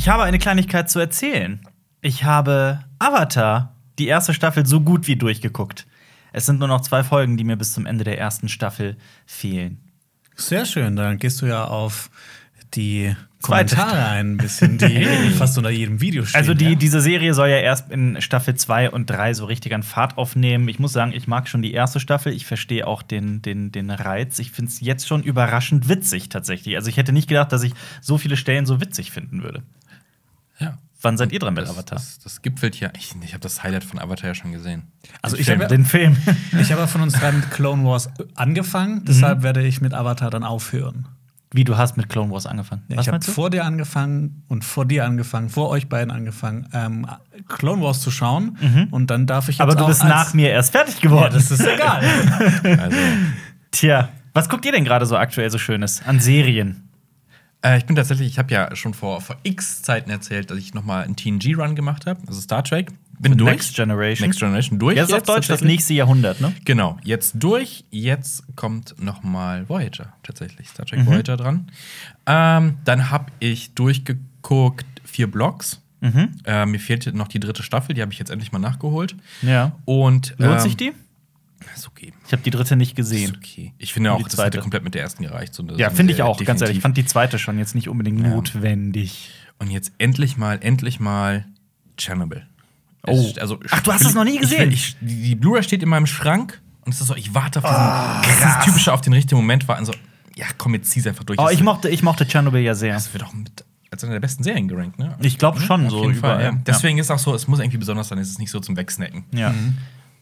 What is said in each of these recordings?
Ich habe eine Kleinigkeit zu erzählen. Ich habe Avatar, die erste Staffel, so gut wie durchgeguckt. Es sind nur noch zwei Folgen, die mir bis zum Ende der ersten Staffel fehlen. Sehr schön, dann gehst du ja auf die Kommentare ein bisschen, die fast unter jedem Video stehen. Also die, ja. diese Serie soll ja erst in Staffel 2 und 3 so richtig an Fahrt aufnehmen. Ich muss sagen, ich mag schon die erste Staffel. Ich verstehe auch den, den, den Reiz. Ich finde es jetzt schon überraschend witzig tatsächlich. Also ich hätte nicht gedacht, dass ich so viele Stellen so witzig finden würde. Ja. Wann seid ihr dran mit Das, Avatar? das, das gipfelt ja. Ich, ich habe das Highlight von Avatar ja schon gesehen. also Den ich habe den Film. ich hab ja von uns drei mit Clone Wars angefangen, deshalb werde ich mit Avatar dann aufhören. Wie du hast mit Clone Wars angefangen. Ja, Was ich habe vor dir angefangen und vor dir angefangen, vor euch beiden angefangen, ähm, Clone Wars zu schauen. Und dann darf ich Aber du bist nach mir erst fertig Ja, geworden. das ist egal. Also, Tja, was guckt ihr denn gerade so aktuell so Schönes an Serien? Äh, ich bin tatsächlich, ich habe ja schon vor, vor x Zeiten erzählt, dass ich noch mal einen TNG-Run gemacht habe, also Star Trek. Bin durch. Next Generation. Next Generation durch. Ja, das ist auf jetzt Deutsch das nächste Jahrhundert, ne? Genau, jetzt durch. Jetzt kommt noch mal Voyager tatsächlich, Star Mhm. Trek Voyager dran. Ähm, dann habe ich durchgeguckt vier Blocks. Mhm. Äh, mir fehlte noch die dritte Staffel, die habe ich jetzt endlich mal nachgeholt. Ja. Und Lohnt ähm, sich die? Ist okay. Ich habe die dritte nicht Ist gesehen. okay. Ich finde auch, die das zweite? hätte komplett mit der ersten gereicht. So, das Ja, ist finde ich auch, ganz ehrlich. Ich definitiv. fand die zweite schon jetzt nicht unbedingt Ja. notwendig. Und jetzt endlich mal, endlich mal Chernobyl. Oh. Also, Ach, du hast ich- es noch nie ich- gesehen? Ich, die die Blu-ray steht in meinem Schrank und es ist so, ich warte auf diesen, das ist das typische auf den richtigen Moment warten. So, ja, komm, jetzt zieh's einfach durch. Oh, Das ich mochte, ich mochte Tschernobyl ja sehr. Das wird auch mit als eine der besten Serien gerankt, ne? Ich glaube schon, Auf so jeden Fall, überall. ja. Deswegen ist auch so, es muss irgendwie besonders sein, es ist nicht so zum Wegsnacken. Ja.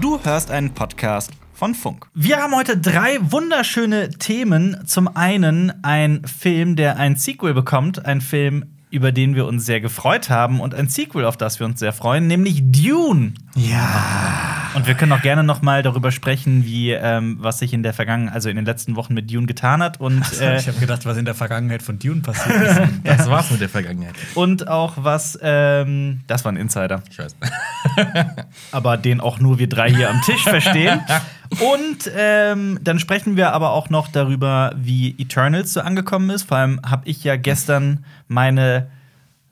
du hörst einen Podcast von Funk. Wir haben heute drei wunderschöne Themen. Zum einen ein Film, der ein Sequel bekommt, ein Film, über den wir uns sehr gefreut haben und ein Sequel, auf das wir uns sehr freuen, nämlich Dune. ja. Und wir können auch gerne noch mal darüber sprechen, wie ähm, was sich in der Vergangenheit, also in den letzten Wochen mit Dune getan hat und äh, ich habe gedacht, was in der Vergangenheit von Dune passiert ist. Das war's mit der Vergangenheit. und auch was ähm, das war ein Insider. Ich weiß. aber den auch nur wir drei hier am Tisch verstehen. Und ähm, dann sprechen wir aber auch noch darüber, wie Eternals so angekommen ist. Vor allem habe ich ja gestern meine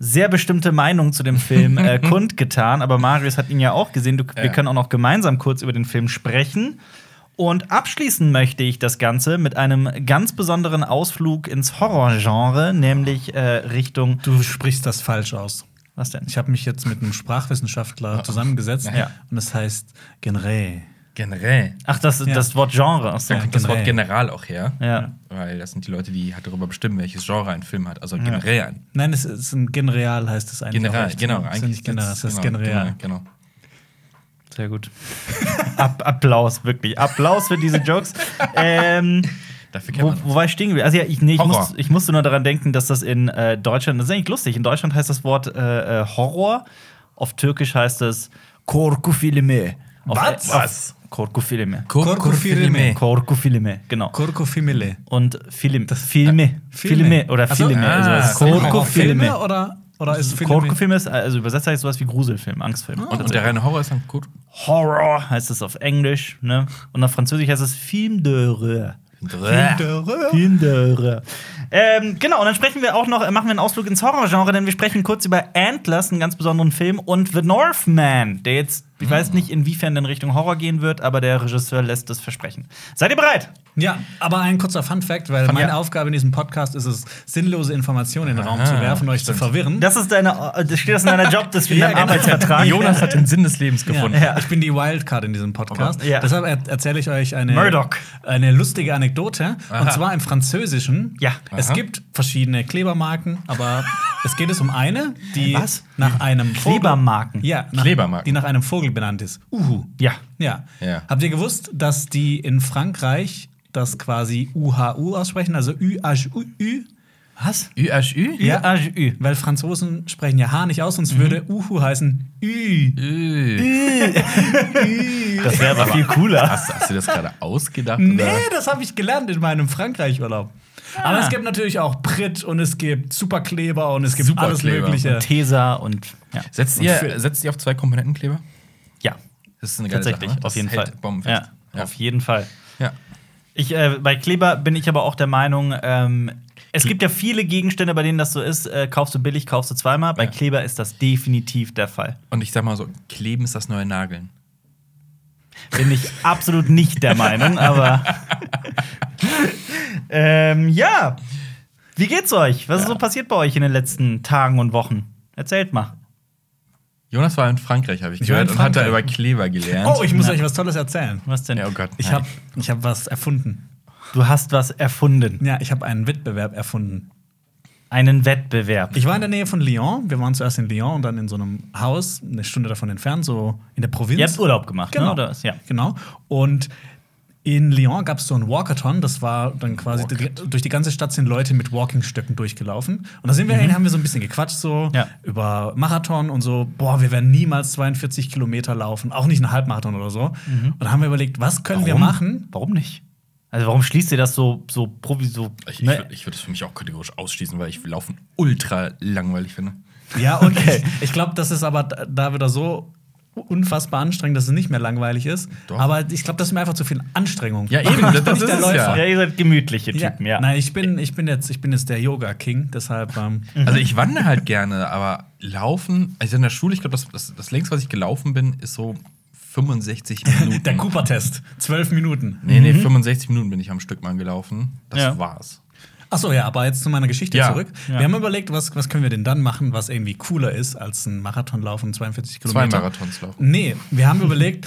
sehr bestimmte Meinung zu dem Film äh, kundgetan, aber Marius hat ihn ja auch gesehen. Du, Wir Ja. können auch noch gemeinsam kurz über den Film sprechen. Und abschließen möchte ich das Ganze mit einem ganz besonderen Ausflug ins Horrorgenre, nämlich äh, Richtung. Du sprichst das falsch aus. Was denn? Ich habe mich jetzt mit einem Sprachwissenschaftler zusammengesetzt Ja. und es heißt Genre. Generell. Ach, das, Ja. das Wort Genre. Ach so. Da kommt das Wort. General auch her. Ja. Weil das sind die Leute, die halt darüber bestimmen, welches Genre ein Film hat. Also generell ein. Nein, es ist ein General, heißt es eigentlich. General, auch echt. genau. Es ist nicht General, es ist genau, General. Genau, genau. Sehr gut. Ab Applaus, wirklich. Applaus für diese Jokes. ähm, Dafür kennt wo, man wo war ich stehen geblieben? Also ja, ich, nee, ich, muss, ich musste nur daran denken, dass das in äh, Deutschland, das ist eigentlich lustig, in Deutschland heißt das Wort äh, äh, Horror, auf Türkisch heißt es Korkufilme. Auf- Was? Auf, Korkufilme. Korkufilme. Korkufilme, genau. Korkofimile. Und Film, Filme, Filme oder Ach so, Filme. ah, also Filme. Korkufilme. oder, oder ist Filme? Korkufilme ist, also übersetzt heißt sowas wie Gruselfilm, Angstfilm. Und, und der reine Horror ist dann gut. Horror heißt es auf Englisch, ne? Und auf Französisch heißt es Film d'horreur. Film d'horreur. Ähm, genau, und dann sprechen wir auch noch, machen wir einen Ausflug ins Horrorgenre, denn wir sprechen kurz über Antlers, einen ganz besonderen Film, und The Northman, der jetzt, ich weiß nicht, inwiefern in Richtung Horror gehen wird, aber der Regisseur lässt es versprechen. Seid ihr bereit? Ja, aber ein kurzer Fun-Fact, weil Fun- meine ja. Aufgabe in diesem Podcast ist es, sinnlose Informationen in den Raum Aha, zu werfen, euch zu stimmt. verwirren. Das ist deine, äh, das steht das in deiner Job, das in Ja, deinem genau. Arbeitsvertrag. Jonas hat den Sinn des Lebens gefunden. Ja. Ich bin die Wildcard in diesem Podcast. Ja. Deshalb er erzähle ich euch eine, Murdoch. eine lustige Anekdote. Aha. Und zwar im Französischen. Ja. Es gibt verschiedene Klebermarken, aber es geht es um eine, die Was? nach einem Vogel- Klebermarken? Ja, nach, Klebermarken. die nach einem Vogel benannt ist. Uhu. Ja. Ja. Ja. Habt ihr gewusst, dass die in Frankreich das quasi UHU aussprechen, also Ü-H-U-Ü? Was? ÜHÜ? Ja. Ü. Weil Franzosen sprechen ja H nicht aus, sonst würde Uhu heißen Ü. Ü. Das wäre aber viel cooler. Hast, hast du das gerade ausgedacht? Nee, Oder? das habe ich gelernt in meinem Frankreich-Urlaub. Aber es gibt natürlich auch Prit und es gibt Superkleber und es gibt alles Superkleber. Mögliche. Tesa und ja. Setzt Und ihr, setzt ihr auf zwei Komponentenkleber? Ja, Das ist eine geile tatsächlich, Sache. ne? auf jeden hält Fall. Bombenfest. Ja, auf jeden Fall. Ja. Ich, äh, bei Kleber bin ich aber auch der Meinung, ähm, es gibt ja viele Gegenstände, bei denen das so ist, äh, kaufst du billig, kaufst du zweimal. Bei Ja. Kleber ist das definitiv der Fall. Und ich sag mal so, kleben ist das neue Nageln. Bin ich absolut nicht der Meinung, aber. ähm, ja. Wie geht's euch? Was ist so passiert bei euch in den letzten Tagen und Wochen? Erzählt mal. Jonas war in Frankreich, habe ich, Ich gehört, und hat da über Kleber gelernt. Oh, ich muss Ja. euch was Tolles erzählen. Was denn? ja, oh Gott. Ich nein. habe ich hab was erfunden. Du hast was erfunden. Ja, ich habe einen Wettbewerb erfunden. Einen Wettbewerb. Ich war in der Nähe von Lyon. Wir waren zuerst in Lyon und dann in so einem Haus, eine Stunde davon entfernt, so in der Provinz. Ihr habt Urlaub gemacht, Genau. ne? Oder? Ja. Genau. Und in Lyon gab es so ein Walkathon, das war dann quasi die, durch die ganze Stadt sind Leute mit Walkingstöcken durchgelaufen. Und da sind wir, haben wir so ein bisschen gequatscht, so Ja. über Marathon und so, boah, wir werden niemals 42 Kilometer laufen, auch nicht einen Halbmarathon oder so. Und dann haben wir überlegt, was können wir Warum? machen? Warum nicht? Also, warum schließt ihr das so, so provisor? Ich, ich, ne? würd- ich würde es für mich auch kategorisch ausschließen, weil ich Laufen ultra langweilig finde. Ja, okay. ich glaube, das ist aber da wieder so unfassbar anstrengend, dass es nicht mehr langweilig ist. Doch. Aber ich glaube, das ist mir einfach zu viel Anstrengung. Ja, eben, das- das ist der Läufer. ja, ihr seid gemütliche Typen, ja. Nein, ich bin, ich bin jetzt, ich bin jetzt der Yoga-King, deshalb. Ähm, Also ich wandere halt gerne, aber laufen, also in der Schule, ich glaube, das, das, das längst, was ich gelaufen bin, ist so 65 Minuten. der Cooper-Test, zwölf Minuten. Nee, nee, 65 Minuten bin ich am Stück mal gelaufen. Das Ja. war's. Achso, ja, aber jetzt zu meiner Geschichte Ja. zurück. Ja. Wir haben überlegt, was, was können wir denn dann machen, was irgendwie cooler ist als ein Marathonlaufen 42 Zwei Kilometer. Marathons laufen. Nee, wir haben überlegt,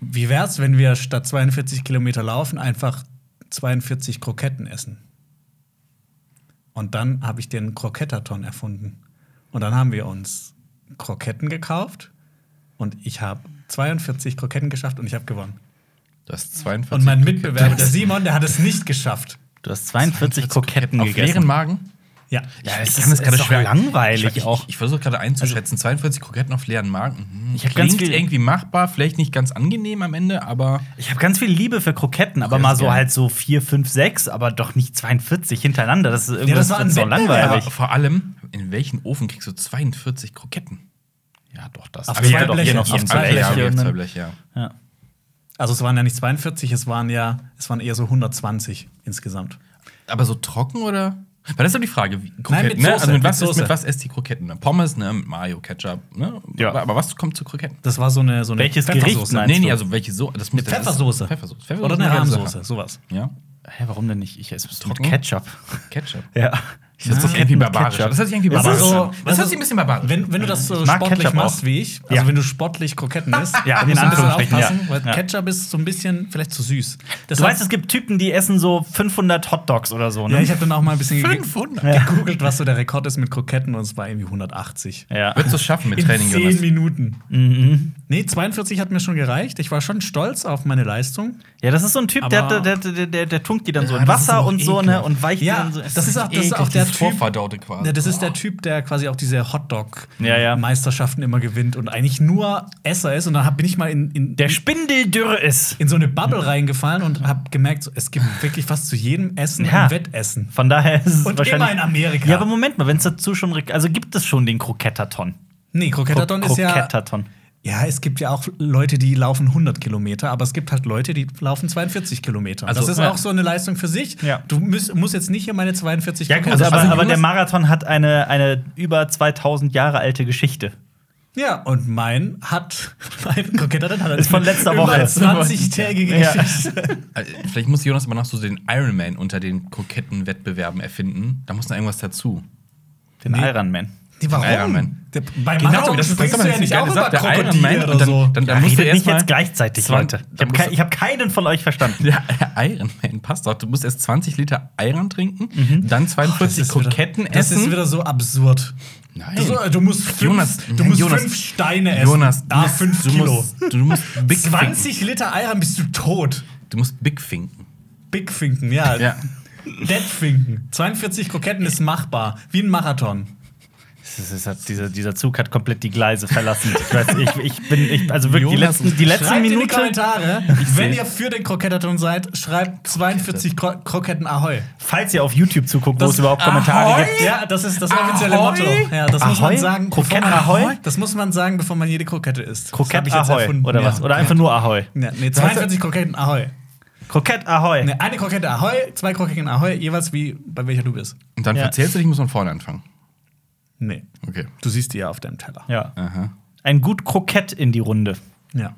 wie wär's, wenn wir statt 42 Kilometer laufen, einfach 42 Kroketten essen. Und dann habe ich den Krokettathon erfunden. Und dann haben wir uns Kroketten gekauft und ich habe 42 Kroketten geschafft und ich habe gewonnen. Du hast 42 Und mein. Mitbewerber, der Simon, der hat es nicht geschafft. Du hast 42 Kroketten Auf gegessen. leeren Magen? Ja. Ja, Ich es kann das ist, gerade schwer- langweilig Ich, ich, auch. ich versuche gerade einzuschätzen. 42 Kroketten auf leeren Magen. Hm, Ich klingt ganz viel- irgendwie machbar, vielleicht nicht ganz angenehm am Ende, aber Ich habe ganz viel Liebe für Kroketten, aber Ja, mal so geil. halt so 4, 5, 6, aber doch nicht 42 hintereinander. Das ist irgendwie das war so langweilig. Aber vor allem, in welchen Ofen kriegst du 42 Kroketten? Ja, doch, das. Auf Aber zwei habt doch hier noch auf zwei Blech Bleche. ja, zwei Bleche, ja. Ja. Also es waren ja nicht 42, es waren ja, es waren eher so 120 insgesamt. Aber so trocken oder? Weil das ist doch die Frage. Wie, Kroketten, mit ne? Soße, Also mit mit was, ist, Soße. mit was esst die Kroketten? Ne? Pommes, ne? Mayo, Ketchup, ne? Ja. Aber, aber was kommt zu Kroketten? Das war so eine so eine Welches Gericht Pfeffersoße. meinst Nee, nee, also welche so das Eine Pfeffersoße. Pfeffersoße. Pfeffersoße. Oder eine ist Rahmsoße, sowas. Ja. Hä, warum denn nicht? Ich esse es mit Trocken? Ketchup. Ketchup. Ja. Das ist irgendwie barbarisch. Das hört sich irgendwie Das barbarisch so- an. das Das hört sich ein bisschen barbarisch Wenn, wenn du das so Ich sportlich Ketchup machst auch. wie ich, also Ja. wenn du sportlich Kroketten isst, Ja, musst du ein bisschen aufpassen, ja. weil Ja. Ketchup ist so ein bisschen vielleicht zu süß. Du Deshalb- weißt, es gibt Typen, die essen so 500 Hotdogs oder so, ne? ja, ich habe dann auch mal ein bisschen ge- 500. gegoogelt, was so der Rekord ist mit Kroketten und es war irgendwie 180. ja. Würdest du es schaffen mit In Training, 10 Jonas? Minuten. Mhm. Nee, 42 hat mir schon gereicht. Ich war schon stolz auf meine Leistung. ja, das ist so ein Typ, der, der, der, der, tunkt die dann so in das Wasser und so, ne? Und weicht die dann so. das ist auch, das ist auch Eklig, der dieses Typ. Vorverdaute quasi. Ja, das ist der Typ, der quasi auch diese Ja, ja. Hotdog-Meisterschaften immer gewinnt und eigentlich nur Esser ist. Und dann bin ich mal in, in, Der Spindeldürre ist. in so eine Bubble reingefallen und habe gemerkt, so, es gibt wirklich fast zu jedem Essen Ja. ein Wettessen. Von daher ist es Und wahrscheinlich. immer in Amerika. Ja, aber Moment mal, wenn es dazu schon. Also gibt es schon den Krokettathon. Nee, Krokettathon ist ja. Ja, es gibt ja auch Leute, die laufen 100 Kilometer, aber es gibt halt Leute, die laufen 42 Kilometer. Also, das ist ja. auch so eine Leistung für sich. Ja. Du musst, musst jetzt nicht hier meine 42 Ja, Kilometer aber, also aber Jonas- der Marathon hat eine, eine über 2000 Jahre alte Geschichte. Ja, und mein hat, mein Krokettathon hat Ist von letzter Woche. 20-tägige Ja. Geschichte. Äh, Vielleicht muss Jonas aber noch so den Ironman unter den Krokettenwettbewerben erfinden. Da muss noch irgendwas dazu. Den Nee. Ironman. Die, warum? Ironman. Der, bei Marathon springst du ja nicht auch über Krokodile oder dann, so. dann, dann Ja, musst du redet nicht jetzt gleichzeitig, 20 Leute. Ich dann habe ich hab keinen von euch verstanden. Der Ironman passt doch. Du musst erst 20 Liter Iron trinken, dann 42 Das ist wieder- Kroketten Das ist essen. wieder so absurd. Nein. Du, du musst fünf, Jonas, du musst Jonas, fünf Steine essen. Jonas, ah, fünf du Kilo. Musst, du musst Big Finken. 20 Liter Eiern bist du tot. Du musst Big Finken. Big Finken, ja. Ja. Deadfinken. 42 Kroketten ist machbar. Wie ein Marathon. Das ist, hat, dieser, dieser Zug hat komplett die Gleise verlassen. Ich weiß, ich, ich bin, ich, also wirklich, die Jonas, letzten, die letzten schreibt in die. Kommentare, wenn ihr für den Kroketterton seid, schreibt 42 Kro Kroketten Ahoi. Falls ihr auf YouTube zuguckt, wo Das- es überhaupt Kommentare gibt. Ja, das ist das offizielle Ahoi? Motto. Ja, das muss Ahoi? man sagen. bevor Krokett man, Ahoi? Das muss man sagen, bevor man jede Krokette isst. Das hab Krokett ich jetzt Ahoi erfunden. oder Ja. was? Oder einfach nur Ahoi. Ja, nee, 42 Kroketten Ahoi. Krokett Ahoi. Nee, eine Krokette Ahoi, zwei Kroketten Ahoi, jeweils wie bei welcher du bist. Und dann Ja. verzählst du dich, muss von vorne anfangen. Nee. Okay. Du siehst die ja auf deinem Teller. Ja. Aha. Ein gut Krokett in die Runde. Ja.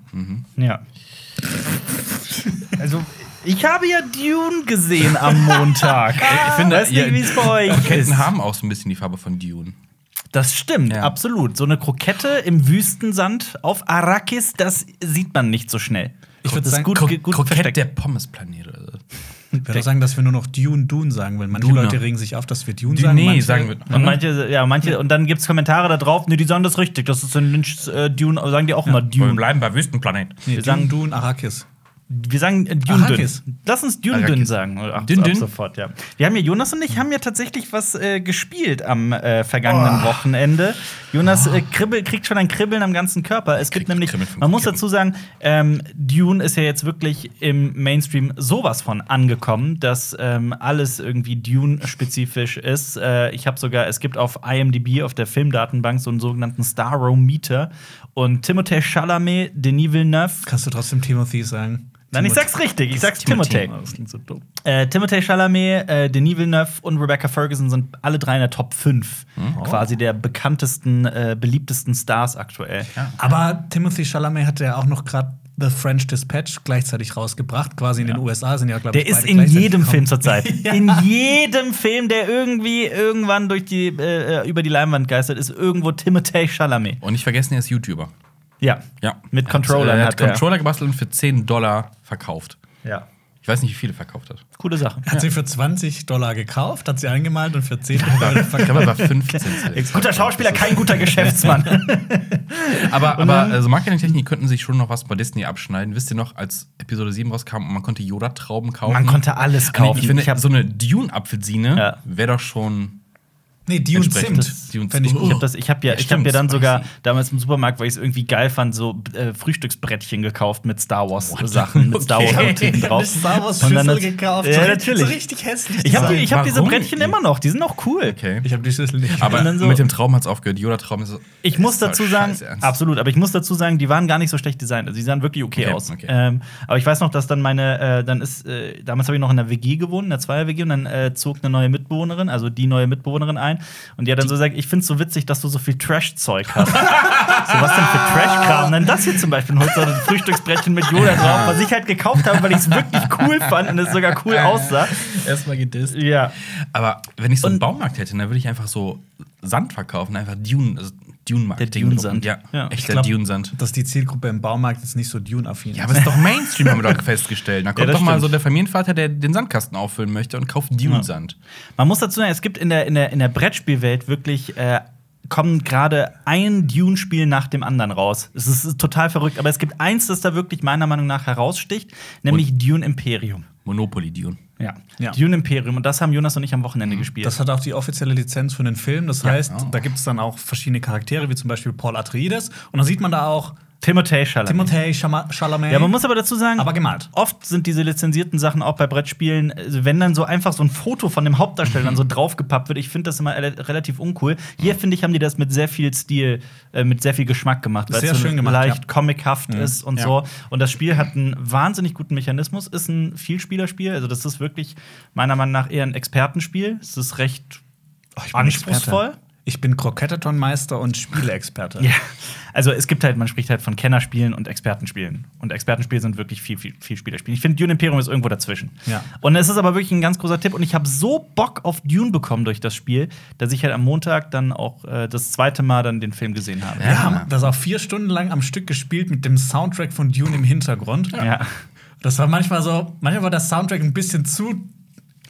Ja. Also, ich habe ja Dune gesehen am Montag. ich finde, weiß nicht, ja, wie es bei euch Kroketten ist. haben auch so ein bisschen die Farbe von Dune. Das stimmt, Ja. absolut. So eine Krokette im Wüstensand auf Arrakis, das sieht man nicht so schnell. Ich würd das ist sagen, gut, Kro gut Krokett versteckt. der Pommesplanet. Ich würde sagen, dass wir nur noch Dune Dune sagen, weil manche Dune. Leute regen sich auf, dass wir Dune Die- sagen. nee, manche, sagen wir- Und manche, ja, manche, und dann gibt es Kommentare da drauf, nee, die sagen das richtig. Das ist ein Lynch, äh, Dune, sagen die auch immer Wir Dune. bleiben bei Wüstenplanet. Nee, Wir Dune sagen- Dune Arrakis. Wir sagen äh, Dune dünn. Lass uns Dune Arrakis. dünn sagen. Ach, Dünn sofort, ja. Wir haben ja Jonas und ich haben ja tatsächlich was äh, gespielt am äh, vergangenen Wochenende. Jonas äh, kribbel, kriegt schon ein Kribbeln am ganzen Körper. Es gibt nämlich, man muss dazu sagen, ähm, Dune ist ja jetzt wirklich im Mainstream sowas von angekommen, dass ähm, alles irgendwie Dune-spezifisch ist. Äh, ich habe sogar, es gibt auf IMDb, auf der Filmdatenbank, so einen sogenannten Star-Row-Meter. Und Timothée Chalamet, Denis Villeneuve, Kannst du trotzdem Timothy sagen? Nein, ich sag's richtig. Ich sag's Timothée. Das klingt so dumm. Äh, Timothée Chalamet, äh, Denis Villeneuve und Rebecca Ferguson sind alle drei in der Top 5. Quasi der bekanntesten, äh, beliebtesten Stars aktuell. Aber Timothy Chalamet hat ja auch noch gerade The French Dispatch gleichzeitig rausgebracht. Quasi in den USA sind ja, glaube ich, Der ist beide in jedem. Film zurzeit. Ja. In jedem Film, der irgendwie irgendwann durch die, äh, über die Leinwand geistert, ist irgendwo Timothée Chalamet. Und nicht vergessen, er ist YouTuber. Ja. Ja. Mit Er Controllern Er hat hat er. Controller gebastelt und für 10 Dollar verkauft. Ja. Ich weiß nicht, wie viele verkauft hat. Coole Sache. Hat sie für 20 Dollar gekauft, hat sie eingemalt und für 10 Dollar Ich glaube, verkauft. er war 15. selbst. Guter Schauspieler, kein guter Geschäftsmann. Aber, aber also Marketingtechnik könnten sich schon noch was bei Disney abschneiden. Wisst ihr noch, als Episode 7 rauskam und man konnte Yoda-Trauben kaufen? Man konnte alles kaufen. Ich finde, Ich so eine Dune-Apfelsine Ja. wäre doch schon. Nee, Dune Entsprechend. Zimt. Fänd ich Zimt. gut. Ich habe das, ich habe ja, Ja, ich habe ja dann sogar damals im Supermarkt, weil ich es irgendwie geil fand, so äh, Frühstücksbrettchen gekauft mit Star Wars Sachen, mit Star Wars. Motiven Ich drauf. eine Star Wars Und dann Schüssel das- gekauft. Ja, so, natürlich. So richtig hässlich. Ich habe ich hab diese? Brettchen immer noch, die sind auch cool. Okay. Ich habe die Schüssel nicht. Aber Und dann so- mit dem Traum hat es aufgehört. Yoda-Traum ist so. Ich muss ist voll dazu sagen, absolut, aber ich muss dazu sagen, die waren gar nicht so schlecht designt. Also die sahen wirklich okay, Okay, aus. okay. Ähm, aber ich weiß noch, dass dann meine, äh, dann ist, äh, damals habe ich noch in der WG gewohnt, in der Zweier-WG, und dann äh, zog eine neue Mitbewohnerin, also die neue Mitbewohnerin ein. Und die hat dann so gesagt, ich finde es so witzig, dass du so viel Trash-Zeug hast. so, was denn für Trash-Kram? Und dann das hier zum Beispiel, holst du so ein Frühstücksbrettchen mit Yoda drauf, was ich halt gekauft habe, weil ich es wirklich cool fand und es sogar cool aussah. Erstmal gedisst. Ja. Aber wenn ich so einen Und- Baumarkt hätte, dann würde ich einfach so Sand verkaufen, einfach Dune, also Dune-Marketing. Der Dune-Sand. Ja, Ja. echter Ich glaub, Dune-Sand. Dass die Zielgruppe im Baumarkt jetzt nicht so Dune-affin Ja, aber es ist doch Mainstream, haben wir doch festgestellt. Da kommt das doch mal stimmt. so der Familienvater, der den Sandkasten auffüllen möchte und kauft Dune-Sand. Man muss dazu sagen, es gibt in der, in der, in der Brettspielwelt wirklich. Äh, kommen gerade ein Dune-Spiel nach dem anderen raus. Es ist total verrückt, aber es gibt eins, das da wirklich meiner Meinung nach heraussticht, nämlich Dune Imperium. Monopoly Dune. Ja. Ja. Dune Imperium. Und das haben Jonas und ich am Wochenende gespielt. Das hat auch die offizielle Lizenz für den Film. Das heißt, Oh. da gibt es dann auch verschiedene Charaktere, wie zum Beispiel Paul Atreides. Und dann sieht man da auch Timothée Chalamet. Timothée Chalamet. Ja, man muss aber dazu sagen, Aber gemalt. oft sind diese lizenzierten Sachen auch bei Brettspielen, wenn dann so einfach so ein Foto von dem Hauptdarsteller dann so draufgepappt wird, ich finde das immer relativ uncool. Hier finde ich, haben die das mit sehr viel Stil, äh, mit sehr viel Geschmack gemacht, weil es so gemacht, leicht ja. comichaft ist und Ja. so. Und das Spiel hat einen wahnsinnig guten Mechanismus, ist ein Vielspielerspiel, also das ist wirklich meiner Meinung nach eher ein Expertenspiel. Es ist recht Oh, anspruchsvoll. Experte. Ich bin Kroketteton-Meister und Spieleexperte. Ja, also es gibt halt, man spricht halt von Kennerspielen und Expertenspielen. Und Expertenspiele sind wirklich viel, viel, viel Spielerspiele. Ich finde, Dune Imperium ist irgendwo dazwischen. Ja. Und es ist aber wirklich ein ganz großer Tipp. Und ich habe so Bock auf Dune bekommen durch das Spiel, dass ich halt am Montag dann auch äh, das zweite Mal dann den Film gesehen habe. Wir haben das auch vier Stunden lang am Stück gespielt mit dem Soundtrack von Dune im Hintergrund. Ja. Das war manchmal so, manchmal war der Soundtrack ein bisschen zu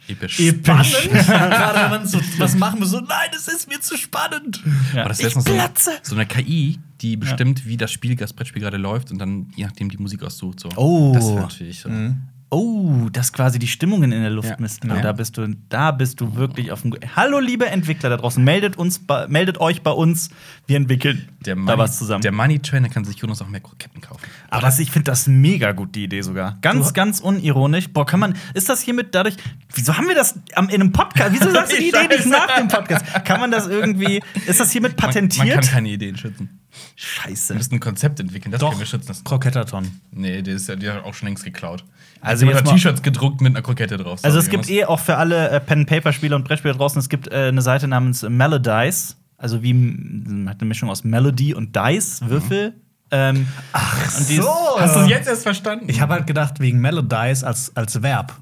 Episch. spannend. Gerade wenn man so was machen muss, so, nein, das ist mir zu spannend. Ja. Aber das ist ich so, platze. so eine KI, die bestimmt, wie das Spiel, das Brettspiel gerade läuft und dann je nachdem die Musik aussucht. So. Oh. Das wäre natürlich so. Oh, das quasi die Stimmungen in der Luft Ja. misst. Ja. Da bist du, da bist du wirklich auf dem. Hallo, liebe Entwickler da draußen, meldet uns, meldet euch bei uns. Wir entwickeln Der da Money, was zusammen. Der Money Trainer kann sich Jonas auch mehr Kroketten kaufen. Aber das, ich finde das mega gut, die Idee sogar. Ganz, Du- ganz unironisch. Boah, kann man, ist das hiermit dadurch, wieso haben wir das in einem Podcast? Wieso sagst du die Idee nicht nach dem Podcast? Kann man das irgendwie, ist das hiermit patentiert? Man, man kann keine Ideen schützen. Scheiße. Wir müssen ein Konzept entwickeln, das Doch, können wir schützen. Das, Kroketterton. nee, der ist ja der hat auch schon längst geklaut. Also hat mal- T-Shirts gedruckt mit einer Krokette drauf. Also es gibt eh auch für alle äh, Pen-Paper-Spieler und Brettspieler draußen, es gibt äh, eine Seite namens Melodice, also wie hat eine Mischung aus Melody und Dice, Würfel. Ähm, Ach und die ist- Hast du es jetzt erst verstanden? Ich habe halt gedacht, wegen Melodize als, als Verb.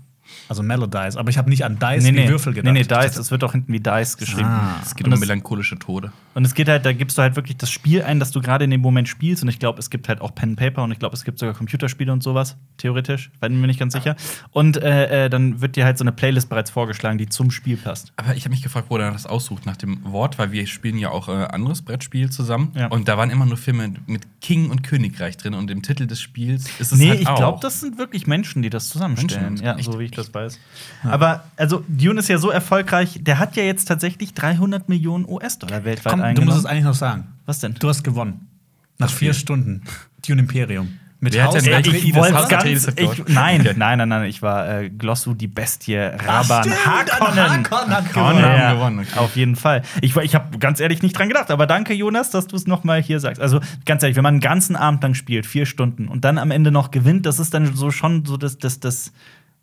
Also Melodize. Aber ich habe nicht an Dice Nee, wie nee, Würfel nee, gedacht. nee, Ich Dice, es wird auch hinten wie Dice geschrieben. Ah. es geht Und um melancholische Tode. Und es geht halt, da gibst du halt wirklich das Spiel ein, das du gerade in dem Moment spielst. Und ich glaube, es gibt halt auch Pen and Paper und ich glaube, es gibt sogar Computerspiele und sowas, theoretisch. Bin mir nicht ganz sicher. Und äh, äh, dann wird dir halt so eine Playlist bereits vorgeschlagen, die zum Spiel passt. Aber ich habe mich gefragt, wo er das aussucht nach dem Wort, weil wir spielen ja auch äh, anderes Brettspiel zusammen. Ja. Und da waren immer nur Filme mit King und Königreich drin. Und im Titel des Spiels ist es nee, halt ich auch. glaube, das sind wirklich Menschen, die das zusammenstellen. Menschen? Ja, so wie ich das weiß. Aber also Dune ist ja so erfolgreich, der hat ja jetzt tatsächlich 300 Millionen US-Dollar weltweit Komm, du eingenommen. musst es eigentlich noch sagen. Was denn? Du hast gewonnen. Nach vier Stunden. Dune Imperium. Mit Wer hat denn ich ganz. Hat Ich, gewonnen. nein, Okay. nein, nein, nein. Ich war äh, Glossu, die Bestie, Raban, Harkonnen. Harkonnen hat gewonnen. ja, gewonnen, okay. Auf jeden Fall. Ich, ich habe ganz ehrlich nicht dran gedacht, aber danke, Jonas, dass du es noch mal hier sagst. Also ganz ehrlich, wenn man einen ganzen Abend lang spielt, vier Stunden und dann am Ende noch gewinnt, das ist dann so schon so das, das, das,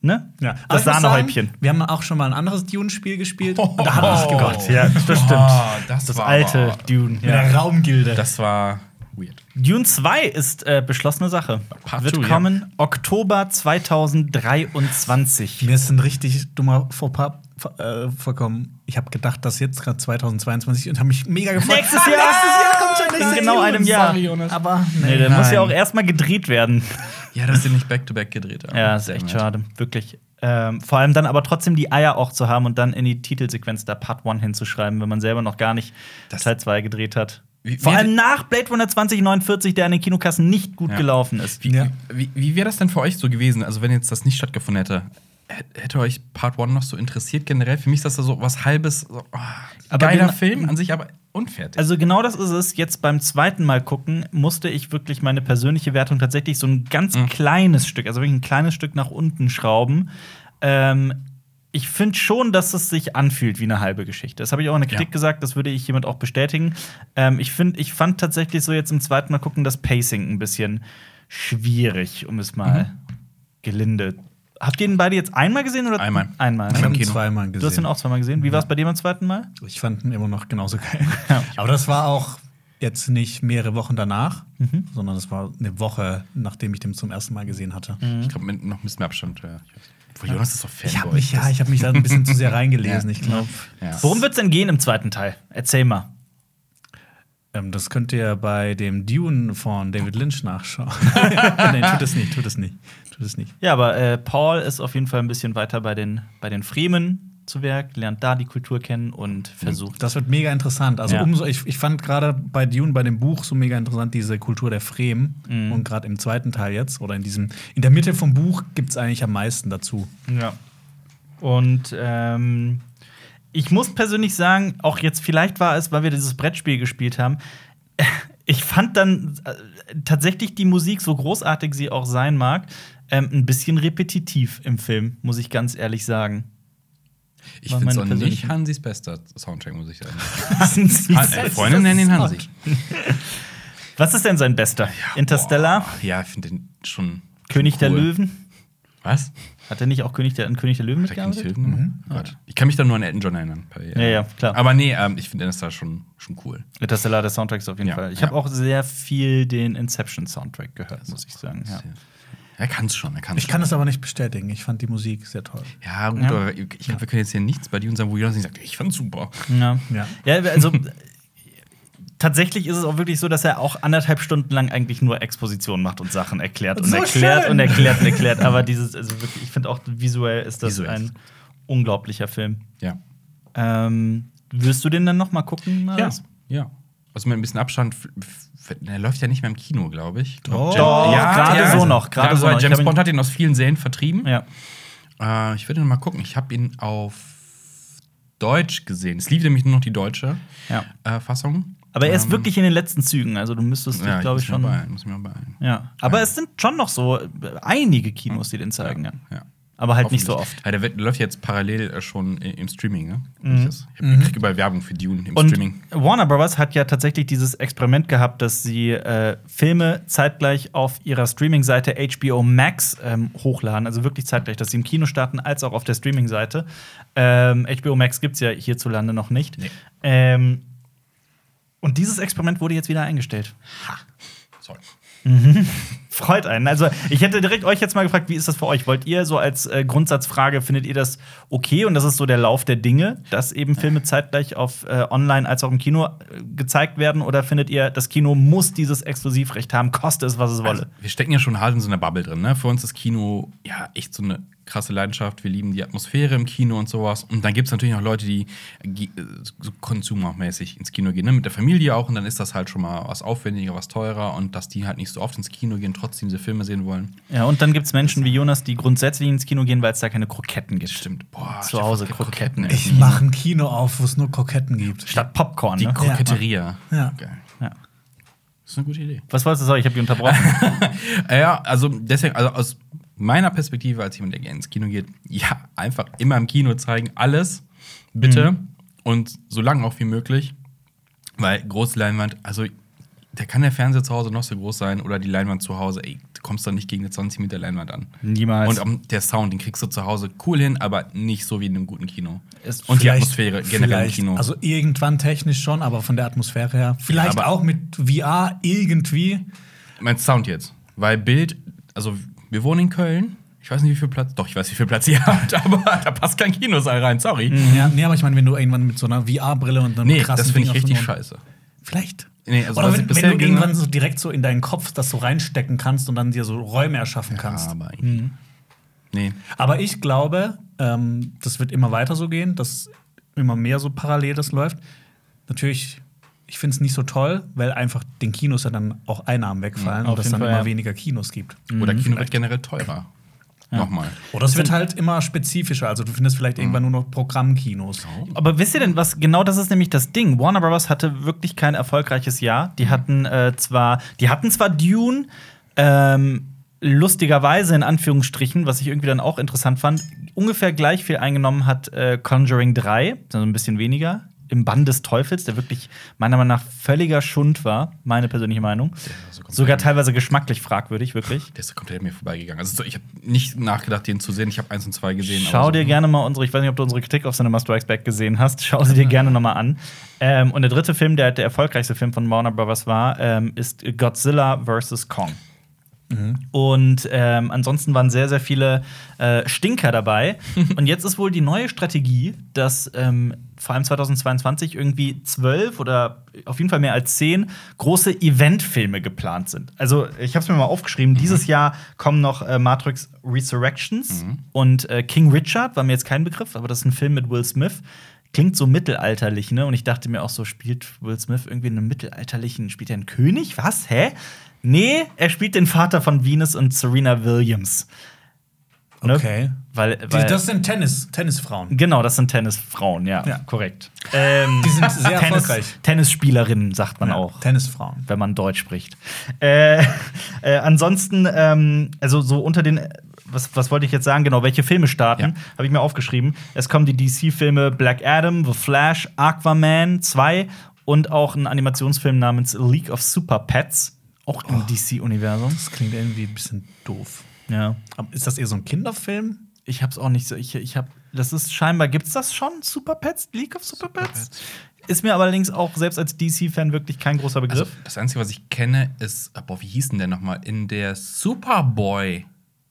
ne? Ja. Das Sahnehäubchen. sagen, Wir haben auch schon mal ein anderes Dune-Spiel gespielt. Oh, und da hat es gewonnen. Gott, Ja, das stimmt. Oh, das, Das war alte aber- Dune. Mit Ja. der Raumgilde. Das war weird. Dune 2 ist äh, beschlossene Sache. Part Wird two, ja. kommen Oktober 2023. Mir ist ein richtig dummer Fauxpas äh, vorkommen. Ich habe gedacht, das jetzt gerade 2022 und habe mich mega gefreut. Nächstes Jahr! Nächstes Jahr kommt schon In nächstes genau Jahr. einem Jahr. Sorry, Jonas. Aber Nee, nee. der muss ja auch erstmal gedreht werden. Ja, dass sie nicht back-to-back gedreht haben. Ja, ist echt schade, wirklich. Ähm, vor allem dann aber trotzdem die Eier auch zu haben und dann in die Titelsequenz da Part 1 hinzuschreiben, wenn man selber noch gar nicht Das- Teil 2 gedreht hat. Wie- Vor allem nach Blade Runner 2049, der an den Kinokassen nicht gut Ja. gelaufen ist. Wie, Ja. wie, wie wäre das denn für euch so gewesen? Also, wenn jetzt das nicht stattgefunden hätte, hä- hätte euch Part 1 noch so interessiert generell? Für mich ist das so was halbes, so, oh, Aber geiler Film an sich, aber unfertig. Also genau das ist es. Jetzt beim zweiten Mal gucken musste ich wirklich meine persönliche Wertung tatsächlich so ein ganz Mhm. kleines Stück, also wirklich ein kleines Stück nach unten schrauben. Ähm, ich finde schon, dass es sich anfühlt wie eine halbe Geschichte. Das habe ich auch in der Kritik Ja. gesagt, das würde ich hiermit auch bestätigen. Ähm, ich finde, ich fand tatsächlich so jetzt im zweiten Mal gucken das Pacing ein bisschen schwierig, um es mal Mhm. gelinde. Habt ihr den beide jetzt einmal gesehen oder Einmal. Einmal. Ich habe ihn zweimal gesehen. Du hast ihn auch zweimal gesehen. Wie war es bei dir beim zweiten Mal? Ich fand ihn immer noch genauso geil. Ja. Aber das war auch jetzt nicht mehrere Wochen danach, sondern das war eine Woche, nachdem ich den zum ersten Mal gesehen hatte. ich glaube, noch ein bisschen mehr Abstand. Ja. Obwohl, Jonas ist doch Fan. Ich habe mich, ja, ich habe mich da ein bisschen zu sehr reingelesen. Ich glaube, Ja. Worum wird es denn gehen im zweiten Teil? Erzähl mal. Ähm, das könnt ihr bei dem Dune von David Lynch nachschauen. Nein, tut es nicht, tut es nicht, tut es nicht. Ja, aber äh, Paul ist auf jeden Fall ein bisschen weiter bei den, bei den Fremen zu Werk, lernt da die Kultur kennen und versucht. Das wird mega interessant. Also Ja. umso, ich, ich fand gerade bei Dune, bei dem Buch, so mega interessant diese Kultur der Fremen. Mhm. Und gerade im zweiten Teil jetzt, oder in diesem, in der Mitte vom Buch gibt es eigentlich am meisten dazu. Ja. Und ähm, ich muss persönlich sagen, auch jetzt, vielleicht war es, weil wir dieses Brettspiel gespielt haben, ich fand dann äh, tatsächlich die Musik, so großartig sie auch sein mag, ähm, ein bisschen repetitiv im Film, muss ich ganz ehrlich sagen. Ich finde es auch nicht Hansis bester Soundtrack, muss ich sagen. Sind Sie Han- äh, Freunde nennen ihn Hansi. Was ist denn sein bester? Interstellar? Boah, ja, ich finde den schon. König der cool. Löwen? Was? Hat er nicht auch König der, an König der Löwen Der König der mitgearbeitet? Löwen? Gott. Ich kann mich da nur an Elton John erinnern. Ja, ja, klar. Aber nee, ähm, ich finde Interstellar schon, schon cool. Interstellar, der Soundtrack ist auf jeden Ja, Fall. Ich ja. habe auch sehr viel den Inception-Soundtrack gehört, muss ich sagen. Ja. Er kann es schon, er kann Ich kann das aber nicht bestätigen. Ich fand die Musik sehr toll. Ja, gut, Ja. aber ich glaube, wir können jetzt hier nichts bei Dune sagen, wo Jonas nicht sagt, ich fand's super. Ja. Ja. ja, also tatsächlich ist es auch wirklich so, dass er auch anderthalb Stunden lang eigentlich nur Exposition macht und Sachen erklärt und So erklärt schön. und erklärt und erklärt. Aber dieses, also wirklich, ich finde auch visuell ist das Visuell. ein unglaublicher Film. Ja. Ähm, wirst du den dann noch mal gucken? Ja. Marius? Ja. Also mit ein bisschen Abstand der läuft ja nicht mehr im Kino, glaube ich. Doch, gerade so noch, gerade so noch. James Bond hat ihn aus vielen Serien vertrieben. Ja. Äh, ich würde noch mal gucken. Ich habe ihn auf Deutsch gesehen. Es lief nämlich nur noch die deutsche Ja. äh, Fassung. Aber er ist Ähm, wirklich in den letzten Zügen. Also du müsstest dich, ja, glaube ich, schon. beeilen, muss mich mal beeilen. Ja. Aber es sind schon noch so äh, einige Kinos, die den zeigen. Ja. Ja. Aber halt nicht so oft. Ja, der wird, läuft jetzt parallel äh, schon im Streaming, ne? Ich, das- ich, ich krieg überall Werbung für Dune im Und Streaming. Warner Bros. hat ja tatsächlich dieses Experiment gehabt, dass sie äh, Filme zeitgleich auf ihrer Streaming-Seite HBO Max ähm, hochladen. Also wirklich zeitgleich, dass sie im Kino starten, als auch auf der Streaming-Seite. Ähm, HBO Max gibt es ja hierzulande noch nicht. Nee. Ähm, und dieses Experiment wurde jetzt wieder eingestellt. Sorry. Freut einen. Also, ich hätte direkt euch jetzt mal gefragt, wie ist das für euch? Wollt ihr so als äh, Grundsatzfrage, findet ihr das okay und das ist so der Lauf der Dinge, dass eben Filme zeitgleich auf äh, online als auch im Kino äh, gezeigt werden? Oder findet ihr, das Kino muss dieses Exklusivrecht haben, koste es, was es wolle? Also, wir stecken ja schon hart in so einer Bubble drin. Ne? Für uns ist Kino ja echt so eine krasse Leidenschaft. Wir lieben die Atmosphäre im Kino und sowas. Und dann gibt es natürlich auch Leute, die äh, so konsumermäßig ins Kino gehen, ne? mit der Familie auch. Und dann ist das halt schon mal was aufwendiger, was teurer. Und dass die halt nicht so oft ins Kino gehen, trotzdem diese Filme sehen wollen. ja, und dann gibt es Menschen wie Jonas, die grundsätzlich ins Kino gehen, weil es da keine Kroketten gibt. Stimmt. Boah, Zu Hause Kroketten essen. Ich mache ein Kino auf, wo es nur Kroketten gibt. Statt Popcorn, Die ne? Kroketteria. Ja. Geil. Ja. Das ist eine gute Idee. Was wolltest du sagen? Ich habe dich unterbrochen. Äh, Ja, also deswegen, also aus meiner Perspektive als jemand, der gerne ins Kino geht, ja, einfach immer im Kino zeigen, alles, bitte. Und so lange auch wie möglich. Weil große Leinwand, also da kann der Fernseher zu Hause noch so groß sein oder die Leinwand zu Hause, ey, du kommst doch nicht gegen eine 20 Meter Leinwand an. Niemals. Und ähm, der Sound, den kriegst du zu Hause cool hin, aber nicht so wie in einem guten Kino. Ist Und die Atmosphäre generell im Kino. Also irgendwann technisch schon, aber von der Atmosphäre her. Vielleicht aber- auch mit VR irgendwie. mein Sound jetzt. Weil Bild, also wir wohnen in Köln. Ich weiß nicht, wie viel Platz. Doch, ich weiß, wie viel Platz ihr habt, aber da passt kein Kinosaal rein, sorry. Ja, nee, aber ich meine, wenn du irgendwann mit so einer VR-Brille und einem Nee, krassen das finde ich Ding auf richtig den Ohren- scheiße. Vielleicht. Nee, also Oder was ich wenn, bisher wenn du gesehen irgendwann so direkt so in deinen Kopf das so reinstecken kannst und dann dir so Räume erschaffen kannst. Aber eigentlich- Nee. Aber ich glaube, ähm, das wird immer weiter so gehen, dass immer mehr so parallel das läuft. Natürlich, ich finde es nicht so toll, weil einfach den Kinos ja dann auch Einnahmen wegfallen auf und es dann Fall, immer ja. weniger Kinos gibt. Oder Kino wird generell teurer. Nochmal. Oder es wird halt immer spezifischer. Also du findest vielleicht irgendwann nur noch Programmkinos. Aber wisst ihr denn, was genau das ist nämlich das Ding? Warner Bros. hatte wirklich kein erfolgreiches Jahr. Die hatten äh, zwar, die hatten zwar Dune, ähm, lustigerweise in Anführungsstrichen, was ich irgendwie dann auch interessant fand, ungefähr gleich viel eingenommen hat äh, Conjuring 3, also ein bisschen weniger. Im Bann des Teufels, der wirklich meiner Meinung nach völliger Schund war, meine persönliche Meinung. so Sogar teilweise geschmacklich fragwürdig, wirklich. Der ist so komplett mir vorbeigegangen. Also so, ich habe nicht nachgedacht, den zu sehen. Ich habe eins und zwei gesehen. Schau so, dir gerne mal unsere, ich weiß nicht, ob du unsere Kritik auf Cinema Strikes Back gesehen hast, schau sie dir gerne noch mal an. Ähm, und der dritte Film, der der erfolgreichste Film von Warner Bros. war, ähm, ist Godzilla vs. Kong. Und ähm, ansonsten waren sehr, sehr viele äh, Stinker dabei. Und jetzt ist wohl die neue Strategie, dass ähm, vor allem 2022 irgendwie zwölf oder auf jeden Fall mehr als zehn große Eventfilme geplant sind. Also, ich habe es mir mal aufgeschrieben. Dieses Jahr kommen noch äh, Matrix Resurrections und äh, King Richard, war mir jetzt kein Begriff, aber das ist ein Film mit Will Smith. Klingt so mittelalterlich, ne? Und ich dachte mir auch so, spielt Will Smith irgendwie in einem mittelalterlichen, spielt er einen König? Was? Hä? Nee, er spielt den Vater von Venus und Serena Williams. Ne? Okay. Weil, weil das sind Tennis, Tennisfrauen. genau, das sind Tennisfrauen, ja, Ja. korrekt. Ähm, Die sind sehr Tennis, erfolgreich. Tennisspielerinnen, sagt man Ja, auch Tennisfrauen. wenn man Deutsch spricht. Äh, äh, ansonsten, ähm, also so unter den, was, was wollte ich jetzt sagen? Genau, welche Filme starten, Ja. habe ich mir aufgeschrieben. Es kommen die DC-Filme Black Adam, The Flash, Aquaman 2 und auch ein Animationsfilm namens League of Super Pets, auch im DC-Universum. Das klingt irgendwie ein bisschen doof. Ja. Aber ist das eher so ein Kinderfilm? Ich hab's auch nicht so. Ich, ich hab, das ist scheinbar, gibt's das schon? Super Pets? League of Super Pets? Ist mir allerdings auch selbst als DC-Fan wirklich kein großer Begriff. Also, das Einzige, was ich kenne, ist, ah, boah, wie hieß denn der nochmal? In der Superboy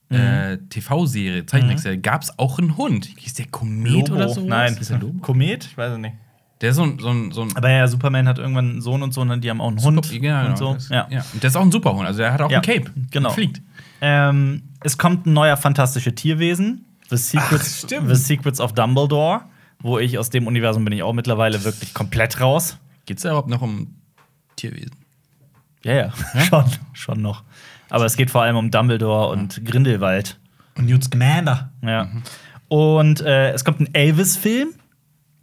äh, TV-Serie, Zeichentrickserie, gab es auch einen Hund. Hieß der Komet oder so? Nein, Ist der Lobo? Komet? Ich weiß es nicht. Der ist so ein, so ein, so ein Aber ja, Superman hat irgendwann einen Sohn und so, und die haben auch einen Hund Ja, und so. Das, Ja. ja. Und der ist auch ein Superhund. Also der hat auch Ja, ein Cape. genau. Und fliegt. Ähm, es kommt ein neuer fantastische Tierwesen, The Secrets, Ach, stimmt. The Secrets of Dumbledore, wo ich aus dem Universum bin ich auch mittlerweile wirklich komplett raus. Geht es da überhaupt noch um Tierwesen? Ja, ja, schon, schon noch. Aber es geht vor allem um Dumbledore und Grindelwald. Und Newt Scamander. Ja. Und äh, es kommt ein Elvis-Film,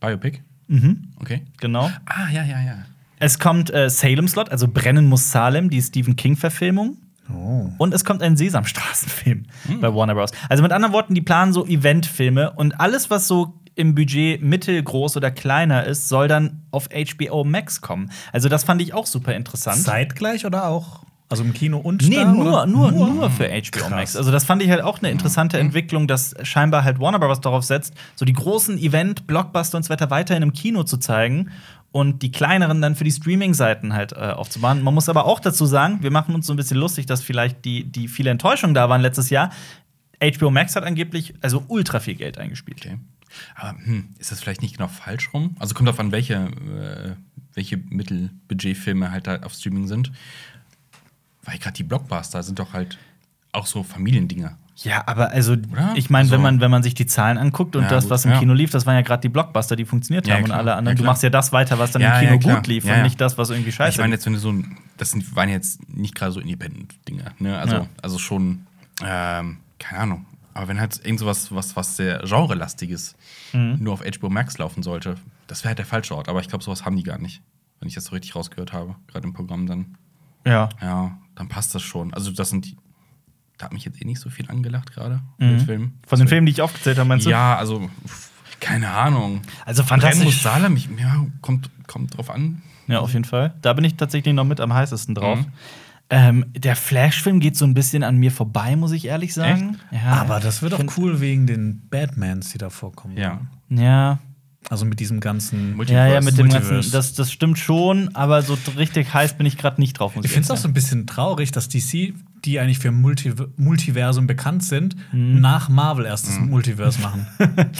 Biopic? Mhm. Okay. genau. Ah, ja, ja, ja. Es kommt äh, Salem Slot, also Brennen muss Salem, die Stephen King-Verfilmung. Oh. Und es kommt ein Sesamstraßenfilm bei Warner Bros. Also mit anderen Worten, die planen so Eventfilme und alles, was so im Budget mittelgroß oder kleiner ist, soll dann auf HBO Max kommen. Also das fand ich auch super interessant. Zeitgleich oder auch? Also im Kino und Nee, da, nur, oder? nur, nur für HBO Krass. Max. Also, das fand ich halt auch eine interessante Entwicklung, dass scheinbar halt Warner Bros. darauf setzt, so die großen Event, Blockbuster und so weiter weiterhin im Kino zu zeigen und die kleineren dann für die Streaming-Seiten halt äh, aufzubauen. Man muss aber auch dazu sagen, wir machen uns so ein bisschen lustig, dass vielleicht die, die viele Enttäuschungen da waren letztes Jahr. HBO Max hat angeblich also ultra viel Geld eingespielt. Okay. Aber hm, ist das vielleicht nicht genau falsch rum? Also kommt auf an, welche, äh, welche Mittelbudgetfilme halt da auf Streaming sind. Weil gerade die Blockbuster sind doch halt auch so Familiendinger. Ja, aber also, Oder? ich meine, wenn, Also- man, wenn man sich die Zahlen anguckt und Ja, das, was im ja. Kino lief, das waren ja gerade die Blockbuster, die funktioniert Ja, haben und alle anderen. Du machst ja das weiter, was dann im Kino gut lief und nicht das, was irgendwie scheiße ich meine, jetzt, wenn du so ein, das sind, waren jetzt nicht gerade so Independent-Dinger, ne? Also, also schon, ähm, keine Ahnung. Aber wenn halt irgend sowas, was, was sehr genrelastiges Mhm. nur auf HBO Max laufen sollte, das wäre halt der falsche Ort. Aber ich glaube, sowas haben die gar nicht. Wenn ich das so richtig rausgehört habe, gerade im Programm dann. Ja. Ja, dann passt das schon. Also, das sind die. Da hat mich jetzt eh nicht so viel angelacht gerade. Mhm. mit Filmen. Von den Filmen, die ich aufgezählt habe, meinst du? Ja, also, keine Ahnung. Also fantastisch. Salem, ich, ja, kommt, kommt drauf an. Ja, auf jeden Fall. Da bin ich tatsächlich noch mit am heißesten drauf. Mhm. Ähm, der Flash-Film geht so ein bisschen an mir vorbei, muss ich ehrlich sagen. Ja, Aber das wird auch cool wegen den Batmans, die da vorkommen. Ja. Ja. Also mit diesem ganzen. Multi- Ja, ja, mit dem Multiverse. ganzen, das, das stimmt schon, aber so richtig heiß bin ich gerade nicht drauf. Muss Ich finde es auch so ein bisschen traurig, dass DC, die eigentlich für Multi Multiversum bekannt sind, nach Marvel erst das Multiverse machen.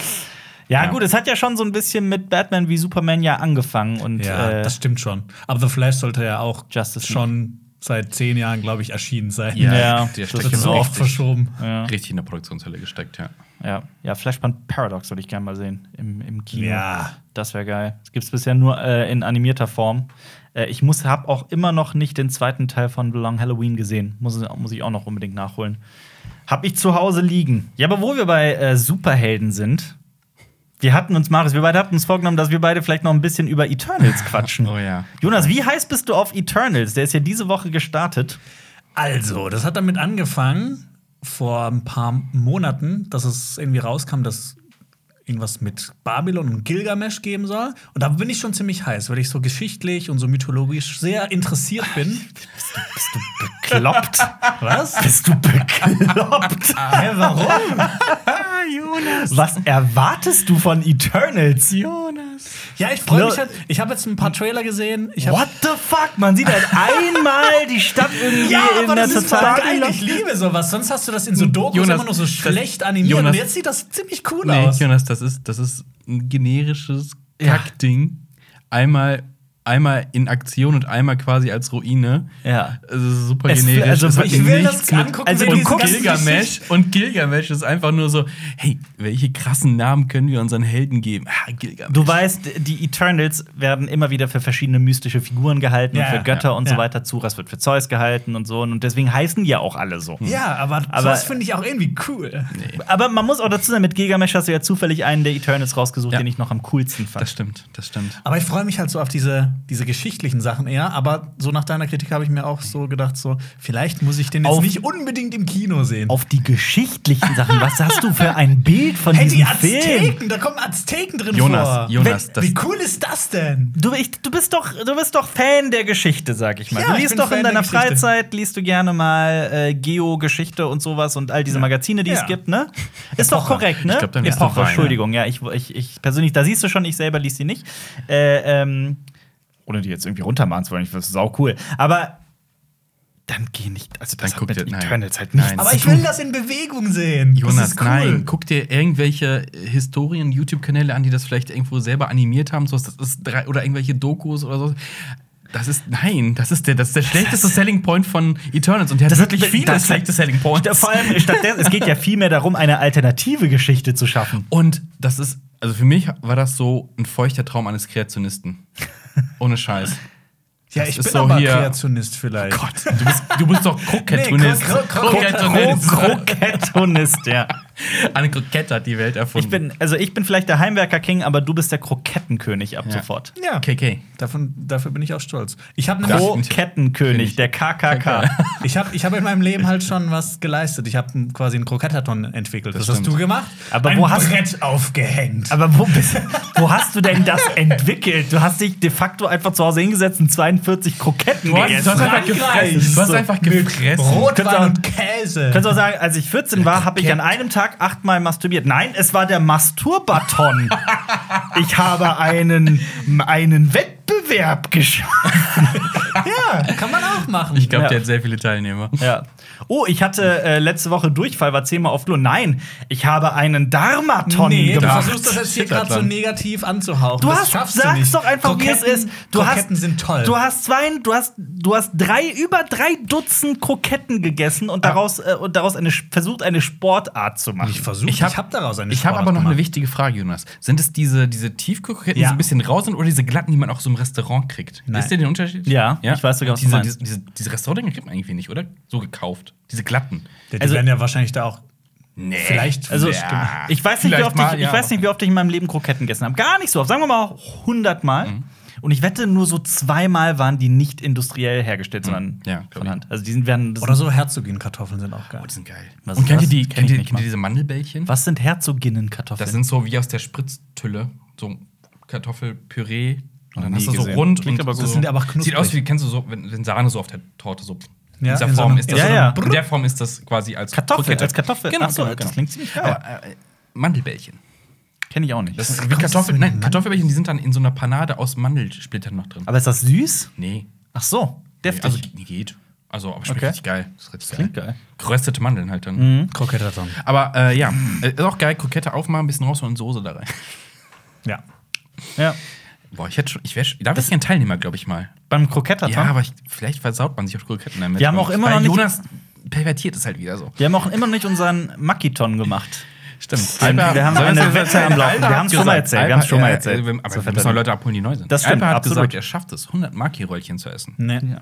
Ja, Ja. gut, es hat ja schon so ein bisschen mit Batman wie Superman ja angefangen und ja, äh, das stimmt schon. Aber The Flash sollte ja auch Justice schon seit zehn Jahren, glaube ich, erschienen sein. Ja, Ja, der das Das ist so oft verschoben. ja, richtig in der Produktionshölle gesteckt, ja. ja, ja, Flashpoint Paradox würde ich gerne mal sehen im, im Kino. Ja. Das wäre geil. Es gibt es bisher nur äh, in animierter Form. Äh, ich muss, habe auch immer noch nicht den zweiten Teil von The Long Halloween gesehen. Muss, muss ich auch noch unbedingt nachholen. Hab ich zu Hause liegen. Ja, aber wo wir bei äh, Superhelden sind, wir hatten uns, Marius, wir beide hatten uns vorgenommen, dass wir beide vielleicht noch ein bisschen über Eternals quatschen. Oh ja. Jonas, wie heiß bist du auf Eternals? Der ist ja diese Woche gestartet. Also, das hat damit angefangen, vor ein paar Monaten, dass es irgendwie rauskam, dass irgendwas mit Babylon und Gilgamesh geben soll. Und da bin ich schon ziemlich heiß, weil ich so geschichtlich und so mythologisch sehr interessiert bin. Bist du bekloppt? Was? bist du bekloppt? Hä, warum? Jonas. Was erwartest du von Eternals? Jonas. Ja, ich freue mich halt. Ich habe jetzt ein paar Trailer gesehen. What the fuck? Man sieht halt einmal die Stadt irgendwie Ja, in aber der das ist total geil. Ich liebe sowas. Sonst hast du das in so Dokus Jonas, immer nur so schlecht animiert. Jonas- und jetzt sieht das ziemlich cool Nee, aus. Jonas, das ist, das ist ein generisches Ja. Kackding. Einmal, einmal in Aktion und einmal quasi als Ruine. Ja. Es ist super Es- generisch. also ich will das angucken, also ganze Gilgamesh und Gilgamesh ist einfach nur so, hey, welche krassen Namen können wir unseren Helden geben? Ah, Gilgamesh. Du weißt, die Eternals werden immer wieder für verschiedene mystische Figuren gehalten Ja, und für Götter ja, und so weiter. Zuras wird für Zeus gehalten und so. Und deswegen heißen die ja auch alle so. Ja, aber, Aber- sowas finde ich auch irgendwie cool. Aber man muss auch dazu sagen, mit Gilgamesh hast du ja zufällig einen der Eternals rausgesucht, Ja. den ich noch am coolsten fand. das stimmt, das stimmt. Aber ich freue mich halt so auf diese, diese geschichtlichen Sachen eher. Aber so nach deiner Kritik habe ich mir auch so gedacht, so, vielleicht muss ich den jetzt Auf- nicht unbedingt im Kino sehen. Auf die geschichtlichen Sachen. Was hast du für ein Bild von hey, die diesem Film? Azteken, da kommen Azteken drin Jonas, vor. Jonas, Wenn- das- Wie cool ist das denn? Du, ich, du, bist doch, du bist doch Fan der Geschichte, sag ich mal. Ja, du liest doch Fan in deiner. Freizeit, liest du gerne mal äh, Geo-Geschichte und sowas und all diese Magazine, die es Ja. gibt, ne? Ist doch Epoche. korrekt, ne? Ich glaub, dann Epoche, Wein, Entschuldigung, ja. Ich, ich, ich persönlich, da siehst du schon, ich selber liest die nicht. Äh, ähm, ohne die jetzt irgendwie runtermachen zu wollen, ich finde das sau cool. Aber dann geh nicht, also das Dann hat mit dir- nein. Eternals halt nichts Nein. Aber ich will das in Bewegung sehen. Jonas, das ist cool. nein, guck dir irgendwelche Historien-YouTube-Kanäle an, die das vielleicht irgendwo selber animiert haben, sowas, das ist drei, oder irgendwelche Dokus oder so. Das ist, nein, das ist der, das ist der schlechteste Selling Point von Eternals und der hat Das- wirklich viele das- schlechte Selling Points. Vor allem, stattdessen, es geht ja viel mehr darum, eine alternative Geschichte zu schaffen. Und das ist, also für mich war das so ein feuchter Traum eines Kreationisten. Ohne Scheiß. Ja, Das ich bin so aber hier- Kreationist vielleicht. Gott, du bist, du bist doch Krokettonist. Nee, Kro- Kro- Krokettonist. Krokettonist, ja. Eine Krokette hat die Welt erfunden. Ich bin, also ich bin vielleicht der Heimwerker-King, aber du bist der Krokettenkönig ab Ja. sofort. Ja, KK. davon, dafür bin ich auch stolz. Ich habe Krokettenkönig, der KKK. Ich habe ich hab in meinem Leben halt schon was geleistet. Ich habe quasi einen Krokettaton entwickelt. Das, Das hast du gemacht. Aber Ein wo hast- Brett aufgehängt. Aber wo, bist, wo hast du denn das entwickelt? Du hast dich de facto einfach zu Hause hingesetzt und 42 Kroketten Du hast- gegessen. du hast einfach gefressen. Du hast einfach gefressen. Rotwein Könntest und Käse. Könntest du auch sagen, als ich 14 war, habe ich an einem Tag achtmal masturbiert. Nein, es war der Masturbaton. ich habe einen, einen Wettbewerb geschaffen. Ja, kann man auch machen. Ich glaube, Ja. der hat sehr viele Teilnehmer. Ja. Oh, ich hatte äh, letzte Woche Durchfall, war zehnmal auf Klo. Nein, ich habe einen Darmaton nee, du gemacht. versuchst das jetzt hier gerade so negativ anzuhauchen. Du das hast, schaffst du sag's nicht. doch einfach, wie es ist. Du Kroketten hast, sind toll. Du hast zwei, du hast, du hast drei, über drei Dutzend Kroketten gegessen und daraus, äh, und daraus eine, versucht, eine Sportart zu machen. ich versuche, Ich ich hab- habe hab daraus eine Ich habe Sportart aber noch eine gemacht. wichtige Frage, Jonas. Sind es diese, diese Tiefkühlkroketten, die Ja. so ein bisschen raus sind, oder diese glatten, die man auch so im Restaurant kriegt? Nein. Wisst ihr den Unterschied? Ja, ich weiß sogar, was du diese, meinst. diese, diese, diese Restaurantdinger kriegt man irgendwie nicht, oder? So gekauft. Diese glatten. Ja, die Also- werden ja wahrscheinlich da auch. Nee. Vielleicht- Also, Ja. ich weiß nicht, wie Vielleicht oft, mal, ich, ja, ich weiß nicht, wie oft ich in meinem Leben Kroketten gegessen habe. Gar nicht so oft. Sagen wir mal 100 Mal. Mhm. Und ich wette, nur so zweimal waren die nicht industriell hergestellt, sondern Mhm. Ja, glaub von. Hand. Also die sind, werden, das Oder sind- so Herzogin-Kartoffeln sind auch geil. Oh, die sind geil. Was Und ist kennt ihr die, Kenn kennt kennt ihr diese Mandelbällchen? Was sind Herzoginnenkartoffeln? Das sind so wie aus der Spritztülle. So Kartoffelpüree. Und dann hast du so gesehen. rund. Klingt und aber so. Das sind aber knusprig. Sieht aus wie, kennst du so, wenn, wenn Sahne so auf der Torte so. In Ja, dieser in so Form einem- ist das Ja, so. ja. In der Form ist das quasi als Kartoffel, Krokette. als Kartoffel. Genau, Ach so, genau, das klingt ziemlich geil. Aber, äh, Mandelbällchen. Kenne ich auch nicht. Das ist wie Kartoffeln. Nein, Kartoffelbällchen, die sind dann in so einer Panade aus Mandelsplittern noch drin. aber ist das süß? Nee. Ach so, deftig. Also, geht. Also, aber schmeckt Okay. richtig geil. Das ist richtig klingt geil. Geröstete Mandeln halt dann. Krokettaton. Aber äh, ja, äh, ist auch geil. Krokette aufmachen, ein bisschen raus und Soße da rein. Ja. ja. Boah, ich hätte schon, ich wäre, da wäre ich ein Teilnehmer, glaube ich mal. Beim Krokettaton? Ja, aber ich, vielleicht versaut man sich auf Kroketten damit. Wir haben auch immer noch nicht- Jonas pervertiert es halt wieder so. Wir haben auch immer noch nicht unseren Makiton gemacht. Stimmt. Alper- wir haben eine Wette am Laufen. Wir haben's schon mal erzählt. Wir haben's schon mal erzählt. Aber Zur wir müssen auch Leute abholen, die neu sind. Das stimmt, Alper hat absolut. gesagt, er schafft es, 100 Maki-Röllchen zu essen. Nee. Ja.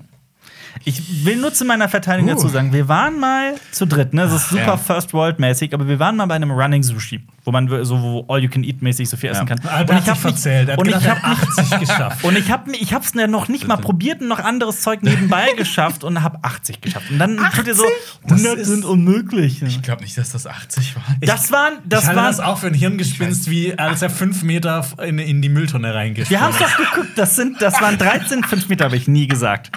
Ich will nur zu meiner Verteidigung Uh. dazu sagen, wir waren mal zu dritt, ne? Das ist super Ja. First World mäßig, aber wir waren mal bei einem Running Sushi, wo man so wo all you can eat mäßig so viel essen kann. Alter hat sich hab mich- verzählt. Er hat und ich gedacht, habe hat 80 geschafft. und ich habe ich hab's ja noch nicht mal probiert und noch anderes Zeug nebenbei geschafft und habe 80 geschafft. Und dann tut ihr so 100 ist- sind unmöglich. Ich glaube nicht, dass das 80 waren. Das waren das ich halte waren das auch für ein Hirngespinst, wie als er fünf Meter in, in die Mülltonne reingeht. wir haben es doch geguckt, das sind das waren 13 5 Meter habe ich nie gesagt.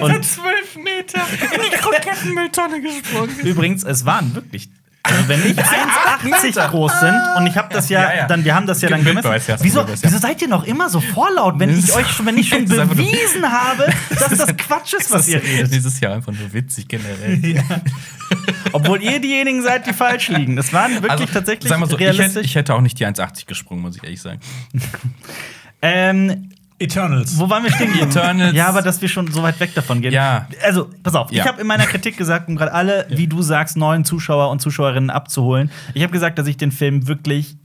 Und 12 Meter in die Krokettenmülltonne gesprungen. Übrigens, es waren wirklich. Also wenn nicht 1,80 groß sind und ich habe das ja, Ja, ja. dann wir haben das ja dann gemessen. Ja, Wieso, ja. wieso seid ihr noch immer so vorlaut, wenn ich euch schon, wenn ich schon Das ist bewiesen habe, dass das Quatsch ist, was ihr redet? Dieses Jahr einfach nur witzig generell. Obwohl ihr diejenigen seid, die falsch liegen. Das waren wirklich Also, tatsächlich sag mal so, ich hätte, realistisch. ich hätte auch nicht die 1,80 gesprungen, muss ich ehrlich sagen. ähm, Eternals. Wo waren wir stehen? Eternals. Ja, aber dass wir schon so weit weg davon gehen. Ja. Also, pass auf, Ja. ich habe in meiner Kritik gesagt, um gerade alle, wie du sagst, neuen Zuschauer und Zuschauerinnen abzuholen. Ich habe gesagt, dass ich den Film wirklich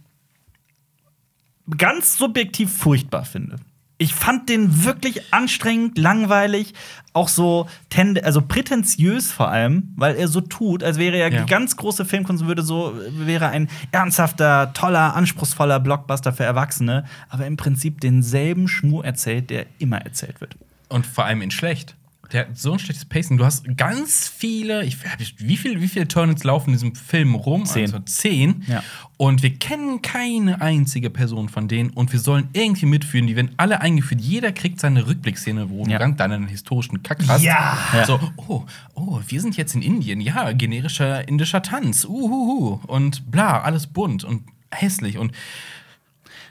ganz subjektiv furchtbar finde. Ich fand den wirklich anstrengend, langweilig, auch so tende, also prätentiös vor allem, weil er so tut, als wäre er Ja. die ganz große Filmkunst und würde so wäre ein ernsthafter, toller, anspruchsvoller Blockbuster für Erwachsene, aber im Prinzip denselben Schmuh erzählt, der immer erzählt wird. Und vor allem in schlecht. Der hat so ein schlechtes Pacing. Du hast ganz viele, ich, wie viele wie viele Turnits laufen in diesem Film rum? Zehn. Also zehn. Ja. Und wir kennen keine einzige Person von denen und wir sollen irgendwie mitführen. Die werden alle eingeführt. Jeder kriegt seine Rückblickszene, wo Ja. du dann deinen historischen Kack hast. Ja. Ja. So, oh, oh, wir sind jetzt in Indien. Ja, generischer indischer Tanz. Uhuhu. Und bla, alles bunt und hässlich und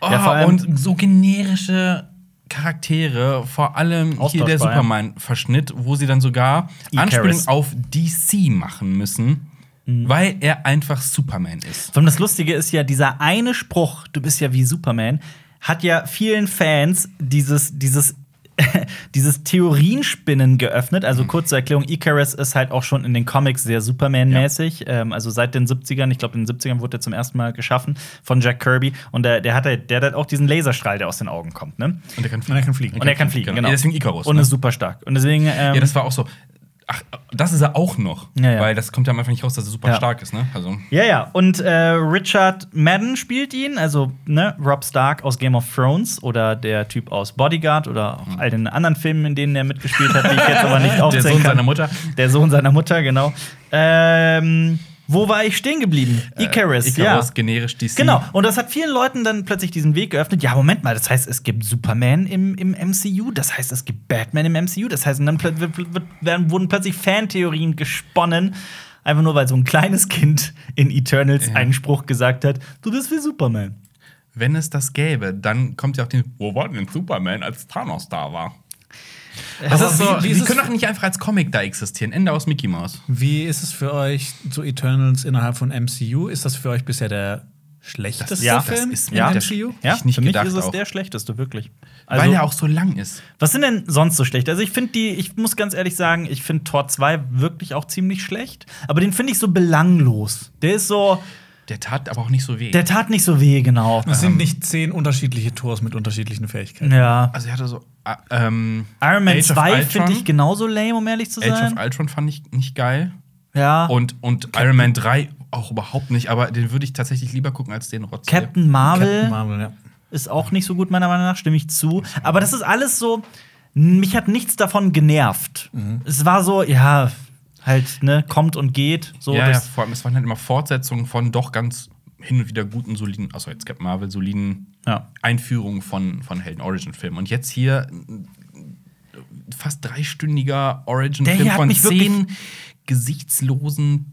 Oh, Ja, und so generische Charaktere, vor allem hier der. Superman-Verschnitt, wo sie dann sogar Icarus. Anspielung auf DC machen müssen, Mhm. weil er einfach Superman ist. Vor allem das Lustige ist ja, dieser eine Spruch, du bist ja wie Superman, hat ja vielen Fans dieses, dieses dieses Theorienspinnen geöffnet. Also kurze Erklärung, Icarus ist halt auch schon in den Comics sehr Superman-mäßig. Ähm, also seit den 70ern, ich glaube in den 70ern wurde er zum ersten Mal geschaffen von Jack Kirby. Und der, der, hat, halt- der hat halt auch diesen Laserstrahl, der aus den Augen kommt. Ne? Und der kann Und er kann fliegen. Und er kann fliegen, genau. Ja, deswegen Icarus. Und ne? ist super stark. Und deswegen. Ähm, Ja, das war auch so. Ach, das ist er auch noch. Ja, ja. Weil das kommt ja am Anfang nicht raus, dass er super Ja. stark ist, ne? Also. Ja, ja. Und äh, Richard Madden spielt ihn, also ne, Rob Stark aus Game of Thrones oder der Typ aus Bodyguard oder auch all den anderen Filmen, in denen er mitgespielt hat, die ich jetzt aber nicht aufzählen Der Sohn kann. seiner Mutter. Der Sohn seiner Mutter, genau. Ähm, wo war ich stehen geblieben? Icarus, Icarus, ja. generisch DC. Genau, und das hat vielen Leuten dann plötzlich diesen Weg geöffnet. Ja, Moment mal, das heißt, es gibt Superman im, im MCU, das heißt, es gibt Batman im MCU, das heißt, und dann werden, wurden plötzlich Fantheorien gesponnen, einfach nur weil so ein kleines Kind in Eternals Ja. einen Spruch gesagt hat: Du bist wie Superman. Wenn es das gäbe, dann kommt ja auch den. Wo war denn Superman, als Thanos da war? Das Aber ist so, wie- wie ist die können doch nicht einfach als Comic da existieren. Ende aus Mickey Mouse. Wie ist es für euch, so Eternals innerhalb von MCU? Ist das für euch bisher der schlechteste Ja, das Film ist im ja. MCU? Ja, ich nicht für mich ist es auch. der schlechteste, wirklich. Also, Weil er auch so lang ist. Was sind denn sonst so schlecht? Also ich finde die, ich muss ganz ehrlich sagen, ich finde Tor 2 wirklich auch ziemlich schlecht. Aber den finde ich so belanglos. Der ist so, Der tat aber auch nicht so weh. der tat nicht so weh, genau. Es sind nicht zehn unterschiedliche Tors mit unterschiedlichen Fähigkeiten. Ja. also er hatte so. äh, ähm, Iron Man Age of 2 Ultron. finde ich genauso lame, um ehrlich zu Age sein. of Ultron fand ich nicht geil. ja. Und, und Iron Man 3 auch überhaupt nicht. Aber den würde ich tatsächlich lieber gucken als den Rotz. Captain Marvel Captain Marvel, ja. ist auch nicht so gut, meiner Meinung nach, stimme ich zu. Aber das ist alles so, mich hat nichts davon genervt. Mhm. Es war so, ja, halt, ne, kommt und geht. So, ja, ja, vor allem, es waren halt immer Fortsetzungen von doch ganz hin und wieder guten, soliden, also jetzt Captain Marvel, soliden Ja. Einführungen von, von Helden-Origin-Filmen. Und jetzt hier fast dreistündiger Origin-Film von zehn gesichtslosen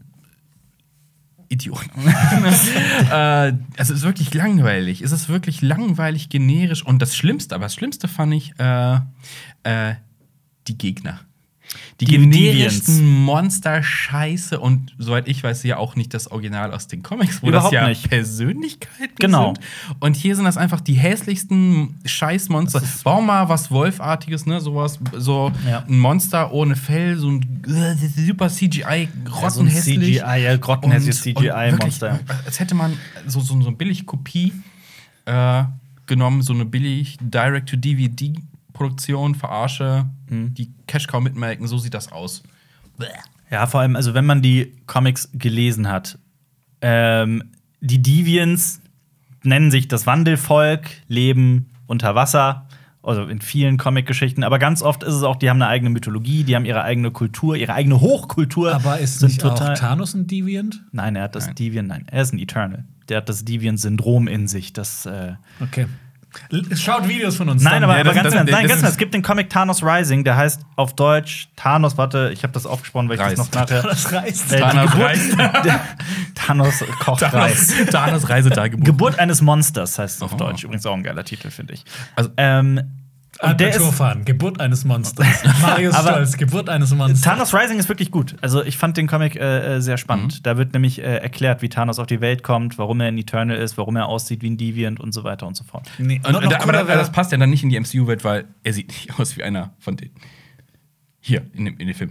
Idioten. äh, es ist wirklich langweilig. Es ist wirklich langweilig, generisch. Und das Schlimmste, aber das Schlimmste fand ich äh, äh, die Gegner. Die, Die generischsten Monster-Scheiße und soweit ich weiß, ja auch nicht das Original aus den Comics, wo Überhaupt das ja nicht. Persönlichkeiten Genau. sind. Und hier sind das einfach die hässlichsten Scheißmonster. Bau mal was Wolfartiges, ne? Sowas, so Ja. ein Monster ohne Fell, so ein äh, super CGI, Ja, so grottenhässlich. CGI, ja, grottenhässliches CGI-Monster. Als hätte man so, so, so eine Billig-Kopie äh, genommen, so eine billig Direct-to-DVD-Produktion, verarsche, Mhm. die Cash-Cow mitmelken, so sieht das aus. Ja, vor allem, also wenn man die Comics gelesen hat, ähm, die Deviants nennen sich das Wandelvolk, leben unter Wasser, also in vielen Comic-Geschichten, aber ganz oft ist es auch, die haben eine eigene Mythologie, die haben ihre eigene Kultur, ihre eigene Hochkultur. Aber ist sind nicht auch Thanos ein Deviant? Nein, er hat das Nein. Deviant, nein, er ist ein Eternal. Der hat das Deviant-Syndrom in sich. Das, äh Okay. Schaut Videos von uns. Nein, dann. aber, ja, aber das- ganz, das- nein, ganz es gibt den Comic Thanos Rising, der heißt auf Deutsch Thanos, warte, ich habe das aufgesprochen, weil ich Reis. das noch nachher. das reißt. Äh, Thanos Geburt- Reis. Thanos kocht Reis. Thanos, Thanos Reisetagebuch. Geburt eines Monsters heißt es auf Oh. Deutsch. Übrigens auch ein geiler Titel, finde ich. Also- ähm, und der ist, Geburt eines Monsters. Marius Aber- Stolz, Geburt eines Monsters. Thanos Rising ist wirklich gut. Also ich fand den Comic äh, äh, sehr spannend. Da wird nämlich äh, erklärt, wie Thanos auf die Welt kommt, warum er ein Eternal ist, warum er aussieht wie ein Deviant und so weiter und so fort. Nee, Und, noch da, aber cooler da, wär- das passt ja dann nicht in die MCU-Welt, weil er sieht nicht aus wie einer von denen. Hier, in dem, in dem Film.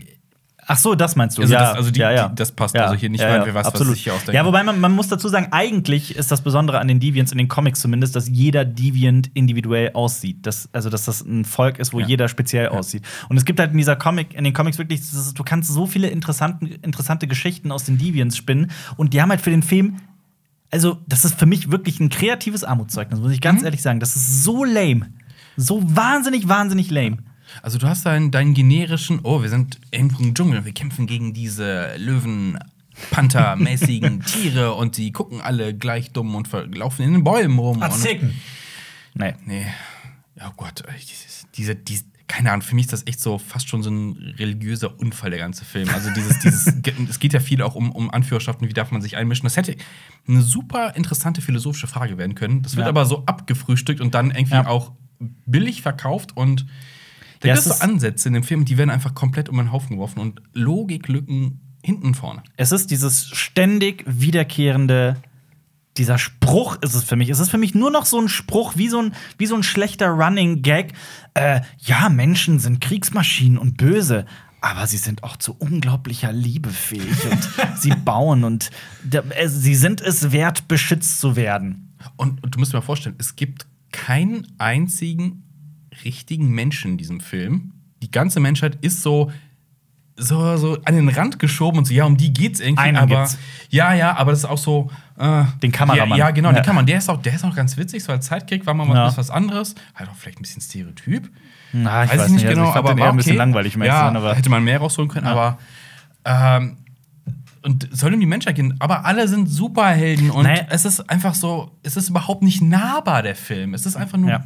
Ach so, das meinst du? Also ja, das- also die- ja, ja. die- das passt. Ja, Also hier nicht, ja, weil ja, wir was- was absolut. sich hier ausdenken. Ja, wobei man, man muss dazu sagen, eigentlich ist das Besondere an den Deviants in den Comics zumindest, dass jeder Deviant individuell aussieht. Das, also dass das ein Volk ist, wo Ja. jeder speziell aussieht. Und es gibt halt in dieser Comic, in den Comics wirklich, ist, du kannst so viele interessanten, interessante Geschichten aus den Deviants spinnen und die haben halt für den Film also, das ist für mich wirklich ein kreatives Armutszeugnis, muss ich ganz Mhm. ehrlich sagen. Das ist so lame. So wahnsinnig, wahnsinnig lame. Also du hast deinen, deinen generischen, oh, wir sind irgendwo im Dschungel, wir kämpfen gegen diese Löwen. Panther-mäßigen Tiere und die gucken alle gleich dumm und laufen in den Bäumen rum. Und, Azteken. Nee. nee. Ja Gott, diese, diese, keine Ahnung, für mich ist das echt so fast schon so ein religiöser Unfall, der ganze Film. Also dieses, dieses, es geht ja viel auch um, um Anführerschaften, wie darf man sich einmischen. Das hätte eine super interessante philosophische Frage werden können. Das wird Ja. aber so abgefrühstückt und dann irgendwie Ja. auch billig verkauft und da Ja, gibt es so Ansätze in dem Film, die werden einfach komplett um den Haufen geworfen und Logiklücken hinten vorne. Es ist dieses ständig wiederkehrende dieser Spruch ist es für mich. Es ist für mich nur noch so ein Spruch, wie so ein, wie so ein schlechter Running Gag. Äh, ja, Menschen sind Kriegsmaschinen und böse, aber sie sind auch zu unglaublicher Liebe fähig und sie bauen und äh, sie sind es wert, beschützt zu werden. Und, und du musst dir mal vorstellen, es gibt keinen einzigen richtigen Menschen in diesem Film. Die ganze Menschheit ist so, so, so an den Rand geschoben und so, ja, um die geht's irgendwie. Einen aber gibt's. ja, ja, aber das ist auch so. Äh, Den Kameramann. Ja, ja genau, Ja. den Kameramann. Der ist auch, der ist auch ganz witzig, so als Sidekick war mal Ja. was, anderes. Halt auch vielleicht ein bisschen Stereotyp. Na, weiß, ich nicht also genau, ich fand aber eher ein war bisschen okay. langweilig, um ja, sein, hätte man mehr rausholen können, aber ähm, und soll um die Menschheit gehen, aber alle sind Superhelden und Naja. es ist einfach so, es ist überhaupt nicht nahbar der Film. Es ist einfach nur Ja.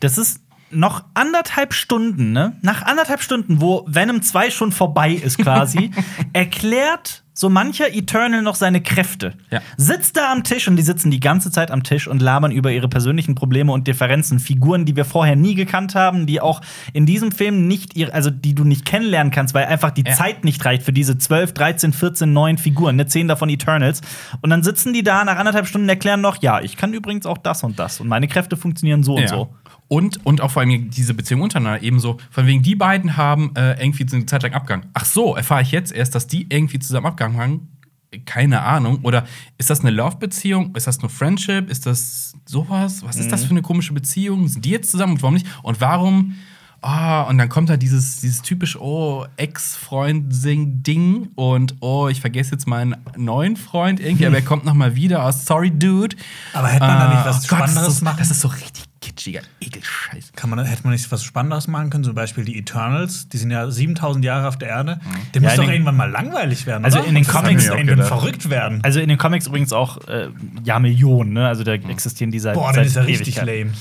Das ist noch anderthalb Stunden, ne? Nach anderthalb Stunden, wo Venom 2 schon vorbei ist quasi, erklärt so mancher Eternal noch seine Kräfte. Ja. Sitzt da am Tisch und die sitzen die ganze Zeit am Tisch und labern über ihre persönlichen Probleme und Differenzen. Figuren, die wir vorher nie gekannt haben, die auch in diesem Film nicht, ihre, also die du nicht kennenlernen kannst, weil einfach die Ja. Zeit nicht reicht für diese 12, 13, 14, 9 Figuren, ne? 10 davon Eternals. Und dann sitzen die da nach anderthalb Stunden und erklären noch, ja, ich kann übrigens auch das und das und meine Kräfte funktionieren so und Ja. so. Und, und auch vor allem diese Beziehung untereinander ebenso. Von wegen, die beiden haben äh, irgendwie eine Zeit lang Abgang. Ach so, erfahre ich jetzt erst, dass die irgendwie zusammen Abgang haben? Keine Ahnung. Oder ist das eine Love-Beziehung? Ist das nur Friendship? Ist das sowas? Was ist das für eine komische Beziehung? Sind die jetzt zusammen und warum nicht? Und warum? Ah, und dann kommt da dieses, dieses typisch, oh, Ex-Freund-Ding und oh, ich vergesse jetzt meinen neuen Freund irgendwie, aber er kommt noch mal wieder. Oh, sorry, Dude. Aber hätte man da nicht Ah, was oh Gott, so, machen? Das ist so richtig kitschiger Ekelscheiß. Kann man, hätte man nicht was Spannenderes machen können? Zum Beispiel die Eternals, die sind ja 7000 Jahre auf der Erde. Der Ja, muss doch den- irgendwann mal langweilig werden. Also oder? in den Das Comics- irgendwann verrückt werden. Also in den Comics übrigens auch äh, ja Millionen, ne? Also da existieren die seit Boah, seit dann ist ja richtig Ewigkeit. lame.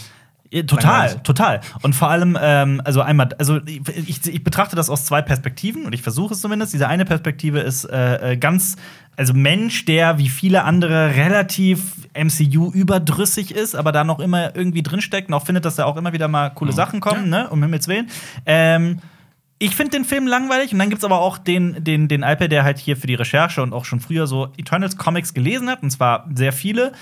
Ja, total, total. Und vor allem, ähm, also einmal, also ich, ich, betrachte das aus zwei Perspektiven und ich versuche es zumindest. Diese eine Perspektive ist äh, äh, ganz, also Mensch, der wie viele andere relativ MCU überdrüssig ist, aber da noch immer irgendwie drinsteckt und auch findet, dass da auch immer wieder mal coole Sachen kommen, ne? Um Himmels Willen. Ähm, ich finde den Film langweilig und dann gibt's aber auch den, den, den Alper, der halt hier für die Recherche und auch schon früher so Eternals Comics gelesen hat, und zwar sehr viele.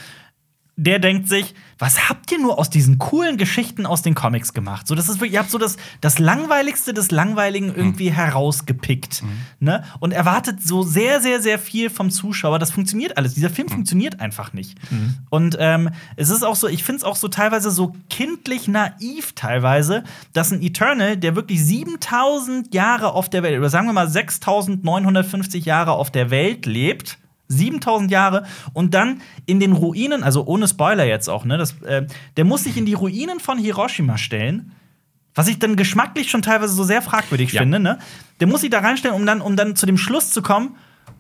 Der denkt sich, was habt ihr nur aus diesen coolen Geschichten aus den Comics gemacht? So, das ist wirklich, ihr habt so das, das Langweiligste des Langweiligen irgendwie herausgepickt. Ne? Und erwartet so sehr, sehr, sehr viel vom Zuschauer. Das funktioniert alles. Dieser Film funktioniert einfach nicht. Und ähm, es ist auch so, ich finde es auch so teilweise so kindlich naiv teilweise, dass ein Eternal, der wirklich 7000 Jahre auf der Welt, oder sagen wir mal 6950 Jahre auf der Welt lebt, 7000 Jahre und dann in den Ruinen, also ohne Spoiler jetzt auch, ne, das, äh, der muss sich in die Ruinen von Hiroshima stellen. Was ich dann geschmacklich schon teilweise so sehr fragwürdig Ja. finde, ne? Der muss sich da reinstellen, um dann, um dann zu dem Schluss zu kommen,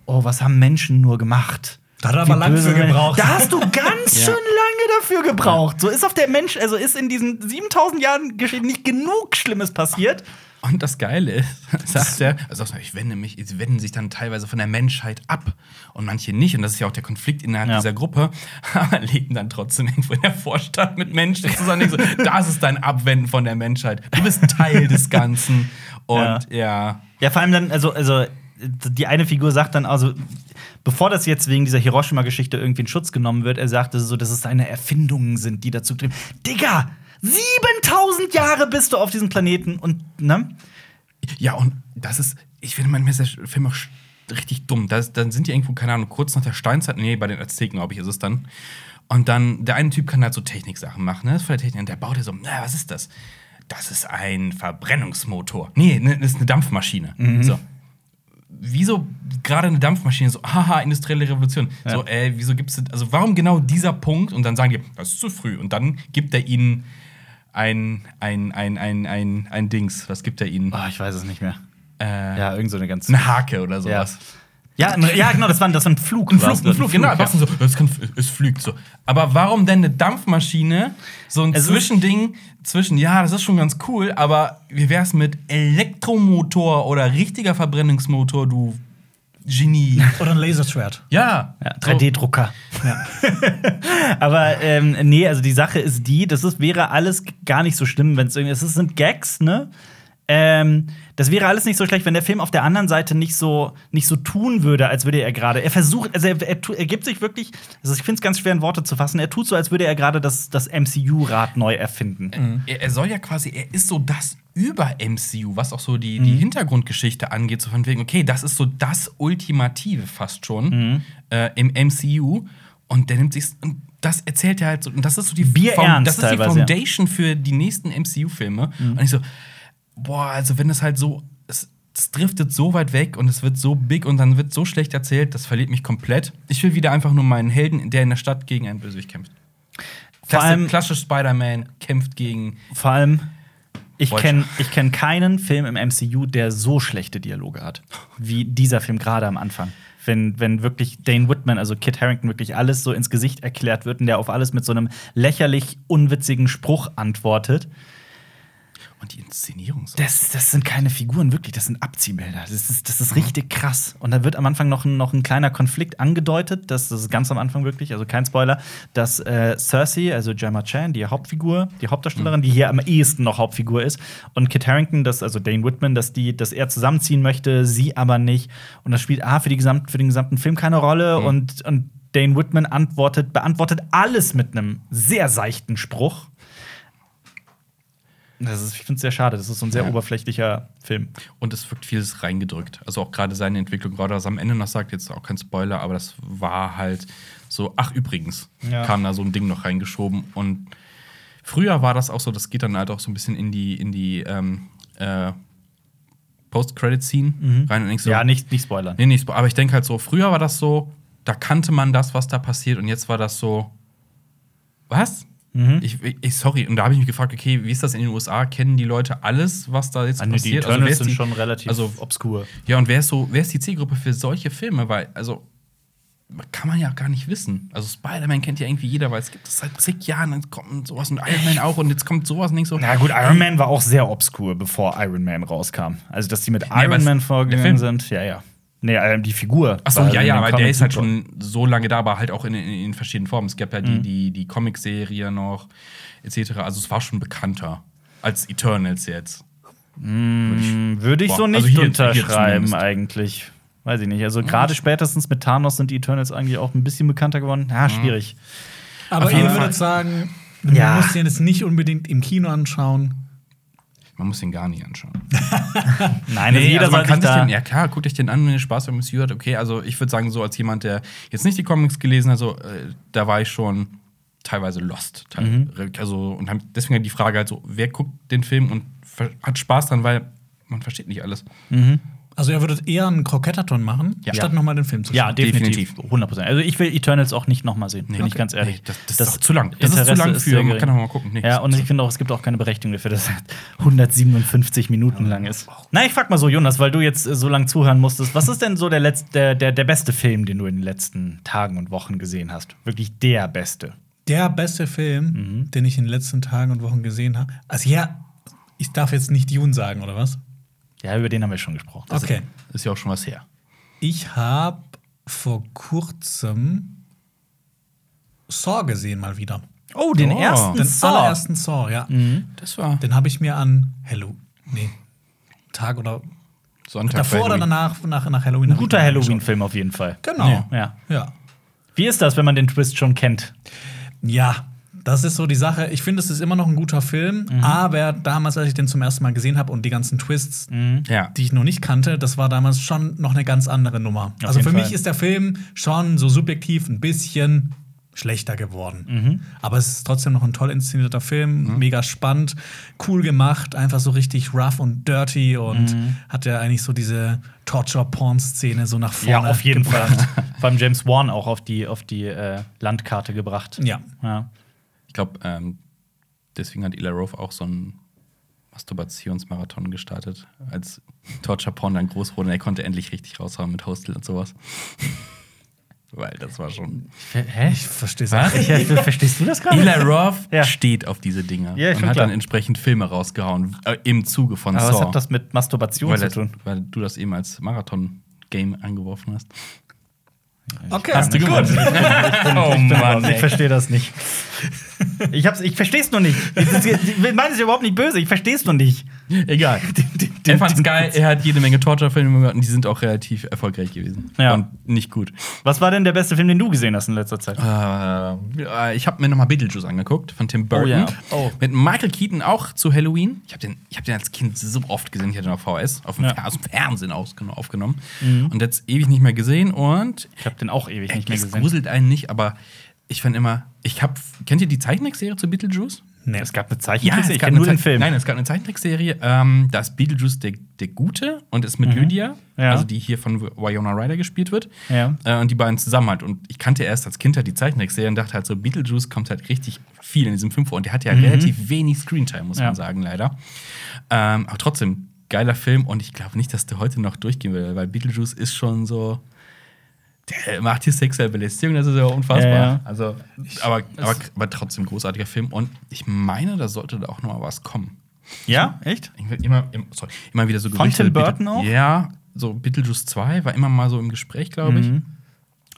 oh, was haben Menschen nur gemacht? Da hat er aber lang böse für gebraucht. Da hast du ganz schön lange dafür gebraucht. So ist auf der Mensch, also ist in diesen 7000 Jahren Geschichte nicht genug Schlimmes passiert. Und das Geile ist, sagt er, also sagt ich wende mich, sie wenden sich dann teilweise von der Menschheit ab und manche nicht. Und das ist ja auch der Konflikt innerhalb Ja. dieser Gruppe, aber leben dann trotzdem irgendwo in der Vorstadt mit Menschen zusammen. So, das ist dein Abwenden von der Menschheit. Du bist Teil des Ganzen. Und ja. Ja, vor allem dann, also, also die eine Figur sagt dann, also, bevor das jetzt wegen dieser Hiroshima-Geschichte irgendwie in Schutz genommen wird, er sagte so, dass es seine Erfindungen sind, die dazu trieben. Digga! 7000 Jahre bist du auf diesem Planeten und, ne? Ja, und das ist, ich finde manchmal ist der Film auch richtig dumm. Das, dann sind die irgendwo, keine Ahnung, kurz nach der Steinzeit, nee, bei den Azteken, glaube ich, ist es dann. Und dann, der eine Typ kann halt so Techniksachen machen, ne? Das ist voll der Technik. Und der baut ja so, na, was ist das? Das ist ein Verbrennungsmotor. Nee, ne, das ist eine Dampfmaschine. So. Wieso gerade eine Dampfmaschine so, haha, industrielle Revolution. So, äh, wieso gibt's also warum genau dieser Punkt? Und dann sagen die, das ist zu früh. Und dann gibt er ihnen ein, ein, ein, ein, ein, ein Dings. Was gibt er ihnen? Oh, ich weiß es nicht mehr. Äh, Ja, irgend so eine ganz. eine Hake oder Ja. sowas. Ja, ein- ja, genau, das war, das war ein Flug. Ein Flug, ein Flug, genau. ja. Einfach so, es, kann, es fliegt so. Aber warum denn eine Dampfmaschine? So ein Es Zwischending zwischen, ja, das ist schon ganz cool, aber wie wär's mit Elektromotor oder richtiger Verbrennungsmotor, du Genie? Oder ein Laserschwert. ja. Ja, 3D-Drucker. Aber ähm, nee, also die Sache ist die, das ist, wäre alles gar nicht so schlimm, wenn es irgendwie. Es sind Gags, ne? Ähm, das wäre alles nicht so schlecht, wenn der Film auf der anderen Seite nicht so, nicht so tun würde, als würde er gerade. Er versucht, also er, er, er gibt sich wirklich, also ich finde es ganz schwer in Worte zu fassen, er tut so, als würde er gerade das, das MCU-Rad neu erfinden. Er, er soll ja quasi, er ist so das über MCU, was auch so die, die Hintergrundgeschichte angeht, so von wegen, okay, das ist so das Ultimative fast schon äh, im MCU. Und der nimmt sich und das erzählt er halt so, und das ist so die, Bierernst das ist die teilweise, ja. Foundation für die nächsten MCU-Filme. Und ich so, boah, also wenn es halt so, es, es driftet so weit weg und es wird so big und dann wird so schlecht erzählt, das verliert mich komplett. Ich will wieder einfach nur meinen Helden, der in der Stadt gegen einen Bösewicht kämpft. Vor allem- klassisch Spider-Man kämpft gegen Vor allem, ich kenne ich kenn keinen Film im MCU, der so schlechte Dialoge hat, wie dieser Film gerade am Anfang. Wenn, wenn wirklich Dane Whitman, also Kit Harrington, wirklich alles so ins Gesicht erklärt wird und der auf alles mit so einem lächerlich unwitzigen Spruch antwortet. Und die Inszenierung so. Das, das sind keine Figuren, wirklich, das sind Abziehbilder. Das ist, das ist richtig krass. Und da wird am Anfang noch ein, noch ein kleiner Konflikt angedeutet, das, das ist ganz am Anfang wirklich, also kein Spoiler, dass äh, Cersei, also Gemma Chan, die Hauptfigur, die Hauptdarstellerin, die hier am ehesten noch Hauptfigur ist, und Kit Harrington, das, also Dane Whitman, dass, die, dass er zusammenziehen möchte, sie aber nicht. Und das spielt A für, die gesamt, für den gesamten Film keine Rolle und, und Dane Whitman antwortet, beantwortet alles mit einem sehr seichten Spruch. Das ist, ich finde es sehr schade. Das ist so ein sehr Ja. oberflächlicher Film. Und es wirkt vieles reingedrückt. Also auch gerade seine Entwicklung, gerade was er am Ende noch sagt, jetzt auch kein Spoiler, aber das war halt so, ach übrigens, Ja. kam da so ein Ding noch reingeschoben. Und früher war das auch so, das geht dann halt auch so ein bisschen in die, in die ähm, äh, Post-Credit-Scene rein und denkst so, Ja, nicht, nicht spoilern. Nee, nicht, aber ich denke halt so, früher war das so, da kannte man das, was da passiert, und jetzt war das so, was? Mhm. Ich, ich, sorry, und da habe ich mich gefragt, okay, wie ist das in den USA? Kennen die Leute alles, was da jetzt Also, die passiert? Eternals wer ist sind die- schon relativ also, obskur. ja, und wer ist so, wer ist die Zielgruppe für solche Filme? Weil, also, kann man ja gar nicht wissen. Also, Spider-Man kennt ja irgendwie jeder, weil es gibt es seit zig Jahren, dann kommt sowas und Iron Man auch, und jetzt kommt sowas und nicht so. Na gut, Iron Man war auch sehr obskur, bevor Iron Man rauskam. Also, dass die mit Iron es- Man vorgegangen sind, ja, ja. Nee, äh, die Figur. Achso, ja, ja, aber der ist halt schon so lange da, aber halt auch in, in, in verschiedenen Formen. Es gab ja die, die, die Comic-Serie noch, etc. Also es war schon bekannter als Eternals jetzt. Hm, Würde ich Boah, so also nicht hier- hier unterschreiben, zumindest. eigentlich. Weiß ich nicht. Also, gerade spätestens mit Thanos sind die Eternals eigentlich auch ein bisschen bekannter geworden. Ja, schwierig. Aber ihr würdet sagen, Ja. man muss den jetzt nicht unbedingt im Kino anschauen. Man muss den gar nicht anschauen. Nein, also jeder also man kann sich den, ja klar, guckt euch den an, wenn ihr Spaß beim MCU hat. Okay, also ich würde sagen, so als jemand, der jetzt nicht die Comics gelesen hat, so, äh, da war ich schon teilweise lost. Teil, Mhm. Also, und hab deswegen halt die Frage halt so, wer guckt den Film und hat Spaß dran, weil man versteht nicht alles. Also ihr würdet eher einen Krokettathon machen, Ja. statt nochmal den Film zu schauen. Ja, definitiv. Definitiv. 100% Also, ich will Eternals auch nicht noch mal sehen, bin ich ganz ehrlich. Nee, das- das ist doch zu lang. Das ist zu Interesse lang für- man kann doch mal gucken. Nee, ja, das und ist ich finde auch, es gibt auch keine Berechtigung dafür, dass es 157 Minuten lang ist. Na, ich frag mal so, Jonas, weil du jetzt äh, so lange zuhören musstest. Was ist denn so der, letzte, der, der, der beste Film, den du in den letzten Tagen und Wochen gesehen hast? Wirklich der beste. Der beste Film, Mhm. den ich in den letzten Tagen und Wochen gesehen habe. Also ja, ich darf jetzt nicht Dune sagen, oder was? Ja, über den haben wir schon gesprochen. Okay. Ist ja auch schon was her. Ich habe vor kurzem Saw gesehen mal wieder. Oh, den Oh. ersten Den Saw. allerersten Saw, ja. Das war Den habe ich mir an Hello, nee, Tag oder Sonntag. davor oder Halloween. danach nach, nach Halloween. Ein guter. Halloween-Film auf jeden Fall. Genau. Ja. Ja. Ja. Wie ist das, wenn man den Twist schon kennt? Ja, das ist so die Sache. Ich finde, es ist immer noch ein guter Film, Mhm. aber damals, als ich den zum ersten Mal gesehen habe und die ganzen Twists, Ja. die ich noch nicht kannte, das war damals schon noch eine ganz andere Nummer. Auf also für mich Fall. ist der Film schon so subjektiv ein bisschen schlechter geworden. Mhm. Aber es ist trotzdem noch ein toll inszenierter Film, mega spannend, cool gemacht, einfach so richtig rough und dirty und Mhm. hat ja eigentlich so diese Torture-Porn-Szene so nach vorne. Ja, auf jeden gebracht. Fall. Vor allem James Wan auch auf die, auf die äh, Landkarte gebracht. Ja. ja. Ich glaube, ähm, deswegen hat Ila Roth auch so einen Masturbationsmarathon gestartet, als Torture Porn dann groß wurde und er konnte endlich richtig raushauen mit Hostel und sowas. Weil das war schon. Hä? Ich verstehe es Was? Ich, ich, verstehst du das gerade? Eli Roth Ja. steht auf diese Dinger Ja, und hat klar. dann entsprechend Filme rausgehauen äh, im Zuge von Aber Saw. was hat das mit Masturbation weil, zu tun? weil du das eben als Marathon-Game angeworfen hast. Okay, Hast du gut. gewonnen. oh Ich raus. Ich verstehe das nicht. Ich, hab's, ich verstehe es nur nicht. Ich meine es überhaupt nicht böse. Ich verstehe es nur nicht. Egal. er fand's geil, er hat jede Menge Torture-Filme gemacht und die sind auch relativ erfolgreich gewesen. Ja. Und nicht gut. Was war denn der beste Film, den du gesehen hast in letzter Zeit? Äh, ich habe mir nochmal Beetlejuice angeguckt von Tim Burton. ja. Oh. Mit Michael Keaton auch zu Halloween. Ich habe den, ich hab den als Kind so oft gesehen. Ich hatte auf VHS, auf dem, Ja. Mhm. Aus dem Fernsehen aufgenommen. Und jetzt ewig nicht mehr gesehen. Und Ich habe den auch ewig nicht mehr es gesehen. gruselt einen nicht, aber ich fand immer, ich habe, kennt ihr die Zeichentrickserie zu Beetlejuice? Nee. Es gab eine Ja, Zeichentrickserie. es ich kenne nur den Film. Nein, es gab eine Zeichentrickserie. Ähm, da ist Beetlejuice der, der Gute und ist mit Lydia, Mhm. Ja. also die hier von Winona Ryder gespielt wird. Ja. Äh, und die beiden zusammen halt. Und ich kannte erst als Kind halt die Zeichentrickserie und dachte halt so, Beetlejuice kommt halt richtig viel in diesem Film vor. Und der hat ja relativ wenig Screentime, muss Mhm. Ja. man sagen, leider. Ähm, aber trotzdem, geiler Film und ich glaube nicht, dass der heute noch durchgehen will, weil Beetlejuice ist schon so. Der macht hier sexuelle Belästigung, das ist ja unfassbar. Ja, ja. Also, aber, aber, aber trotzdem großartiger Film. Und ich meine, da sollte da auch noch mal was kommen. Ja, echt? Ich will immer, im- sorry, immer wieder so Von Tim Burton auch? Ja, so Beetlejuice 2 war immer mal so im Gespräch, glaube ich. Mhm.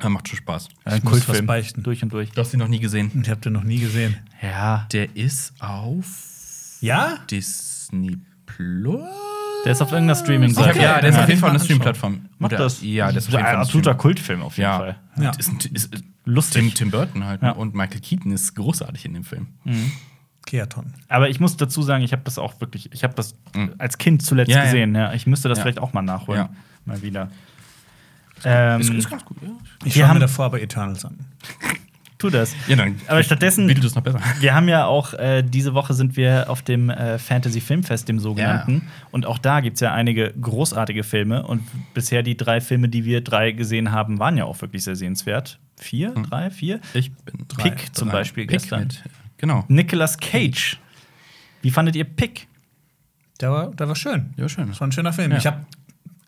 Ja, macht schon Spaß. Ich muss was beichten. Durch und durch. Du hast ihn noch nie gesehen. Ich habe den noch nie gesehen. Ja. Der ist auf Ja? Disney Plus. Der ist auf irgendeiner Streaming-Seite. hab, ja, der ist auf jeden Fall eine Stream-Plattform. Mach Oder- das. Ja, der ist auf ein jeden Fall eine absoluter Kultfilm auf jeden Ja. Fall. Ja. Ist, ist, ist Lustig. Tim, Tim Burton halt. Ja. ne? Und Michael Keaton ist großartig in dem Film. Keaton. Aber ich muss dazu sagen, ich habe das auch wirklich, ich habe das als Kind zuletzt Mhm. Ja, ja. gesehen. Ja. Ich müsste das Ja. vielleicht auch mal nachholen. Ja. Mal wieder. Ähm, Ist, ist ganz gut, ja. Ich Wir schaue haben- mir davor aber Eternals an. tu das. Ja, dann Aber stattdessen- bietet es noch besser. Wir haben ja auch, äh, diese Woche sind wir auf dem äh, Fantasy Filmfest, dem sogenannten. Und auch da gibt es ja einige großartige Filme. Und bisher die drei Filme, die wir drei gesehen haben, waren ja auch wirklich sehr sehenswert. Vier, drei, vier? Ich bin drei. Pick zum drei. Beispiel Pick gestern. mit. Genau. Nicolas Cage. Wie fandet ihr Pick? Der war, der war schön. Der war schön. Das war ein schöner Film. Ja. Ich, hab,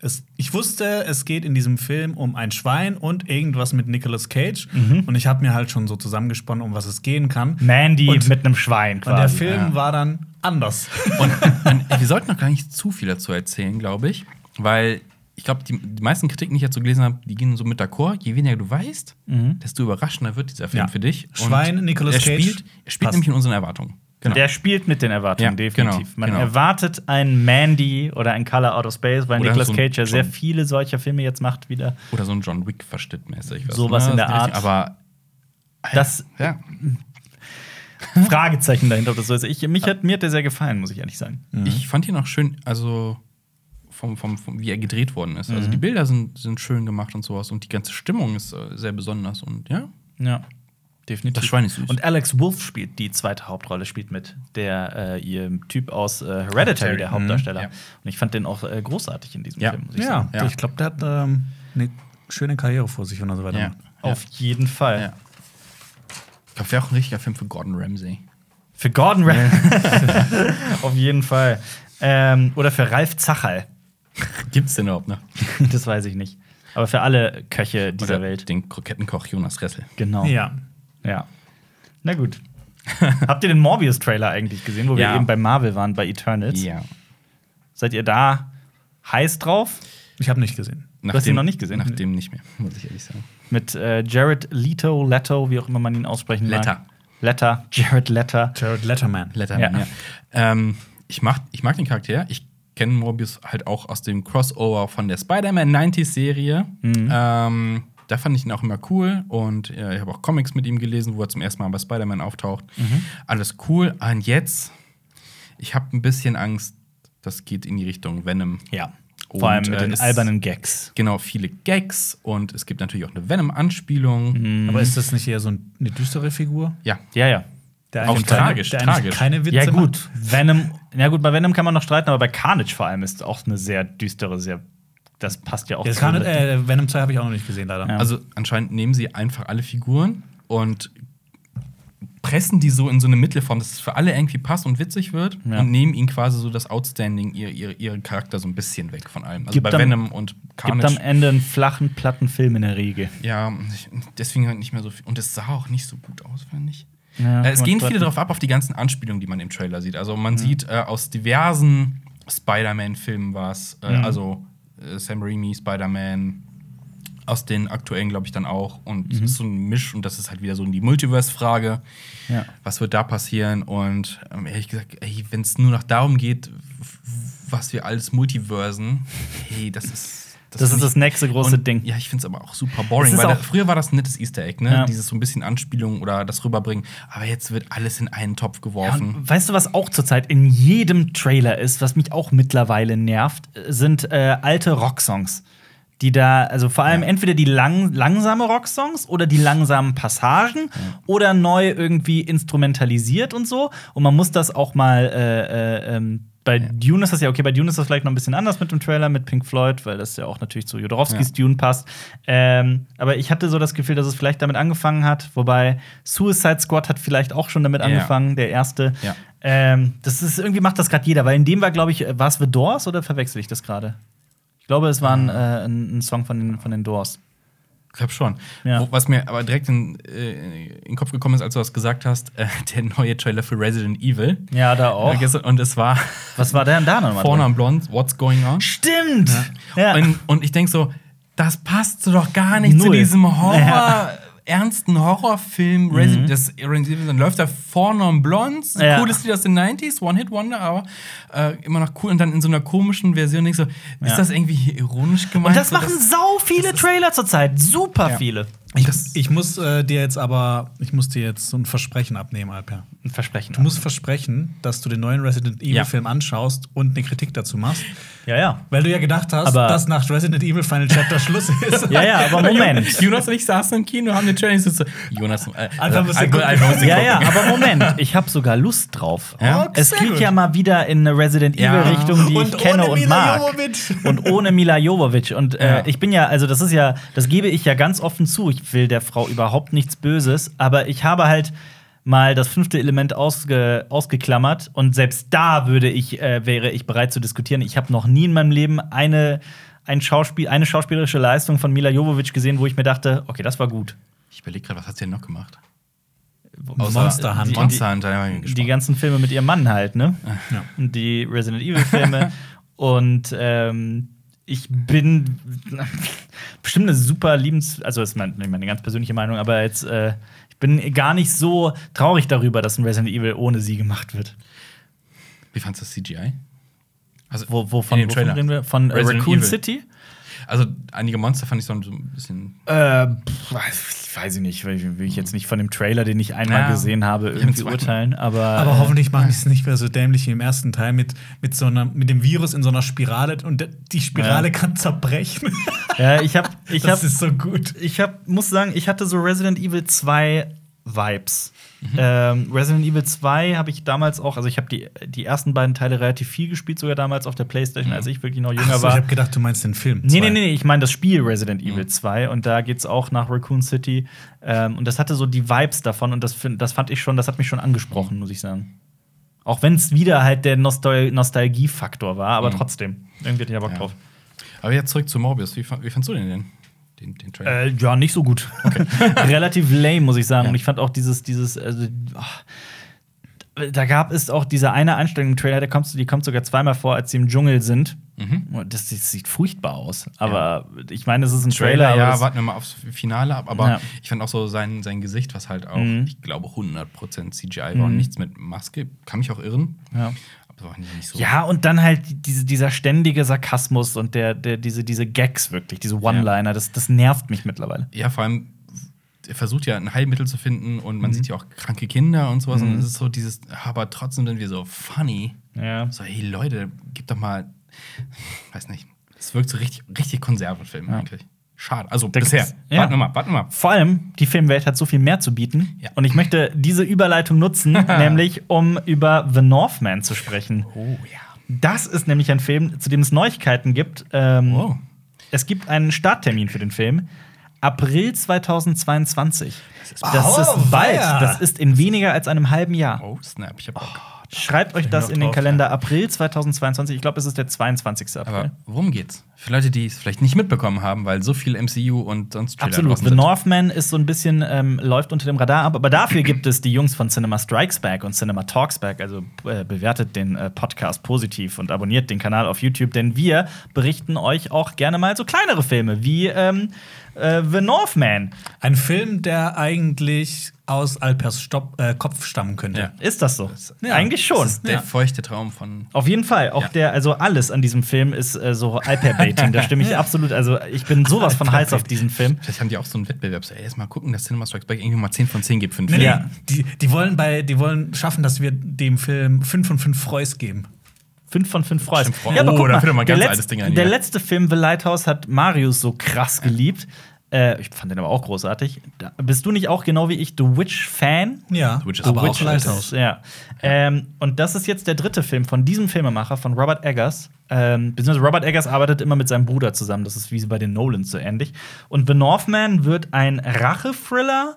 es, ich wusste, es geht in diesem Film um ein Schwein und irgendwas mit Nicolas Cage. Mhm. Und ich habe mir halt schon so zusammengesponnen, um was es gehen kann. Mandy Und- mit einem Schwein Und der quasi. Film ja. war dann anders. Und an, wir sollten noch gar nicht zu viel dazu erzählen, glaube ich. Weil ich glaube, die, die meisten Kritiken, die ich jetzt so gelesen habe, die gehen so mit d'accord. Je weniger du weißt, desto überraschender wird dieser Film Ja. für dich. Und Schwein, Nicolas er Cage, Spielt, er spielt passt. nämlich in unseren Erwartungen. Genau. Der spielt mit den Erwartungen, Ja, definitiv. genau, Man genau. erwartet ein Mandy oder ein Color Out of Space, weil Oder Nicolas so Cage ja sehr viele solcher Filme jetzt macht wieder. Oder so ein John Wick-Verstitt mäßig. was, Sowas ne? in der Art. Aber Das ja, Fragezeichen dahinter, ob das so ist. Ich, mich hat, mir hat der sehr gefallen, muss ich ehrlich sagen. ich fand ihn auch schön, also vom, vom, vom, wie er gedreht worden ist. Also die Bilder sind, sind schön gemacht und sowas und die ganze Stimmung ist äh, sehr besonders und ja. Ja, definitiv. Das Schwein ist süß. Und Alex Wolf spielt die zweite Hauptrolle, spielt mit. Der äh, ihr Typ aus äh, Hereditary, der Hauptdarsteller. Ja. Und ich fand den auch äh, großartig in diesem Ja. Film, muss ich ja, sagen. Ja. ich glaube, der hat ähm, eine schöne Karriere vor sich, wenn er so weiter Ja. macht. Auf jeden Fall. Ja. Ich glaube, wäre auch ein richtiger Film für Gordon Ramsay. Für Gordon Ramsay. Auf jeden Fall. Ähm, oder für Ralf Zacherl. Gibt's den überhaupt noch? Das weiß ich nicht. Aber für alle Köche dieser Oder Welt. Den Krokettenkoch Jonas Ressel. Genau. Ja. Ja. Na gut. Habt ihr den Morbius-Trailer eigentlich gesehen, wo wir Ja. eben bei Marvel waren, bei Eternals? Ja. Seid ihr da heiß drauf? Ich habe nicht gesehen. hast ihn noch nicht gesehen? Nachdem nicht mehr, muss ich ehrlich sagen. Mit äh, Jared Leto, Leto, wie auch immer man ihn aussprechen mag. Letter. Letter, Jared Letter. Jared Letterman. Letterman, Ja. ja. Ähm, ich, mag, ich mag den Charakter. Ich kenne Morbius halt auch aus dem Crossover von der Spider-Man 90s-Serie. Mhm. Ähm, da fand ich ihn auch immer cool und äh, ich habe auch Comics mit ihm gelesen, wo er zum ersten Mal bei Spider-Man auftaucht. Mhm. Alles cool. Und jetzt, ich habe ein bisschen Angst, das geht in die Richtung Venom. Ja. Und, Vor allem mit äh, den albernen Gags. Genau, viele Gags und es gibt natürlich auch eine Venom-Anspielung. Aber ist das nicht eher so eine düstere Figur? Ja. Ja, ja. Der Auch eigentlich tragisch, der eigentlich tragisch. keine Witze Ja, macht? gut. Venom. Ja, gut, bei Venom kann man noch streiten, aber bei Carnage vor allem ist auch eine sehr düstere, sehr. Das passt ja auch Das kann, äh, Venom 2 habe ich auch noch nicht gesehen, leider. Ja. Also anscheinend nehmen sie einfach alle Figuren und pressen die so in so eine Mittelform, dass es für alle irgendwie passt und witzig wird Ja. und nehmen ihnen quasi so das Outstanding, ihr, ihr, ihren Charakter so ein bisschen weg von allem. Also Gibt bei am- Venom und Gibt am Carnage. Ende einen flachen, platten Film in der Regel. Ja, deswegen halt nicht mehr so viel. Und es sah auch nicht so gut aus, fand ich. Ja, Äh, es gehen viele darauf ab, auf die ganzen Anspielungen, die man im Trailer sieht. Also man sieht äh, aus diversen Spider-Man-Filmen was. Äh, Mhm. Also Sam Raimi, Spider-Man, aus den aktuellen, glaube ich, dann auch. Und es Mhm. ist so ein Misch und das ist halt wieder so die Multiverse-Frage. Ja. Was wird da passieren? Und ähm, ehrlich gesagt, wenn es nur noch darum geht, was wir als Multiversen, hey, das ist. Das ist find das ich- nächste große und, Ding. Ja, ich finde es aber auch super boring, weil da, früher war das ein nettes Easter Egg, ne? Ja. Dieses so ein bisschen Anspielung oder das rüberbringen. Aber jetzt wird alles in einen Topf Ja, geworfen. und weißt du, was auch zurzeit in jedem Trailer ist, was mich auch mittlerweile nervt, sind äh, alte Rocksongs. Die da, also vor allem entweder die lang, langsame Rocksongs oder die langsamen Passagen oder neu irgendwie instrumentalisiert und so. Und man muss das auch mal äh, äh, ähm, bei Dune ist das ja okay, bei Dune ist das vielleicht noch ein bisschen anders mit dem Trailer mit Pink Floyd, weil das ja auch natürlich zu Jodorowskis Ja. Dune passt. Ähm, aber ich hatte so das Gefühl, dass es vielleicht damit angefangen hat, wobei Suicide Squad hat vielleicht auch schon damit Ja. angefangen, der erste. Ja. Ähm, das ist irgendwie macht das gerade jeder, weil in dem war, glaube ich, war es The Doors oder verwechsel ich das gerade? Ich glaube, es war ein, äh, ein, ein Song von den, von den Doors. Ich glaube schon. Ja. Wo, was mir aber direkt in, äh, in den Kopf gekommen ist, als du das gesagt hast, äh, der neue Trailer für Resident Evil. Ja, da auch. Und es war Was war denn da nochmal? vorne am Blond, What's Going On? Stimmt! Ja. Und, und ich denke so, das passt so doch gar nicht zu Null. diesem Horror, Ja. Ernsten Horrorfilm. Resident, das Resident Evil, dann läuft da vorne am Blond, Ja. cooles Lied aus den 90s, One-Hit-Wonder, aber äh, immer noch cool. Und dann in so einer komischen Version denkst Ja. ist das irgendwie ironisch gemeint? Und das So, machen sau viele Trailer zurzeit. Super Ja. viele. Ich, ich muss äh, dir jetzt aber, ich muss dir jetzt so ein Versprechen abnehmen, Alper. Ein Versprechen. Du musst versprechen, dass du den neuen Resident Ja. Evil-Film anschaust und eine Kritik dazu machst. Ja, ja. Weil du ja gedacht hast, Aber- dass nach Resident Evil Final Chapter Schluss ist. Ja, ja, aber Moment. Jonas und ich saßen im Kino, haben den Trailer so, Jonas, äh, Einfach muss gucken. einfach muss Ja, ja, aber Moment, ich habe sogar Lust drauf. Ja? Es Sehr geht ja mal wieder in eine Resident Ja. Evil-Richtung, die ich kenne ohne und Mila mag. Jovovich. Und ohne Mila Jovovich. Und äh, Ja. ich bin ja, also das ist ja, das gebe ich ja ganz offen zu. Ich will der Frau überhaupt nichts Böses, aber ich habe halt mal das fünfte Element ausge, ausgeklammert und selbst da würde ich, äh, wäre ich bereit zu diskutieren. Ich habe noch nie in meinem Leben eine, ein Schauspiel, eine schauspielerische Leistung von Mila Jovovich gesehen, wo ich mir dachte, okay, das war gut. Ich überlege gerade, was hat sie denn noch gemacht? Monster Hunter. die- Monster Hunter, Die gespannt. ganzen Filme mit ihrem Mann halt, ne? Ja. Und die Resident Evil-Filme. und ähm, ich bin bestimmt eine super liebens, also das ist mein- meine ganz persönliche Meinung, aber jetzt äh, ich bin gar nicht so traurig darüber, dass ein Resident Evil ohne sie gemacht wird. Wie fandst du das CGI? Also, Wo, wovon, wovon reden wir? Von äh, Resident Raccoon Evil. City? Also, einige Monster fand ich so ein bisschen. Äh, pff, weiß- ich nicht, will will ich jetzt nicht von dem Trailer, den ich einmal Ja. gesehen habe, Ich hab irgendwie urteilen, aber Aber hoffentlich machen die es nicht mehr so dämlich wie im ersten Teil mit, mit, so einer, mit dem Virus in so einer Spirale und die Spirale Ja. kann zerbrechen. ja, ich habe ich das hab, ist so gut. ich hab, muss sagen, ich hatte so Resident Evil 2 Vibes. Mhm. Ähm, Resident Evil 2 habe ich damals auch, also ich habe die, die ersten beiden Teile relativ viel gespielt, sogar damals auf der Playstation, als ich wirklich noch jünger so, ich war. habe gedacht, du meinst den Film. Nee, nee, nee, ich meine das Spiel Resident Mhm. Evil 2 und da geht's auch nach Raccoon City. Ähm, und das hatte so die Vibes davon und das, das fand ich schon, das hat mich schon angesprochen, muss ich sagen. Auch wenn es wieder halt der Nostal Nostalgiefaktor war, aber Mhm. trotzdem. Irgendwie hatte ich ja Bock Ja. drauf. Aber jetzt zurück zu Morbius. Wie, wie fandst du den denn? Den, den Trailer? Äh, ja, nicht so gut. Relativ lame, muss ich sagen. Ja. Und ich fand auch dieses, dieses, also, ach, da gab es auch diese eine Einstellung im Trailer, der kommt, die kommt sogar zweimal vor, als sie im Dschungel sind. Mhm. Und Das, das sieht furchtbar aus. Aber ich meine, es ist ein Trailer. aber ja, warten wir mal aufs Finale ab. Aber Ja. ich fand auch so sein, sein Gesicht, was halt auch, Mhm. ich glaube, 100% CGI war und Mhm. nichts mit Maske. Kann mich auch irren. ja. So. Ja, und dann halt diese, dieser ständige Sarkasmus und der, der, diese, diese Gags wirklich, diese One-Liner, das, das nervt mich mittlerweile. Ja, vor allem, er versucht ja ein Heilmittel zu finden und man Mhm. sieht ja auch kranke Kinder und sowas. Mhm. Und es ist so dieses, aber trotzdem sind wir so funny. Ja. So, hey Leute, gib doch mal, weiß nicht. Es wirkt so richtig, richtig Konservenfilm Ja. eigentlich. Schade. Also Der- bisher. Ja. Warten wir mal, warten wir mal. Vor allem, die Filmwelt hat so viel mehr zu bieten. Ja. Und ich möchte diese Überleitung nutzen, nämlich um über The Northman zu sprechen. Oh ja. Das ist nämlich ein Film, zu dem es Neuigkeiten gibt. Ähm, Wow. Es gibt einen Starttermin für den Film. April 2022. Das ist- Das ist Oh, bald. weia. Das ist in weniger als einem halben Jahr. Oh, Snap, ich hab Bock. Schreibt euch das in den drauf, Kalender April 2022. Ich glaube, es ist der 22. April. Aber worum geht's? Für Leute, die es vielleicht nicht mitbekommen haben, weil so viel MCU und sonst Trailer Absolut. The. Northman ist so ein bisschen, ähm, läuft unter dem Radar ab, aber dafür gibt es die Jungs von Cinema Strikes Back und Cinema Talks Back. Also äh, bewertet den äh, Podcast positiv und abonniert den Kanal auf YouTube, denn wir berichten euch auch gerne mal so kleinere Filme wie ähm, äh, The Northman. Ein Film, der eigentlich aus Alpers Stopp, äh, Kopf stammen könnte. Ja. Ist das so? Ja. Eigentlich schon. Das ist der Ja. feuchte Traum von. Auf jeden Fall. Auch der, also alles an diesem Film ist äh, so Alper-Baiting. da stimme ich absolut. Also ich bin sowas von heiß auf diesen Film. Vielleicht haben die auch so einen Wettbewerb. So, ey, erst mal gucken, dass Cinema Strikes Back irgendwie mal 10 von 10 gibt für einen Nee, Film. Ja. die, die, wollen bei, die wollen schaffen, dass wir dem Film 5 von 5 Freus geben. Fünf von fünf Freus. Stimmt, Freus. aber Oh, guck da mal, findet man der, ganz letz- altes Ding ein, der ja. letzte Film, The Lighthouse, hat Marius so krass geliebt. Äh, ich fand den aber auch großartig. Da, bist du nicht auch genau wie ich The Witch-Fan? Ja, Which is aber a auch witch Lighthouse. Ja. Ähm, und das ist jetzt der dritte Film von diesem Filmemacher, von Robert Eggers. Ähm, beziehungsweise Robert Eggers arbeitet immer mit seinem Bruder zusammen. Das ist wie bei den Nolans so ähnlich. Und The Northman wird ein Rache-Thriller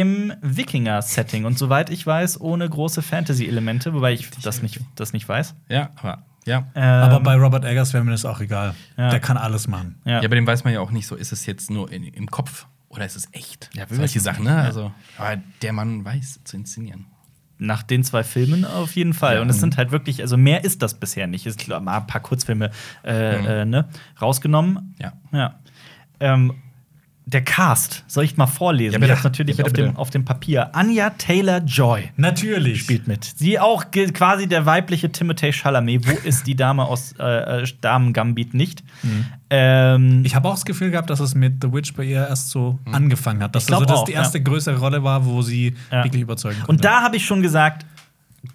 im Wikinger-Setting. Und soweit ich weiß, ohne große Fantasy-Elemente, wobei ich das nicht, das nicht weiß. Ja, aber ja. Ähm, Aber bei Robert Eggers wäre mir das auch egal. Ja. Der kann alles machen. ja. Ja, bei dem weiß man ja auch nicht so, ist es jetzt nur in, im Kopf oder ist es echt? Ja, Solche Sachen, ne? ja. Also, aber der Mann weiß zu inszenieren. Nach den zwei Filmen auf jeden Fall. Ja. Und es sind halt wirklich, also mehr ist das bisher nicht. Es sind mal ein paar Kurzfilme äh, Mhm. äh, ne, rausgenommen. Ja. Ja. Ähm, der Cast, soll ich mal vorlesen? Ja. Ich hab's natürlich Ja, bitte, auf, dem, bitte. auf dem Papier. Anja Taylor Joy Natürlich. spielt mit. Sie auch quasi der weibliche Timothée Chalamet. Wo ist die Dame aus äh, äh, Damen Gambit nicht? Ähm, Ich habe auch das Gefühl gehabt, dass es mit The Witch bei ihr erst so angefangen hat. Dass Ich glaub also das auch, die erste größere Rolle war, wo sie Ja. wirklich überzeugen konnte. Und da habe ich schon gesagt,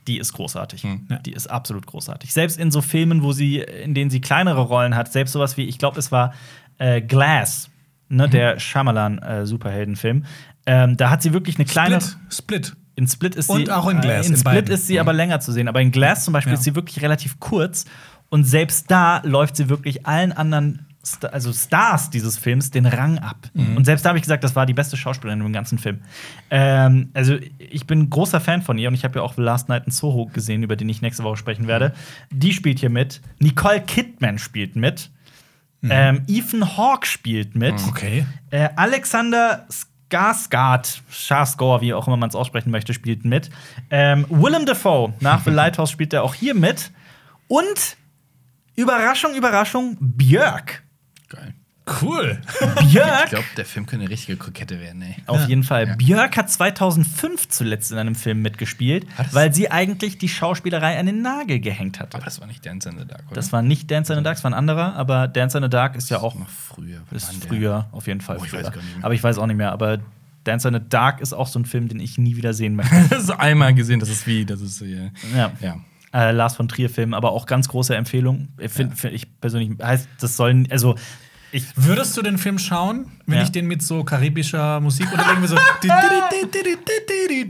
die ist großartig. Hm. Die ist absolut großartig. Selbst in so Filmen, wo sie, in denen sie kleinere Rollen hat, selbst sowas wie, ich glaube, es war äh, Glass, Mhm. ne, der Shyamalan-Superheldenfilm. ähm, da hat sie wirklich eine kleine. Split. Split. In Split ist Und sie. auch in Glass, In in Split beiden. ist sie aber länger zu sehen. Aber in Glass zum Beispiel Ja. ist sie wirklich relativ kurz. Und selbst da läuft sie wirklich allen anderen. Also Stars dieses Films den Rang ab. Mhm. Und selbst da habe ich gesagt, das war die beste Schauspielerin im ganzen Film. Ähm, also ich bin großer Fan von ihr und ich habe ja auch Last Night in Soho gesehen, über den ich nächste Woche sprechen werde. Die spielt hier mit. Nicole Kidman spielt mit. Ähm, Ethan Hawke spielt mit. Okay. Äh, Alexander Skarsgård, Skarsgård, wie auch immer man es aussprechen möchte, spielt mit. Ähm, Willem Dafoe, nach The Lighthouse spielt er auch hier mit. Und Überraschung, Überraschung, Björk. Cool. Ich Björk, glaube, der Film könnte eine richtige Kokette werden, ey. auf jeden Fall. Ja. Björk hat 2005 zuletzt in einem Film mitgespielt, Hat es? weil sie eigentlich die Schauspielerei an den Nagel gehängt hatte. Aber das war nicht Dance in the Dark, oder? Das war nicht Dance in the Dark, das war ein anderer, aber Dance in the Dark ist ja auch noch früher. Ist früher, auf jeden Fall. Oh, ich früher. weiß gar nicht mehr. Aber ich weiß auch nicht mehr. Aber Dance in the Dark ist auch so ein Film, den ich nie wieder sehen möchte. Das ist einmal gesehen, das ist wie, das ist äh, ja. ja. Äh, Lars von Trier Film, aber auch ganz große Empfehlung. Ich, find, find ich persönlich heißt, das sollen also ich Würdest du den Film schauen, wenn Ja. ich den mit so karibischer Musik oder irgendwie so.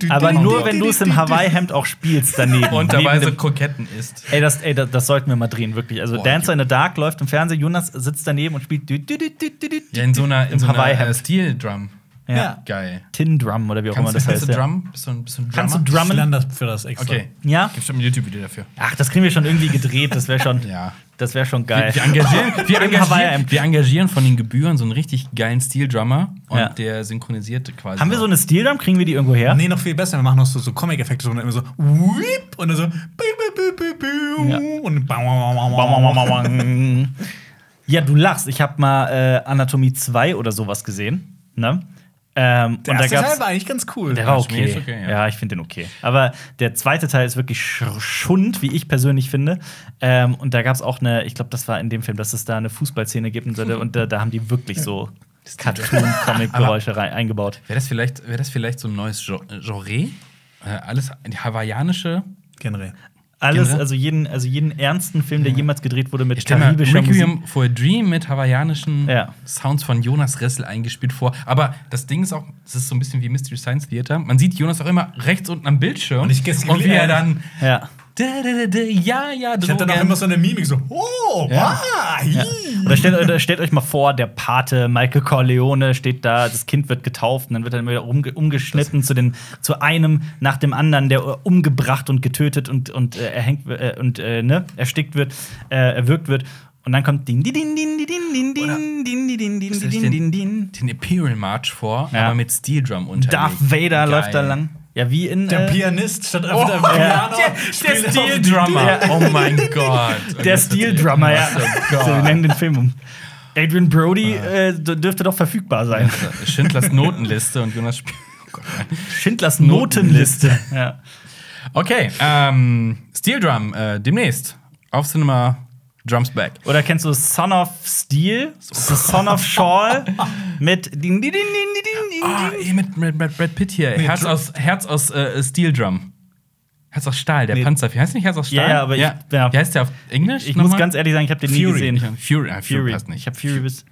aber nur wenn du es im Hawaii Hemd auch spielst daneben. Und dabei so Koketten ist. Ey, das, ey das, das sollten wir mal drehen, wirklich. Also Boah, Dancer in the Dark läuft im Fernsehen, Jonas sitzt daneben und spielt Ja, in so einer, in so einer äh, Hawaii-Hemd. Steel Drum. Ja. Ja. Geil. Tin Drum oder wie auch immer Kannst, das du- kannst heißt. du ja. Drum? Bist du ein, bist du ein Kannst du Drummer? Ich drummen? lerne das für das extra. Okay. Ja? Gibt bestimmt ein YouTube-Video dafür. Ach, das kriegen wir schon irgendwie gedreht. Das wäre schon, Ja. Das wäre schon geil. Wir, wir, engagieren, wir, engagieren, wir engagieren von den Gebühren so einen richtig geilen Steel-Drummer und Ja. der synchronisiert quasi. Haben wir so eine Steel Drum? Kriegen wir die irgendwo her? Nee, noch viel besser. Wir machen noch so, so Comic-Effekte und immer so Whip und dann so Ja. und. Ja, du lachst. Ich habe mal äh, Anatomie 2 oder sowas gesehen. Ne? Ähm, Der und da erste gab's, Teil war eigentlich ganz cool. Der war okay. ist okay, ja. ja. ich finde den okay. Aber der zweite Teil ist wirklich sch Schund, wie ich persönlich finde. Ähm, und da gab es auch eine, ich glaube, das war in dem Film, dass es da eine Fußballszene gibt und, so, und da, da haben die wirklich so Cartoon-Comic-Geräusche eingebaut. Wäre das, vielleicht, wär das vielleicht so ein neues Gen- Genre? Äh, alles die hawaiianische. Generell. Alles, Generell? also jeden, also jeden ernsten Film, der jemals gedreht wurde mit karibischer Musik. Requiem for a Dream mit hawaiianischen Ja. Sounds von Jonas Ressel eingespielt vor. Aber das Ding ist auch, es ist so ein bisschen wie Mystery Science Theater. Man sieht Jonas auch immer rechts unten am Bildschirm. Und ich. Und wie er dann. Ja. Ja, ja, Ich hatte dann auch immer so eine Mimik, so, oh, Ja. ah, hi. Oder stellt, oder stellt euch mal vor, der Pate Michael Corleone steht da, das Kind wird getauft und dann wird er wieder umge umgeschnitten zu, den, zu einem nach dem anderen, der äh, umgebracht und getötet und, und äh, erhängt äh, und äh, ne, erstickt wird, äh, erwürgt wird. Und dann kommt din din din din din din din din din din Stell dich din den, Imperial March vor, Ja. aber mit Steel Drum unterlegt. Darth Vader Geil. läuft da lang. Ja, wie in Der äh, Pianist statt auf Oh, der. Piano. der, der Steel Drummer. Oh mein Gott. der Steel Drummer, ja. So, wir nennen den Film um. Adrian Brody äh, d- dürfte doch verfügbar sein. Schindlers Notenliste und Jonas Spiel. Oh Gott. Schindlers Notenliste. Notenliste. ja. Okay, ähm, Steel Drum äh, demnächst auf Cinema Drums Back. Oder kennst du Son of Steel? Son of Shawl? mit din, din, din, din, din, din, Ah, din. hier mit, mit, mit Brad Pitt hier. Herz Drum- aus, Herz aus äh, Steel Drum. Herz aus Stahl, der Nee. Panzer. Heißt nicht Herz aus Stahl? Ja, ja, aber ich- ja. Wie heißt der auf Englisch? Ich muss ganz ehrlich sagen, ich habe den nie Fury. gesehen. Nicht- Fury, ah, Fury, Fury. passt nicht. Ich habe Fury bis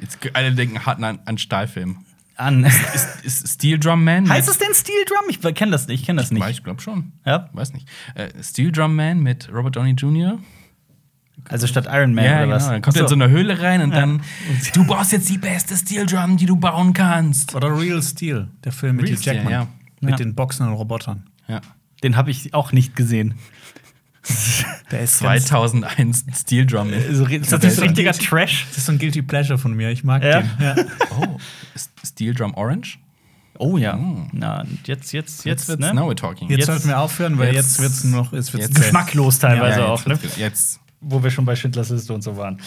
Jetzt, alle denken hart an, an Stahlfilm. an. Ist, ist Steel Drum Man? heißt es denn Steel Drum? Ich kenne das nicht. Ich kenne das nicht. Ich glaube schon. Ja? Weiß nicht. Äh, Steel Drum Man mit Robert Downey Jr. Also statt Iron Man ja, oder genau. was? Dann kommt er in so eine Höhle rein und dann, du baust jetzt die beste Steel Drum, die du bauen kannst. Oder Real Steel, der Film mit Real Hugh Jackman. ja. Mit Ja. den boxenden Robotern. Ja. Den habe ich auch nicht gesehen. Der ist ganz, 2001 Steel Drum. Ist das nicht so richtiger Trash? das ist so ein Guilty Pleasure von mir. Ich mag Ja. den. Ja. Oh, ist Steel Drum Orange? Oh ja. Na, und jetzt, jetzt, jetzt, wird's, ne? now we're talking. Jetzt, Jetzt- sollten wir aufhören, weil jetzt- jetzt, wird's noch jetzt wird's jetzt-. Geschmacklos teilweise ja, auch, ne? jetzt, jetzt. Wo wir schon bei Schindlers Liste und so waren.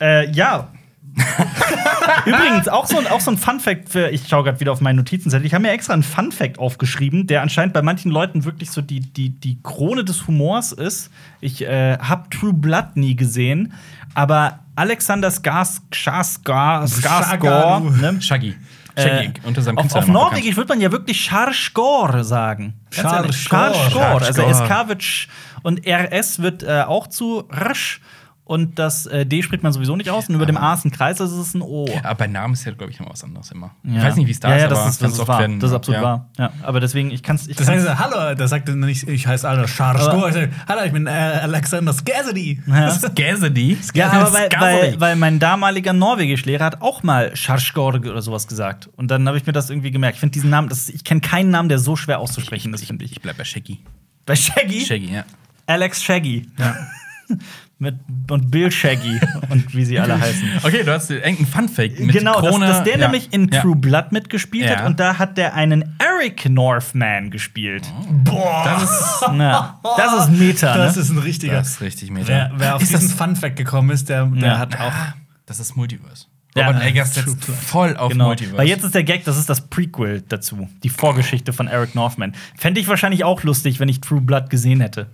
Äh, ja. Übrigens, auch so, ein, auch so ein Fun-Fact für, ich schaue gerade wieder auf meine Notizenzettel. Ich habe mir extra einen Fun-Fact aufgeschrieben, der anscheinend bei manchen Leuten wirklich so die, die, die Krone des Humors ist. Ich äh, habe True Blood nie gesehen, aber Alexander Skars, Skarsgård, Skarsgård, Skarsgård. ne? Shaggy. Äh, unter seinem auf, auf Norwegisch wird man ja wirklich Scharskor sagen. Skarsgård. Also. SK wird Sch und RS wird äh, auch zu Rsch. Und das äh, D spricht man sowieso nicht aus. Und über dem A ist ein Kreis, also ist es ein O. bekannt. Aber bei Namen ist ja, glaube ich, noch was anderes immer. Ja. Ich weiß nicht, wie es da ja, ist, ja, das aber ist, das ganz ist wahr. werden- das ist absolut ja. wahr. Ja, aber deswegen, ich kann es. Ich Das heißt, hallo, der sagt dann nicht, ich heiße Alter Scharsko. Ich sage, hallo, ich bin äh, Alexander Skazedy. Ja. Gäsedi. Ja, aber weil, weil, weil mein damaliger Norwegischlehrer hat auch mal Scharskor oder sowas gesagt. Und dann habe ich mir das irgendwie gemerkt. Ich finde diesen Namen, das, ich kenne keinen Namen, der so schwer auszusprechen ist, finde ich. Ich bleib bei Shaggy. Bei Shaggy? Shaggy, ja. Alex Shaggy. Mit, und Bill Shaggy und wie sie alle heißen. Okay, du hast irgendeinen Funfact mit genau, Krone. dass, dass der ja. nämlich in ja. True Blood mitgespielt Ja. hat und da hat der einen Eric Northman gespielt. Boah, Das ist, Na, das ist Meta, das ne? ist ein richtiger. das ist richtig meta. Wer, wer auf ist diesen das, Fun-Fact gekommen ist, der, der Ja. hat auch. ah, das ist Multiverse. Ja. Robert Eggers True setzt Blood. voll auf Genau. Multiverse. Weil jetzt ist der Gag, das ist das Prequel dazu. Die Vorgeschichte von Eric Northman. Fände ich wahrscheinlich auch lustig, wenn ich True Blood gesehen hätte.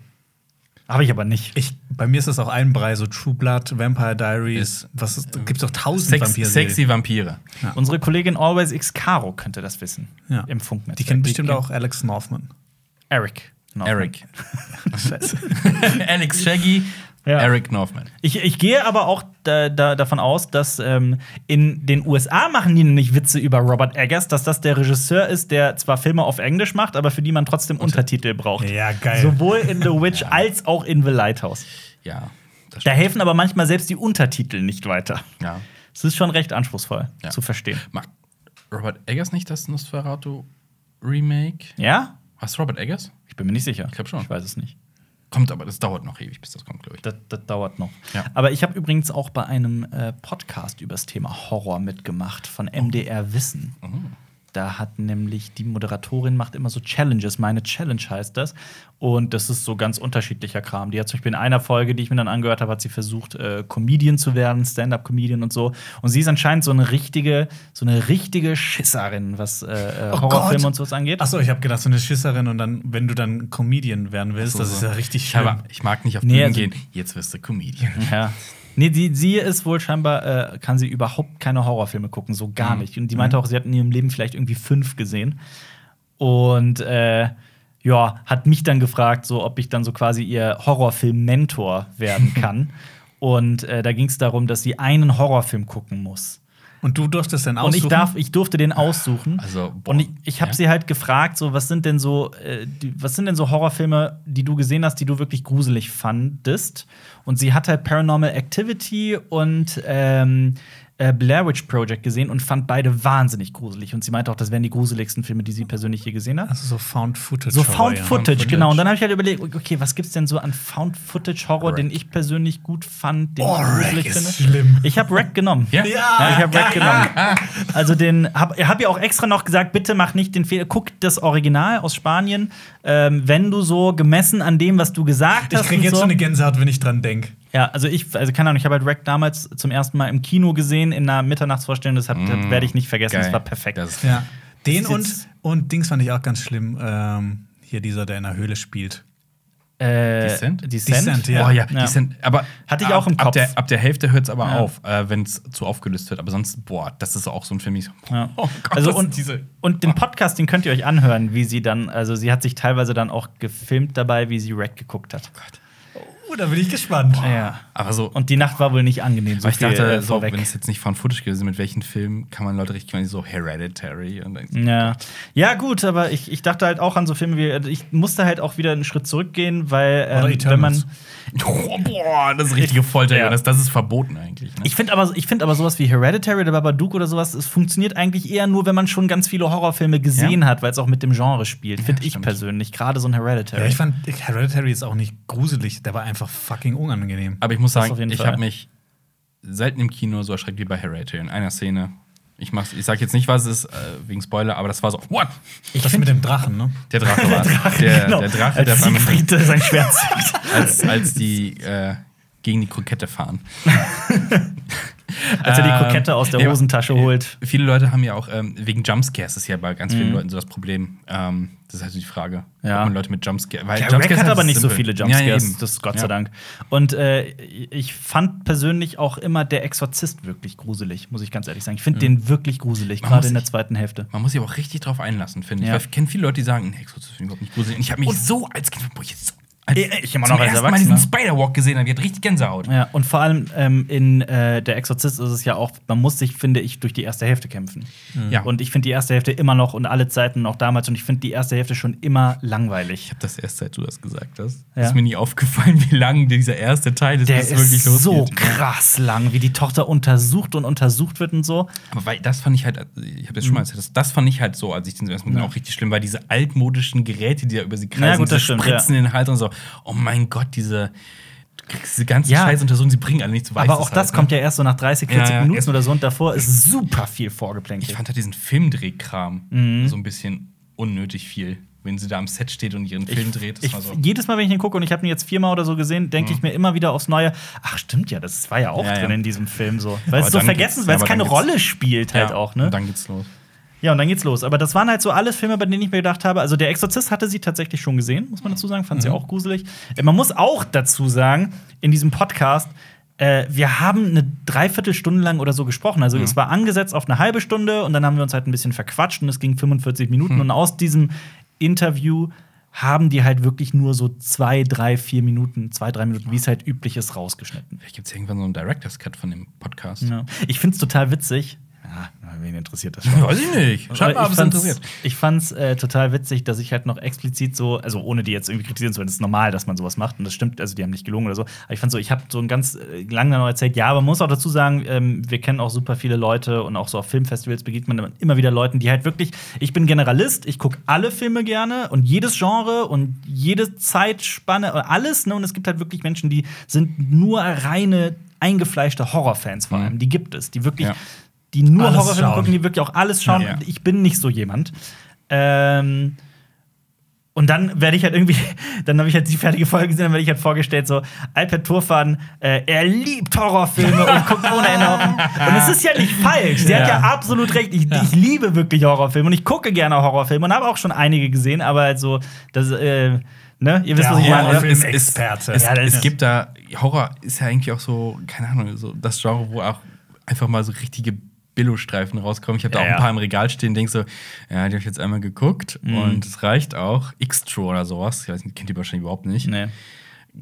Habe ich aber nicht. Ich, bei mir ist das auch ein Brei, so True Blood, Vampire Diaries. Ist- was ist, gibt's auch tausend Sex, Vampire sexy Vampire. Unsere Kollegin Always X Caro könnte das wissen. Ja. Im Funknetz. Die kennt bestimmt auch Alex Northman. Eric. Northman. Eric. Scheiße. Alex Shaggy, Ja. Eric Northman. Ich, ich gehe aber auch da, da, davon aus, dass ähm, in den USA machen die nämlich Witze über Robert Eggers, dass das der Regisseur ist, der zwar Filme auf Englisch macht, aber für die man trotzdem Untertitel braucht. Ja, geil. Sowohl in The Witch als auch in The Lighthouse. Ja. Da helfen aber manchmal selbst die Untertitel nicht weiter. ja. Es ist schon recht anspruchsvoll Ja. zu verstehen. Mag Robert Eggers nicht das Nosferatu Remake? Ja? Was Robert Eggers? Ich bin mir nicht sicher. Ich glaub schon. Ich weiß es nicht. Kommt aber, das dauert noch ewig, bis das kommt, glaube ich. Das, das dauert noch. Ja. Aber ich habe übrigens auch bei einem äh, Podcast über das Thema Horror mitgemacht von MDR Wissen. Da hat nämlich die Moderatorin macht immer so Challenges. Meine Challenge heißt das. Und das ist so ganz unterschiedlicher Kram. Die hat zum Beispiel in einer Folge, die ich mir dann angehört habe, hat sie versucht, äh, Comedian zu werden, Stand-up-Comedian und so. Und sie ist anscheinend so eine richtige, so eine richtige Schisserin, was äh, äh, Oh Horrorfilme und sowas angeht. Achso, ich habe gedacht, so eine Schisserin und dann, wenn du dann Comedian werden willst, das ist ja richtig ich, schlimm. habe, ich mag nicht auf Nee, Bühnen also- gehen. Jetzt wirst du Comedian. Ja. Nee, die, sie ist wohl scheinbar, äh, kann sie überhaupt keine Horrorfilme gucken, so gar Mhm. nicht. Und die meinte auch, sie hat in ihrem Leben vielleicht irgendwie fünf gesehen. Und äh, ja, hat mich dann gefragt, so ob ich dann so quasi ihr Horrorfilm-Mentor werden kann. Und äh, da ging es darum, dass sie einen Horrorfilm gucken muss. Und du durftest Und aussuchen. ich, darf, ich durfte den aussuchen. Also, boah, und ich, ich habe ja. sie halt gefragt, so was sind denn so, äh, die, was sind denn so Horrorfilme, die du gesehen hast, die du wirklich gruselig fandest? Und sie hat halt Paranormal Activity und ähm, äh, Blair Witch Project gesehen und fand beide wahnsinnig gruselig. Und sie meinte auch, das wären die gruseligsten Filme, die sie persönlich je gesehen hat. Also so Found Footage. So Found ja. Footage, genau. Und dann habe ich halt überlegt, okay, was gibt's denn so an Found Footage Horror, den ich persönlich gut fand, den Oh, ich gruselig Wreck ist finde? schlimm. Ich habe Rack genommen. Ja? ich habe Rack genommen. Also den hab, hab ja auch extra noch gesagt, bitte mach nicht den Fehler, guck das Original aus Spanien, ähm, wenn du so gemessen an dem, was du gesagt Ich hast. kriege und jetzt so. so eine Gänsehaut, wenn ich dran denke. Ja, also ich, also keine Ahnung, ich habe halt Rack damals zum ersten Mal im Kino gesehen in einer Mitternachtsvorstellung. Das, das werde ich nicht vergessen. Das Geil. war perfekt. Das- Ja. Den und, und Dings fand ich auch ganz schlimm. Ähm, hier dieser, der in der Höhle spielt. äh, Descent? Descent? Descent, ja. Oh ja, Ja. die sind, aber Hatte ich auch im ab, ab Kopf. der, ab der Hälfte hört es aber Ja. auf, äh, wenn es zu aufgelöst wird. Aber sonst, boah, das ist auch so ein Film. Ich so, Ja. Oh Gott, also und, diese. und den Podcast, den könnt ihr euch anhören, wie sie dann, also sie hat sich teilweise dann auch gefilmt dabei, wie sie Rack geguckt hat. Oh, da bin ich gespannt. Ja. Aber so, Und die Nacht war wohl nicht angenehm. So weil ich viel, dachte, äh, so, wenn es jetzt nicht von Footage gewesen ist, mit welchen Filmen kann man Leute richtig, so Hereditary und dann, Ja. ja, gut, aber ich, ich dachte halt auch an so Filme wie, ich musste halt auch wieder einen Schritt zurückgehen, weil Oder ähm, wenn man. Oh, boah, das ist richtige Folter, Ja. Jonas. Das ist verboten eigentlich. Ne? Ich finde aber, ich find aber sowas wie Hereditary oder Babadook oder sowas, es funktioniert eigentlich eher nur, wenn man schon ganz viele Horrorfilme gesehen Ja. hat, weil es auch mit dem Genre spielt. Finde ich persönlich. Gerade so ein Hereditary. Ja, ich fand Hereditary ist auch nicht gruselig, der war einfach fucking unangenehm. Aber ich muss Das sagen, ich habe mich selten im Kino so erschreckt wie bei Hereditary in einer Szene. Ich, mach's, ich sag jetzt nicht, was es ist, äh, wegen Spoiler, aber das war so, what? das mit dem Drachen, ne? Der Drache war es. Der, Genau. der Drache, Als der Siegfried äh, sein Schwert zieht. als, als die äh, gegen die Krokette fahren. Als er die Ähm, Krokette aus der ja, Hosentasche äh, holt. Viele Leute haben ja auch ähm, wegen Jumpscares ist ja bei ganz vielen Mhm. Leuten so das Problem. Ähm, das ist halt so die Frage, Ja. ob man Leute mit Jumpscares. Weil Ja, Jumpscares Rack hat halt aber nicht so simpel. viele Ja, ja, Jumpscares, eben. das ist Gott Ja. sei Dank. Und äh, ich fand persönlich auch immer der Exorzist wirklich gruselig, muss ich ganz ehrlich sagen. Ich finde den wirklich gruselig, gerade in der zweiten Hälfte. Man muss sich aber auch richtig drauf einlassen, finde ich. Ja. Ich kenne viele Leute, die sagen, nee, Exorzist finde ich überhaupt nicht gruselig. Und ich habe mich so als Kind, boah, jetzt so, Ich- ich immer zum noch als ersten Mal diesen. Spider-Walk gesehen habe, ich hatte richtig Gänsehaut. Ja, und vor allem ähm, in äh, Der Exorzist ist es ja auch, man muss sich, finde ich, durch die erste Hälfte kämpfen. Ja. Und ich finde die erste Hälfte immer noch und alle Zeiten auch damals und ich finde die erste Hälfte schon immer langweilig. Ich habe das erst, seit du das gesagt hast. Ja. Ist mir nie aufgefallen, wie lang dieser erste Teil ist, Der bis es wirklich ist so losgeht. krass lang, wie die Tochter untersucht und untersucht wird und so. Aber weil das fand ich halt, ich habe das schon mal erzählt, das, das fand ich halt so, als ich den ersten Mal Mhm. Ja. auch richtig schlimm, weil diese altmodischen Geräte, die da über sie kreisen, Ja, gut, das stimmt, Spritzen in den Hals und so. Oh mein Gott, diese, diese ganzen Ja. Scheißuntersuchungen, sie bringen alle nichts zu Aber auch das kommt ja erst so nach 30, 40 Ja, ja, Minuten oder so und davor ist super viel vorgeplänkelt. Ich fand halt diesen Filmdrehkram Mhm. so ein bisschen unnötig viel. Wenn sie da am Set steht und ihren Film dreht, das ich, so. Jedes Mal, wenn ich ihn gucke und ich habe ihn jetzt viermal oder so gesehen, denke ich mir immer wieder aufs Neue, ach stimmt ja, das war ja auch drin in diesem Film so. Weil es so vergessen weil es keine Rolle spielt halt auch, ne? Und dann geht's los. Ja, und dann geht's los. Aber das waren halt so alles Filme, bei denen ich mir gedacht habe, also der Exorzist hatte sie tatsächlich schon gesehen, muss man dazu sagen, fand sie Mhm. auch gruselig. Äh, Man muss auch dazu sagen, in diesem Podcast, äh, wir haben eine Dreiviertelstunde lang oder so gesprochen. Mhm. Also es war angesetzt auf eine halbe Stunde und dann haben wir uns halt ein bisschen verquatscht und es ging 45 Mhm. Minuten. Und aus diesem Interview haben die halt wirklich nur so zwei, drei, vier Minuten, zwei, drei Minuten, wie es halt üblich ist, rausgeschnitten. Vielleicht gibt es irgendwann so einen Director's Cut von dem Podcast. Ja. Ich find's total witzig. Ja, wen interessiert das schon? Weiß ich nicht. Schau mal, ob es interessiert. ich fand's äh, total witzig, dass ich halt noch explizit so, also ohne die jetzt irgendwie kritisieren zu wollen, das ist normal, dass man sowas macht und das stimmt, also die haben nicht gelogen oder so. Aber ich fand so, ich habe so ein ganz äh, lang dann noch erzählt, ja, aber man muss auch dazu sagen, ähm, wir kennen auch super viele Leute und auch so auf Filmfestivals begegnet man immer wieder Leuten, die halt wirklich, ich bin Generalist, ich gucke alle Filme gerne und jedes Genre und jede Zeitspanne, und alles, ne? Und es gibt halt wirklich Menschen, die sind nur reine eingefleischte Horrorfans vor Mhm. allem. Die gibt es, die wirklich Ja. Die nur Alles Horrorfilme schauen. gucken, die wirklich auch alles schauen. Ja, ja. Ich bin nicht so jemand. Ähm, und dann werde ich halt irgendwie, dann habe ich halt die fertige Folge gesehen, dann werde ich halt vorgestellt, so, Alper Turfan, äh, er liebt Horrorfilme und guckt ohne Ende auf. Und es ist ja nicht falsch. Sie hat Ja. ja absolut recht. Ich, ich liebe wirklich Horrorfilme und ich gucke gerne Horrorfilme und habe auch schon einige gesehen, aber halt so, das, äh, ne, ihr wisst, Der was ich meine. oder? Horrorfilm- es, es, Experte. es, Ja, es ist- gibt da, Horror ist ja eigentlich auch so, keine Ahnung, so das Genre, wo auch einfach mal so richtige Billo-Streifen rauskommen. Ich habe da Ja, auch ein paar im Regal stehen, denk so, ja, die habe ich jetzt einmal geguckt Mhm. und es reicht auch. X-Tro oder sowas, ich weiß nicht, kennt ihr wahrscheinlich überhaupt nicht. Nee.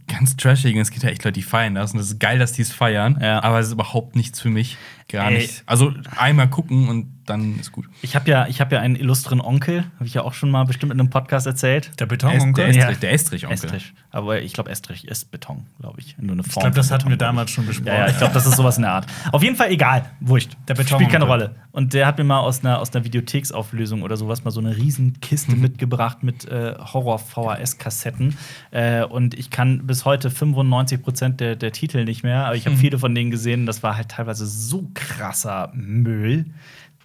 Ganz trashig und es gibt ja echt Leute, die feiern das und das ist geil, dass die es feiern, Ja. aber es ist überhaupt nichts für mich. Gar Ey. nicht. Also einmal gucken und dann ist gut. Ich habe ja, ich hab ja einen illustren Onkel, habe ich ja auch schon mal bestimmt in einem Podcast erzählt. Der Der, Betononkel? Estrich, Ja. der Estrich-Onkel. Estrich. Aber ich glaube, Estrich ist Beton, glaube ich. Nur eine Ich Form. glaube, das hatten wir Beton, damals ich. schon besprochen. Ja, ja, ich glaube, das ist sowas in der Art. Auf jeden Fall egal. Wurscht. Der Beton- Spielt keine. Rolle. Und der hat mir mal aus einer, aus einer Videotheksauflösung oder sowas mal so eine riesen Kiste Mhm. mitgebracht mit äh, Horror-VHS-Kassetten. Äh, und ich kann bis heute 95 Prozent der, der Titel nicht mehr, aber ich Mhm. habe viele von denen gesehen. Das war halt teilweise so krasser Müll.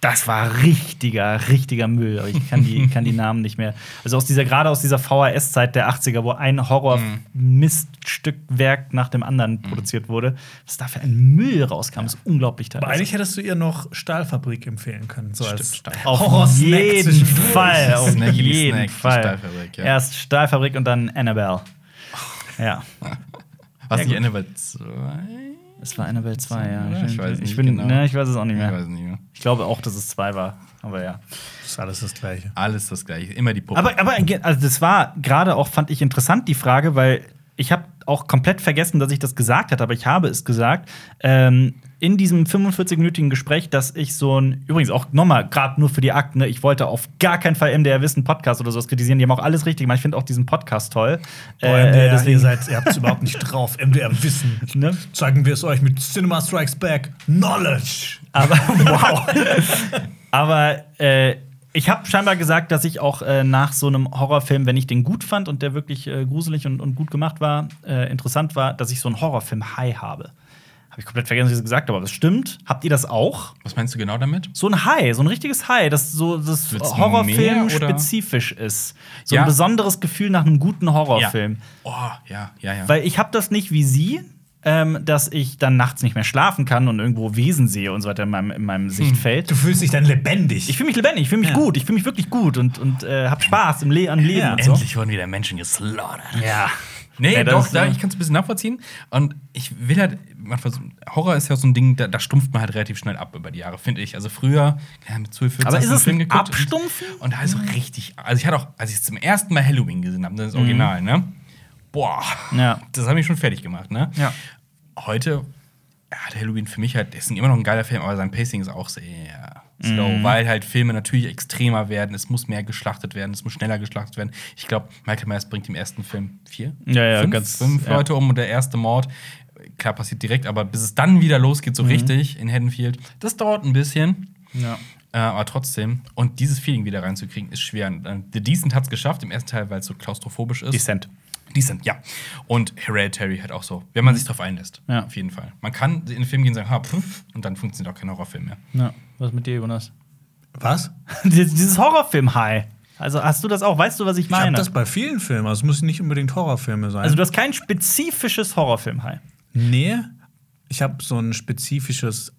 Das war richtiger, richtiger Müll. Aber ich kann die, kann die Namen nicht mehr. Also aus dieser, gerade aus dieser VHS-Zeit der 80er, wo ein Horror-Miststückwerk nach dem anderen produziert wurde, was da für ein Müll rauskam, ist unglaublich Aber teilweise. eigentlich hättest du ihr noch Stahlfabrik empfehlen können. So als Stahl- Auf jeden. Fall, auf jeden Snack, Fall. Stahlfabrik, ja. Erst Stahlfabrik und dann Annabelle. Ja, Was Ja, die gut. Annabelle 2? Es war Annabelle 2, ja. Ja, ich weiß nicht bin, genau. ne, ich weiß es auch nicht Ich mehr. weiß nicht mehr. Ich glaube auch, dass es 2 war, aber ja. Das ist alles das Gleiche. Alles das gleiche. Immer die Puppe. Aber, aber also das war gerade auch, fand ich interessant, die Frage, weil ich habe auch komplett vergessen, dass ich das gesagt hatte, aber ich habe es gesagt. Ähm, in diesem 45-minütigen Gespräch, dass ich so ein, übrigens auch nochmal, gerade nur für die Akten, ne, ich wollte auf gar keinen Fall MDR Wissen Podcast oder sowas kritisieren. Die haben auch alles richtig gemacht. Ich finde auch diesen Podcast toll. Boah, Äh, MDR, deswegen- ihr, seid, ihr habt es überhaupt nicht drauf. MDR Wissen. Ne? Zeigen wir es euch mit Cinema Strikes Back. Knowledge. Aber wow. Aber äh, ich habe scheinbar gesagt, dass ich auch äh, nach so einem Horrorfilm, wenn ich den gut fand und der wirklich äh, gruselig und, und gut gemacht war, äh, interessant war, dass ich so einen Horrorfilm-High habe. Habe ich komplett vergessen, was ich gesagt habe, aber es stimmt. Habt ihr das auch? Was meinst du genau damit? So ein High, so ein richtiges High, das so das Horrorfilm spezifisch ist. So Ja. ein besonderes Gefühl nach einem guten Horrorfilm. Oh, ja, ja, ja. Weil ich habe das nicht wie sie, ähm, dass ich dann nachts nicht mehr schlafen kann und irgendwo Wesen sehe und so weiter in meinem, in meinem Sichtfeld. Du fühlst dich dann lebendig. Ich fühle mich lebendig, ich fühle mich Ja. gut, ich fühle mich wirklich gut und, und äh, habe Spaß im Le am Leben Ja. und so. Endlich wurden wieder Menschen geslaughtert. Ja. Nee, Ja, doch, ist da, so. ich kann es ein bisschen nachvollziehen. Und ich will halt, man versucht, Horror ist ja so ein Ding, da, da stumpft man halt relativ schnell ab über die Jahre, finde ich. Also früher, ja, mit 12, 14 Aber ist es Film geguckt Abstumpfen? Und, und da ist so richtig, also ich hatte auch, als ich zum ersten Mal Halloween gesehen habe, das Mhm. Original, ne? Boah, Ja. das hat mich schon fertig gemacht, ne? Ja. Heute hat Halloween für mich halt, ist immer noch ein geiler Film, aber sein Pacing ist auch sehr slow, Mhm. weil halt Filme natürlich extremer werden, es muss mehr geschlachtet werden, es muss schneller geschlachtet werden. Ich glaube, Michael Myers bringt im ersten Film vier, Ja, ja, fünf, ganz- fünf ja. Leute um und der erste Mord, klar passiert direkt, aber bis es dann wieder losgeht, so Mhm. richtig in Haddonfield, das dauert ein bisschen. Ja. Äh, aber trotzdem, und dieses Feeling wieder reinzukriegen, ist schwer. Äh, The Decent hat es geschafft, im ersten Teil, weil es so klaustrophobisch ist. Descent. Decent, ja. Und Hereditary halt auch so, wenn man sich drauf einlässt. Ja. Auf jeden Fall. Man kann in den Film gehen und sagen, ha, pff, und dann funktioniert auch kein Horrorfilm mehr. ja. Was mit dir, Jonas? Was? Dieses Horrorfilm-High. Also hast du das auch? Weißt du, was ich Ich habe meine? das bei vielen Filmen. Also es müssen nicht unbedingt Horrorfilme sein. also du hast kein spezifisches Horrorfilm-High. nee, ich habe so ein spezifisches.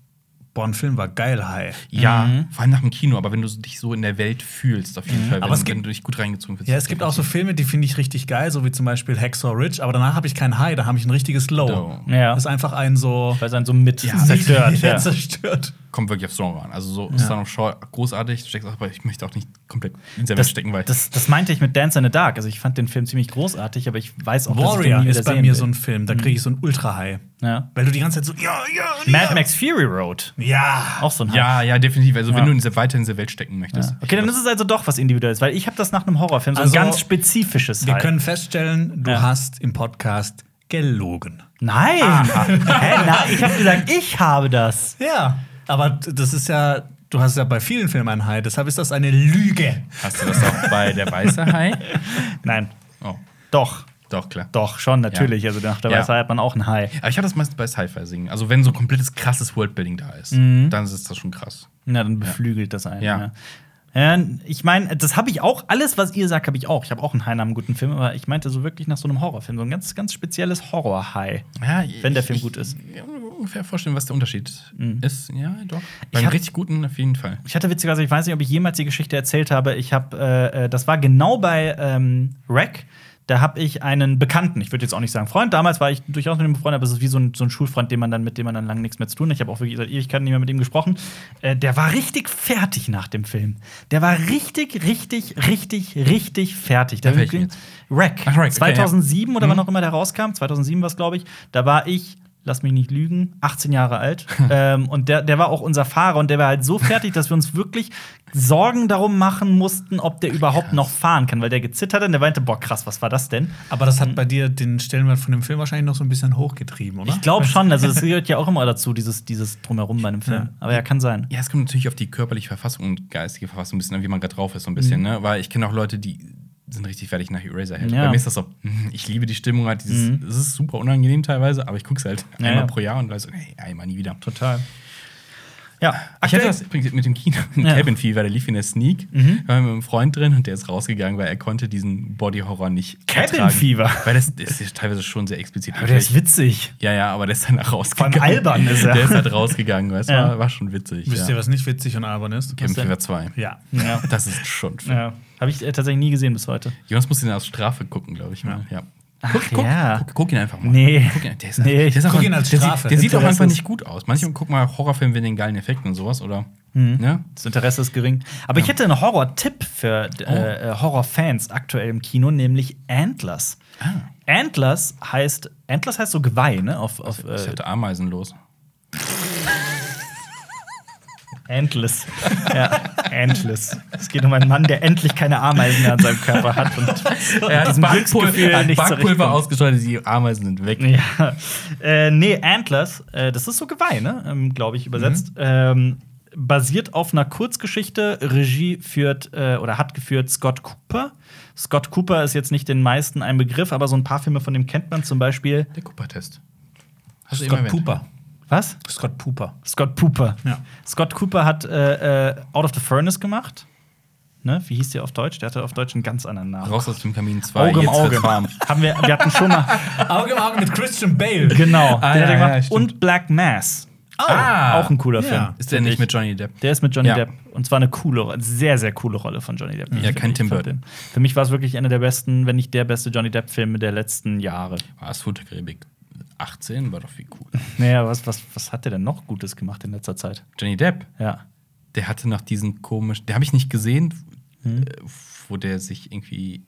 Boah, ein Film war geil, High. Ja, Mhm. vor allem nach dem Kino, aber wenn du dich so in der Welt fühlst, auf jeden Fall, wenn, Aber es wenn gibt- du dich gut reingezogen wirst. Ja, es gibt auch so Filme, die finde ich richtig geil, so wie zum Beispiel Hacksaw Ridge, aber danach habe ich kein High, da habe ich ein richtiges Low. Ja. Das ist einfach ein so Weil es dann so mit Ja, zerstört. Ja. zerstört. Kommt wirklich aufs Genre an. Also so ist dann Shaw großartig, du steckst auch, aber ich möchte auch nicht komplett in der Welt Das, stecken, weil das, das meinte ich mit Dance in the Dark. Also ich fand den Film ziemlich großartig, aber ich weiß auch, dass ich Warrior den nie ist bei mir will. so ein Film, da kriege ich so ein Ultra-High. ja. Weil du die ganze Zeit so, ja, ja, ja. Mad Max Fury Road. Ja. Auch so ein High. ja, ja, definitiv. Also Ja. wenn du in diese, weiter in diese Welt stecken möchtest. Ja. Okay, dann ist es also doch was Individuelles, weil ich habe das nach einem Horrorfilm, so Also, ein ganz spezifisches Wir High. können feststellen, du Ja. hast im Podcast gelogen. Nein! Hä, nein, ich habe gesagt, ich habe das. Ja. Aber das ist ja, du hast ja bei vielen Filmen ein High, deshalb ist das eine Lüge. Hast du das auch bei der Weiße Hai? Nein, Oh, doch. doch, klar. Doch, schon, natürlich. Also nach der Ja. Weiße hat man auch ein High. Aber ich habe das meistens bei Sci-Fi-Singen. Also wenn so ein komplettes krasses Worldbuilding da ist, dann ist das schon krass. Na, dann beflügelt das einen. Ja. Ja. Ja, ich meine, das habe ich auch, alles, was ihr sagt, habe ich auch. Ich habe auch einen High nach einem guten Film, aber ich meinte so wirklich nach so einem Horrorfilm, so ein ganz, ganz spezielles Horror-High. Ja, Wenn der Film ich- gut ist. Ich kann mir ungefähr vorstellen, was der Unterschied ist. Ja, doch. Beim hab- richtig guten auf jeden Fall. Ich hatte witzigerweise, ich weiß nicht, ob ich jemals die Geschichte erzählt habe. Ich habe, äh, äh, das war genau bei ähm, Rack. Da habe ich einen Bekannten, ich würde jetzt auch nicht sagen Freund, damals war ich durchaus mit ihm befreundet, aber es ist wie so ein, so ein Schulfreund, den man dann, mit dem man dann lange nichts mehr zu tun hat. Ich habe auch wirklich seit Ewigkeiten nicht mehr mit ihm gesprochen. Äh, der war richtig fertig nach dem Film. Der war richtig, richtig, richtig, richtig fertig. Der Rack. Ach, Rack, okay, 2007 oder ja. wann Mhm. auch immer der rauskam, 2007 war es, glaube ich. Da war ich lass mich nicht lügen, 18 Jahre alt. ähm, und der, der war auch unser Fahrer und der war halt so fertig, dass wir uns wirklich Sorgen darum machen mussten, ob der überhaupt noch fahren kann, weil der gezittert hat und der meinte, boah, krass, was war das denn? Aber das hat bei dir den Stellenwert von dem Film wahrscheinlich noch so ein bisschen hochgetrieben, oder? Ich glaube schon, also das gehört ja auch immer dazu, dieses, dieses Drumherum bei einem Film. Ja. Aber ja, kann sein. Ja, es kommt natürlich auf die körperliche Verfassung und geistige Verfassung ein bisschen an, wie man gerade drauf ist, so ein bisschen, ne? Weil ich kenne auch Leute, die sind richtig fertig nach Eraserhead. Ja. Bei mir ist das so, ich liebe die Stimmung, halt dieses, Mhm. es ist super unangenehm teilweise, aber ich gucke es halt Ja, einmal ja. pro Jahr und weiß so, hey, einmal nie wieder. Total. Ja, Ich hatte das übrigens mit dem Kino, Ja. Cabin Fever, der lief in der Sneak. Mhm. Waren wir mit einem Freund drin und der ist rausgegangen, weil er konnte diesen Body-Horror nicht Cabin ertragen. Fever? Weil das, das ist teilweise schon sehr explizit. aber der ist witzig. ja, ja, aber der ist danach rausgegangen. Allem albern ist er. Der ist halt rausgegangen, weißt du, Ja. war, war schon witzig. Wisst ja. ihr, was nicht witzig und albern ist? Cabin? Fever 2. Ja. Ja. Das ist schon ja. Habe ich äh, tatsächlich nie gesehen bis heute. Jonas muss ihn aus Strafe gucken, glaube ich mal. Ja. Guck, Ach, guck, ja. guck, guck ihn einfach mal. Nee. Guck ihn, der ist, Nee, der ist guck ihn als der Strafe. Sieht, der sieht auch einfach nicht gut aus. Manche gucken mal Horrorfilme wegen den geilen Effekten und sowas, oder? Mhm. Ja? Das Interesse ist gering. Aber ich hätte einen Horror-Tipp für äh, äh, Horrorfans aktuell im Kino, nämlich Antlers. Antlers heißt, Antlers heißt so Geweih, ne? Auf, auf Ich äh, hatte Ameisen los. Antlers. ja, Antlers. Es geht um einen Mann, der endlich keine Ameisen mehr an seinem Körper hat und Er hat diesem Backpulver, er nicht Backpulver ausgeschaltet, die Ameisen sind weg. Ja. Äh, nee, Antlers, äh, das ist so Geweih, ne? Ähm, Glaube ich, übersetzt. Ähm, basiert auf einer Kurzgeschichte. Regie führt äh, oder hat geführt Scott Cooper. Scott Cooper ist jetzt nicht den meisten ein Begriff, aber so ein paar Filme von dem kennt man zum Beispiel. Der Cooper-Test. Hast du Scott. Pooper. Was? Scott Pooper. Scott Cooper. Ja. Scott Cooper hat äh, äh, Out of the Furnace gemacht. Ne? Wie hieß der auf Deutsch? Der hatte auf Deutsch einen ganz anderen Namen. Raus aus dem Kamin 2. Auge im Auge. Haben wir, wir hatten schon mal. Auge im Auge mit Christian Bale. Genau. Ah, ja, ja. Und Black Mass. Ah. Auch ein cooler Ja. Film. Ist der nicht ich. mit Johnny Depp? Der ist mit Johnny Ja. Depp. Und zwar eine coole, sehr, sehr coole Rolle von Johnny Depp. Ja, kein Tim Burton. Für mich war es wirklich einer der besten, wenn nicht der beste Johnny Depp-Filme der letzten Jahre. War es Futterkaribik 18? War doch wie cool. Naja, was, was, was hat der denn noch Gutes gemacht in letzter Zeit? Johnny Depp, Ja. der hatte noch diesen komischen. Der habe ich nicht gesehen, Hm. äh, wo der sich irgendwie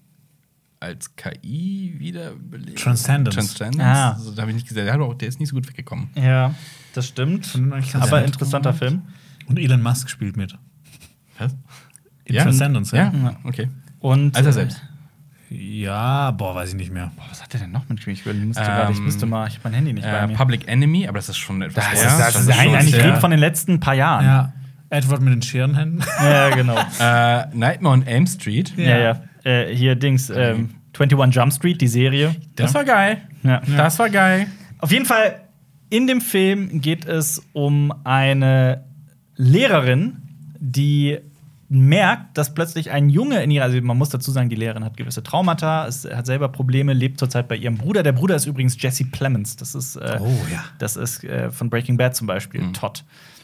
als KI wiederbelebt. Transcendence. Transcendence. Ah. Also, da habe ich nicht gesehen. Der, hat auch, der ist nicht so gut weggekommen. Ja, das stimmt. Aber interessanter Film. Und Elon Musk spielt mit. Was? In Ja? Transcendence, Ja, ja. okay. Und Als er selbst. Ja, boah, weiß ich nicht mehr. Boah, was hat der denn noch mitgespielt? Ich müsste Ähm, gerade- ich müsste mal, ich habe mein Handy nicht bei Äh, mir. Public Enemy, aber das ist schon etwas Das, ist, das, Das ist ein, sehr- rede von den letzten paar Jahren. Ja. Edward mit den Scherenhänden. ja genau. Äh, Nightmare on Elm Street. ja, ja. Äh, hier Dings, ähm, 21 Jump Street, die Serie. Das war geil. Ja. Das war geil. Auf jeden Fall, in dem Film geht es um eine Lehrerin, die merkt, dass plötzlich ein Junge in ihrer, also man muss dazu sagen, die Lehrerin hat gewisse Traumata, es hat selber Probleme, lebt zurzeit bei ihrem Bruder. Der Bruder ist übrigens Jesse Plemons. Das ist, äh, Oh, ja. das ist äh, von Breaking Bad zum Beispiel. Todd.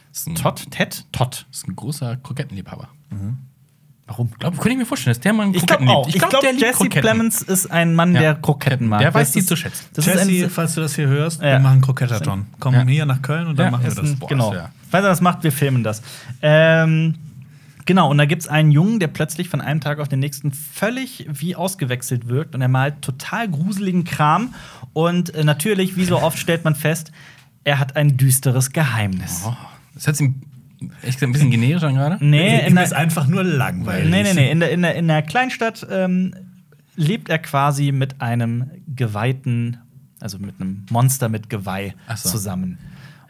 Das ist ein, Todd? Ted? Todd. Das ist ein großer Krokettenliebhaber. Warum? Glaub, könnte ich mir vorstellen, dass der Mann Ich glaube Kroketten auch. liebt. Ich glaube, der liebt Jesse Kroketten. Plemons ist ein Mann, Ja. der Kroketten mag. Der weiß Das die zu schätzen. Das ist Jesse, falls du das hier hörst, Ja. wir machen Kroketterton. Komm Ja. hier nach Köln und dann Ja, machen wir das. ein, Boah, genau. das wär- Falls er das macht, wir filmen das. Ähm, genau, und da gibt es einen Jungen, der plötzlich von einem Tag auf den nächsten völlig wie ausgewechselt wirkt und er malt total gruseligen Kram. Und äh, natürlich, wie so oft, stellt man fest, er hat ein düsteres Geheimnis. Oh, das hört sich echt ein bisschen generisch an gerade. Nee, in ist der, einfach nur langweilig. nee, nee, nee. In der, in der, in der Kleinstadt ähm, lebt er quasi mit einem geweihten, also mit einem Monster mit Geweih so. zusammen.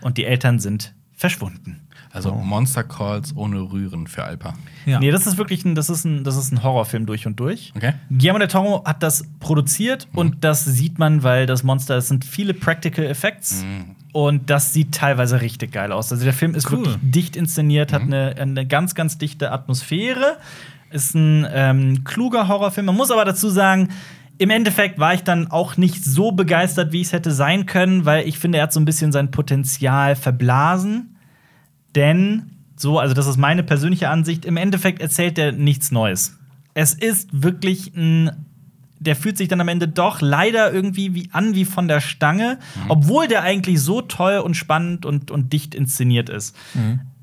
Und die Eltern sind verschwunden. Also Monster Calls ohne Rühren für Alpa. Ja. Nee, das ist wirklich ein, das ist ein, das ist ein Horrorfilm durch und durch. Okay. Guillermo del Toro hat das produziert und das sieht man, weil das Monster, es sind viele Practical Effects und das sieht teilweise richtig geil aus. Also der Film ist Cool. wirklich dicht inszeniert, hat eine, eine ganz, ganz dichte Atmosphäre, ist ein ähm, kluger Horrorfilm. Man muss aber dazu sagen, im Endeffekt war ich dann auch nicht so begeistert, wie ich es hätte sein können, weil ich finde, er hat so ein bisschen sein Potenzial verblasen. Denn, so, also das ist meine persönliche Ansicht, im Endeffekt erzählt er nichts Neues. Es ist wirklich ein. Der fühlt sich dann am Ende doch leider irgendwie wie an wie von der Stange, obwohl der eigentlich so toll und spannend und, und dicht inszeniert ist.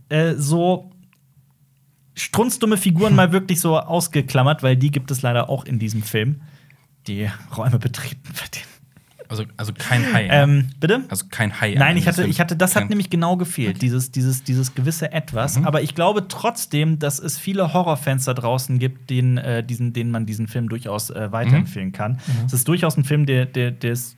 Äh, so strunzdumme Figuren mal wirklich so ausgeklammert, weil die gibt es leider auch in diesem Film, die Räume betreten, bei denen Also, also kein Hai. ne? Ähm, bitte? also kein Hai. Nein, ich Das hatte, ich hatte, das hat nämlich genau gefehlt, dieses, dieses, dieses gewisse Etwas. Mhm. Aber ich glaube trotzdem, dass es viele Horrorfans da draußen gibt, denen, äh, diesen, denen man diesen Film durchaus äh, Mhm. weiterempfehlen kann. Es ist durchaus ein Film, der, der, der ist,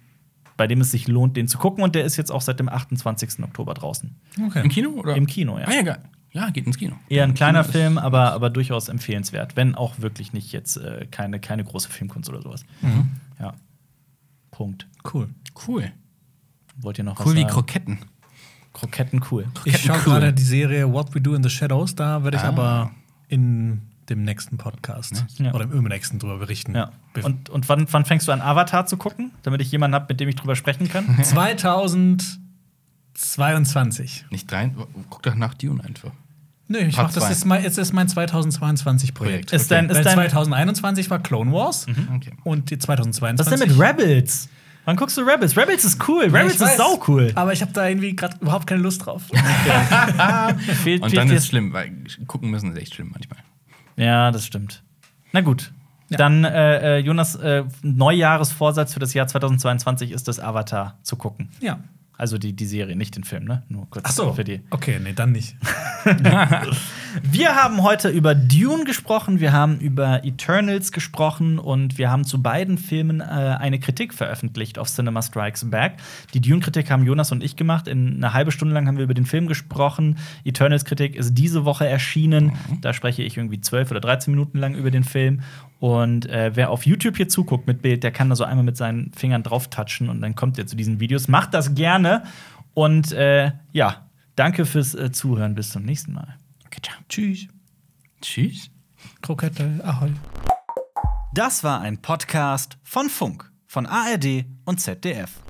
bei dem es sich lohnt, den zu gucken. Und der ist jetzt auch seit dem 28. Oktober draußen. Okay. Im Kino? Oder? Im Kino, ja. Ah, ja, geil. Ja, geht ins Kino. Eher ein kleiner Film, aber, aber durchaus empfehlenswert. Wenn auch wirklich nicht jetzt äh, keine, keine große Filmkunst oder sowas. Mhm. Ja. Punkt. Cool. Cool. Wollt ihr noch Cool was wie sagen? Kroketten. Kroketten cool. Ich schaue cool. gerade die Serie What We Do in the Shadows. Da werde ich Ah. aber in dem nächsten Podcast Ja. oder im übernächsten drüber berichten. Ja. Und, und wann, wann fängst du an, Avatar zu gucken, damit ich jemanden habe, mit dem ich drüber sprechen kann? 2022. Nicht rein. Guck doch nach Dune einfach. Nö, ich Part mach das jetzt mal, jetzt ist mein 2022-Projekt. Ist dein, ist Weil dein, 2021 war Clone Wars Okay. und die was 2022. ist denn mit Rebels? Wann guckst du Rebels? Rebels ist cool. Ja, Rebels ist sau cool. Aber ich habe da irgendwie gerade überhaupt keine Lust drauf. Fehlt, Und dann ist es schlimm, weil gucken müssen ist echt schlimm manchmal. Ja, das stimmt. Na gut. Ja. Dann, äh, äh, Jonas, äh, Neujahresvorsatz für das Jahr 2022 ist das Avatar zu gucken. ja. Also die, die Serie, nicht den Film, ne? Nur kurz Ach so. für die. Okay, nee, dann nicht. Wir haben heute über Dune gesprochen, wir haben über Eternals gesprochen und wir haben zu beiden Filmen äh, eine Kritik veröffentlicht auf Cinema Strikes Back. Die Dune-Kritik haben Jonas und ich gemacht. In eine halbe Stunde lang haben wir über den Film gesprochen. Eternals-Kritik ist diese Woche erschienen. Da spreche ich irgendwie 12 oder 13 Minuten lang über den Film. Und äh, wer auf YouTube hier zuguckt mit Bild, der kann da so einmal mit seinen Fingern drauf touchen und dann kommt er zu diesen Videos. Macht das gerne. Und äh, ja, danke fürs äh, Zuhören. Bis zum nächsten Mal. Okay, ciao. Tschüss. Tschüss. Krokette, ahoi. Das war ein Podcast von Funk, von ARD und ZDF.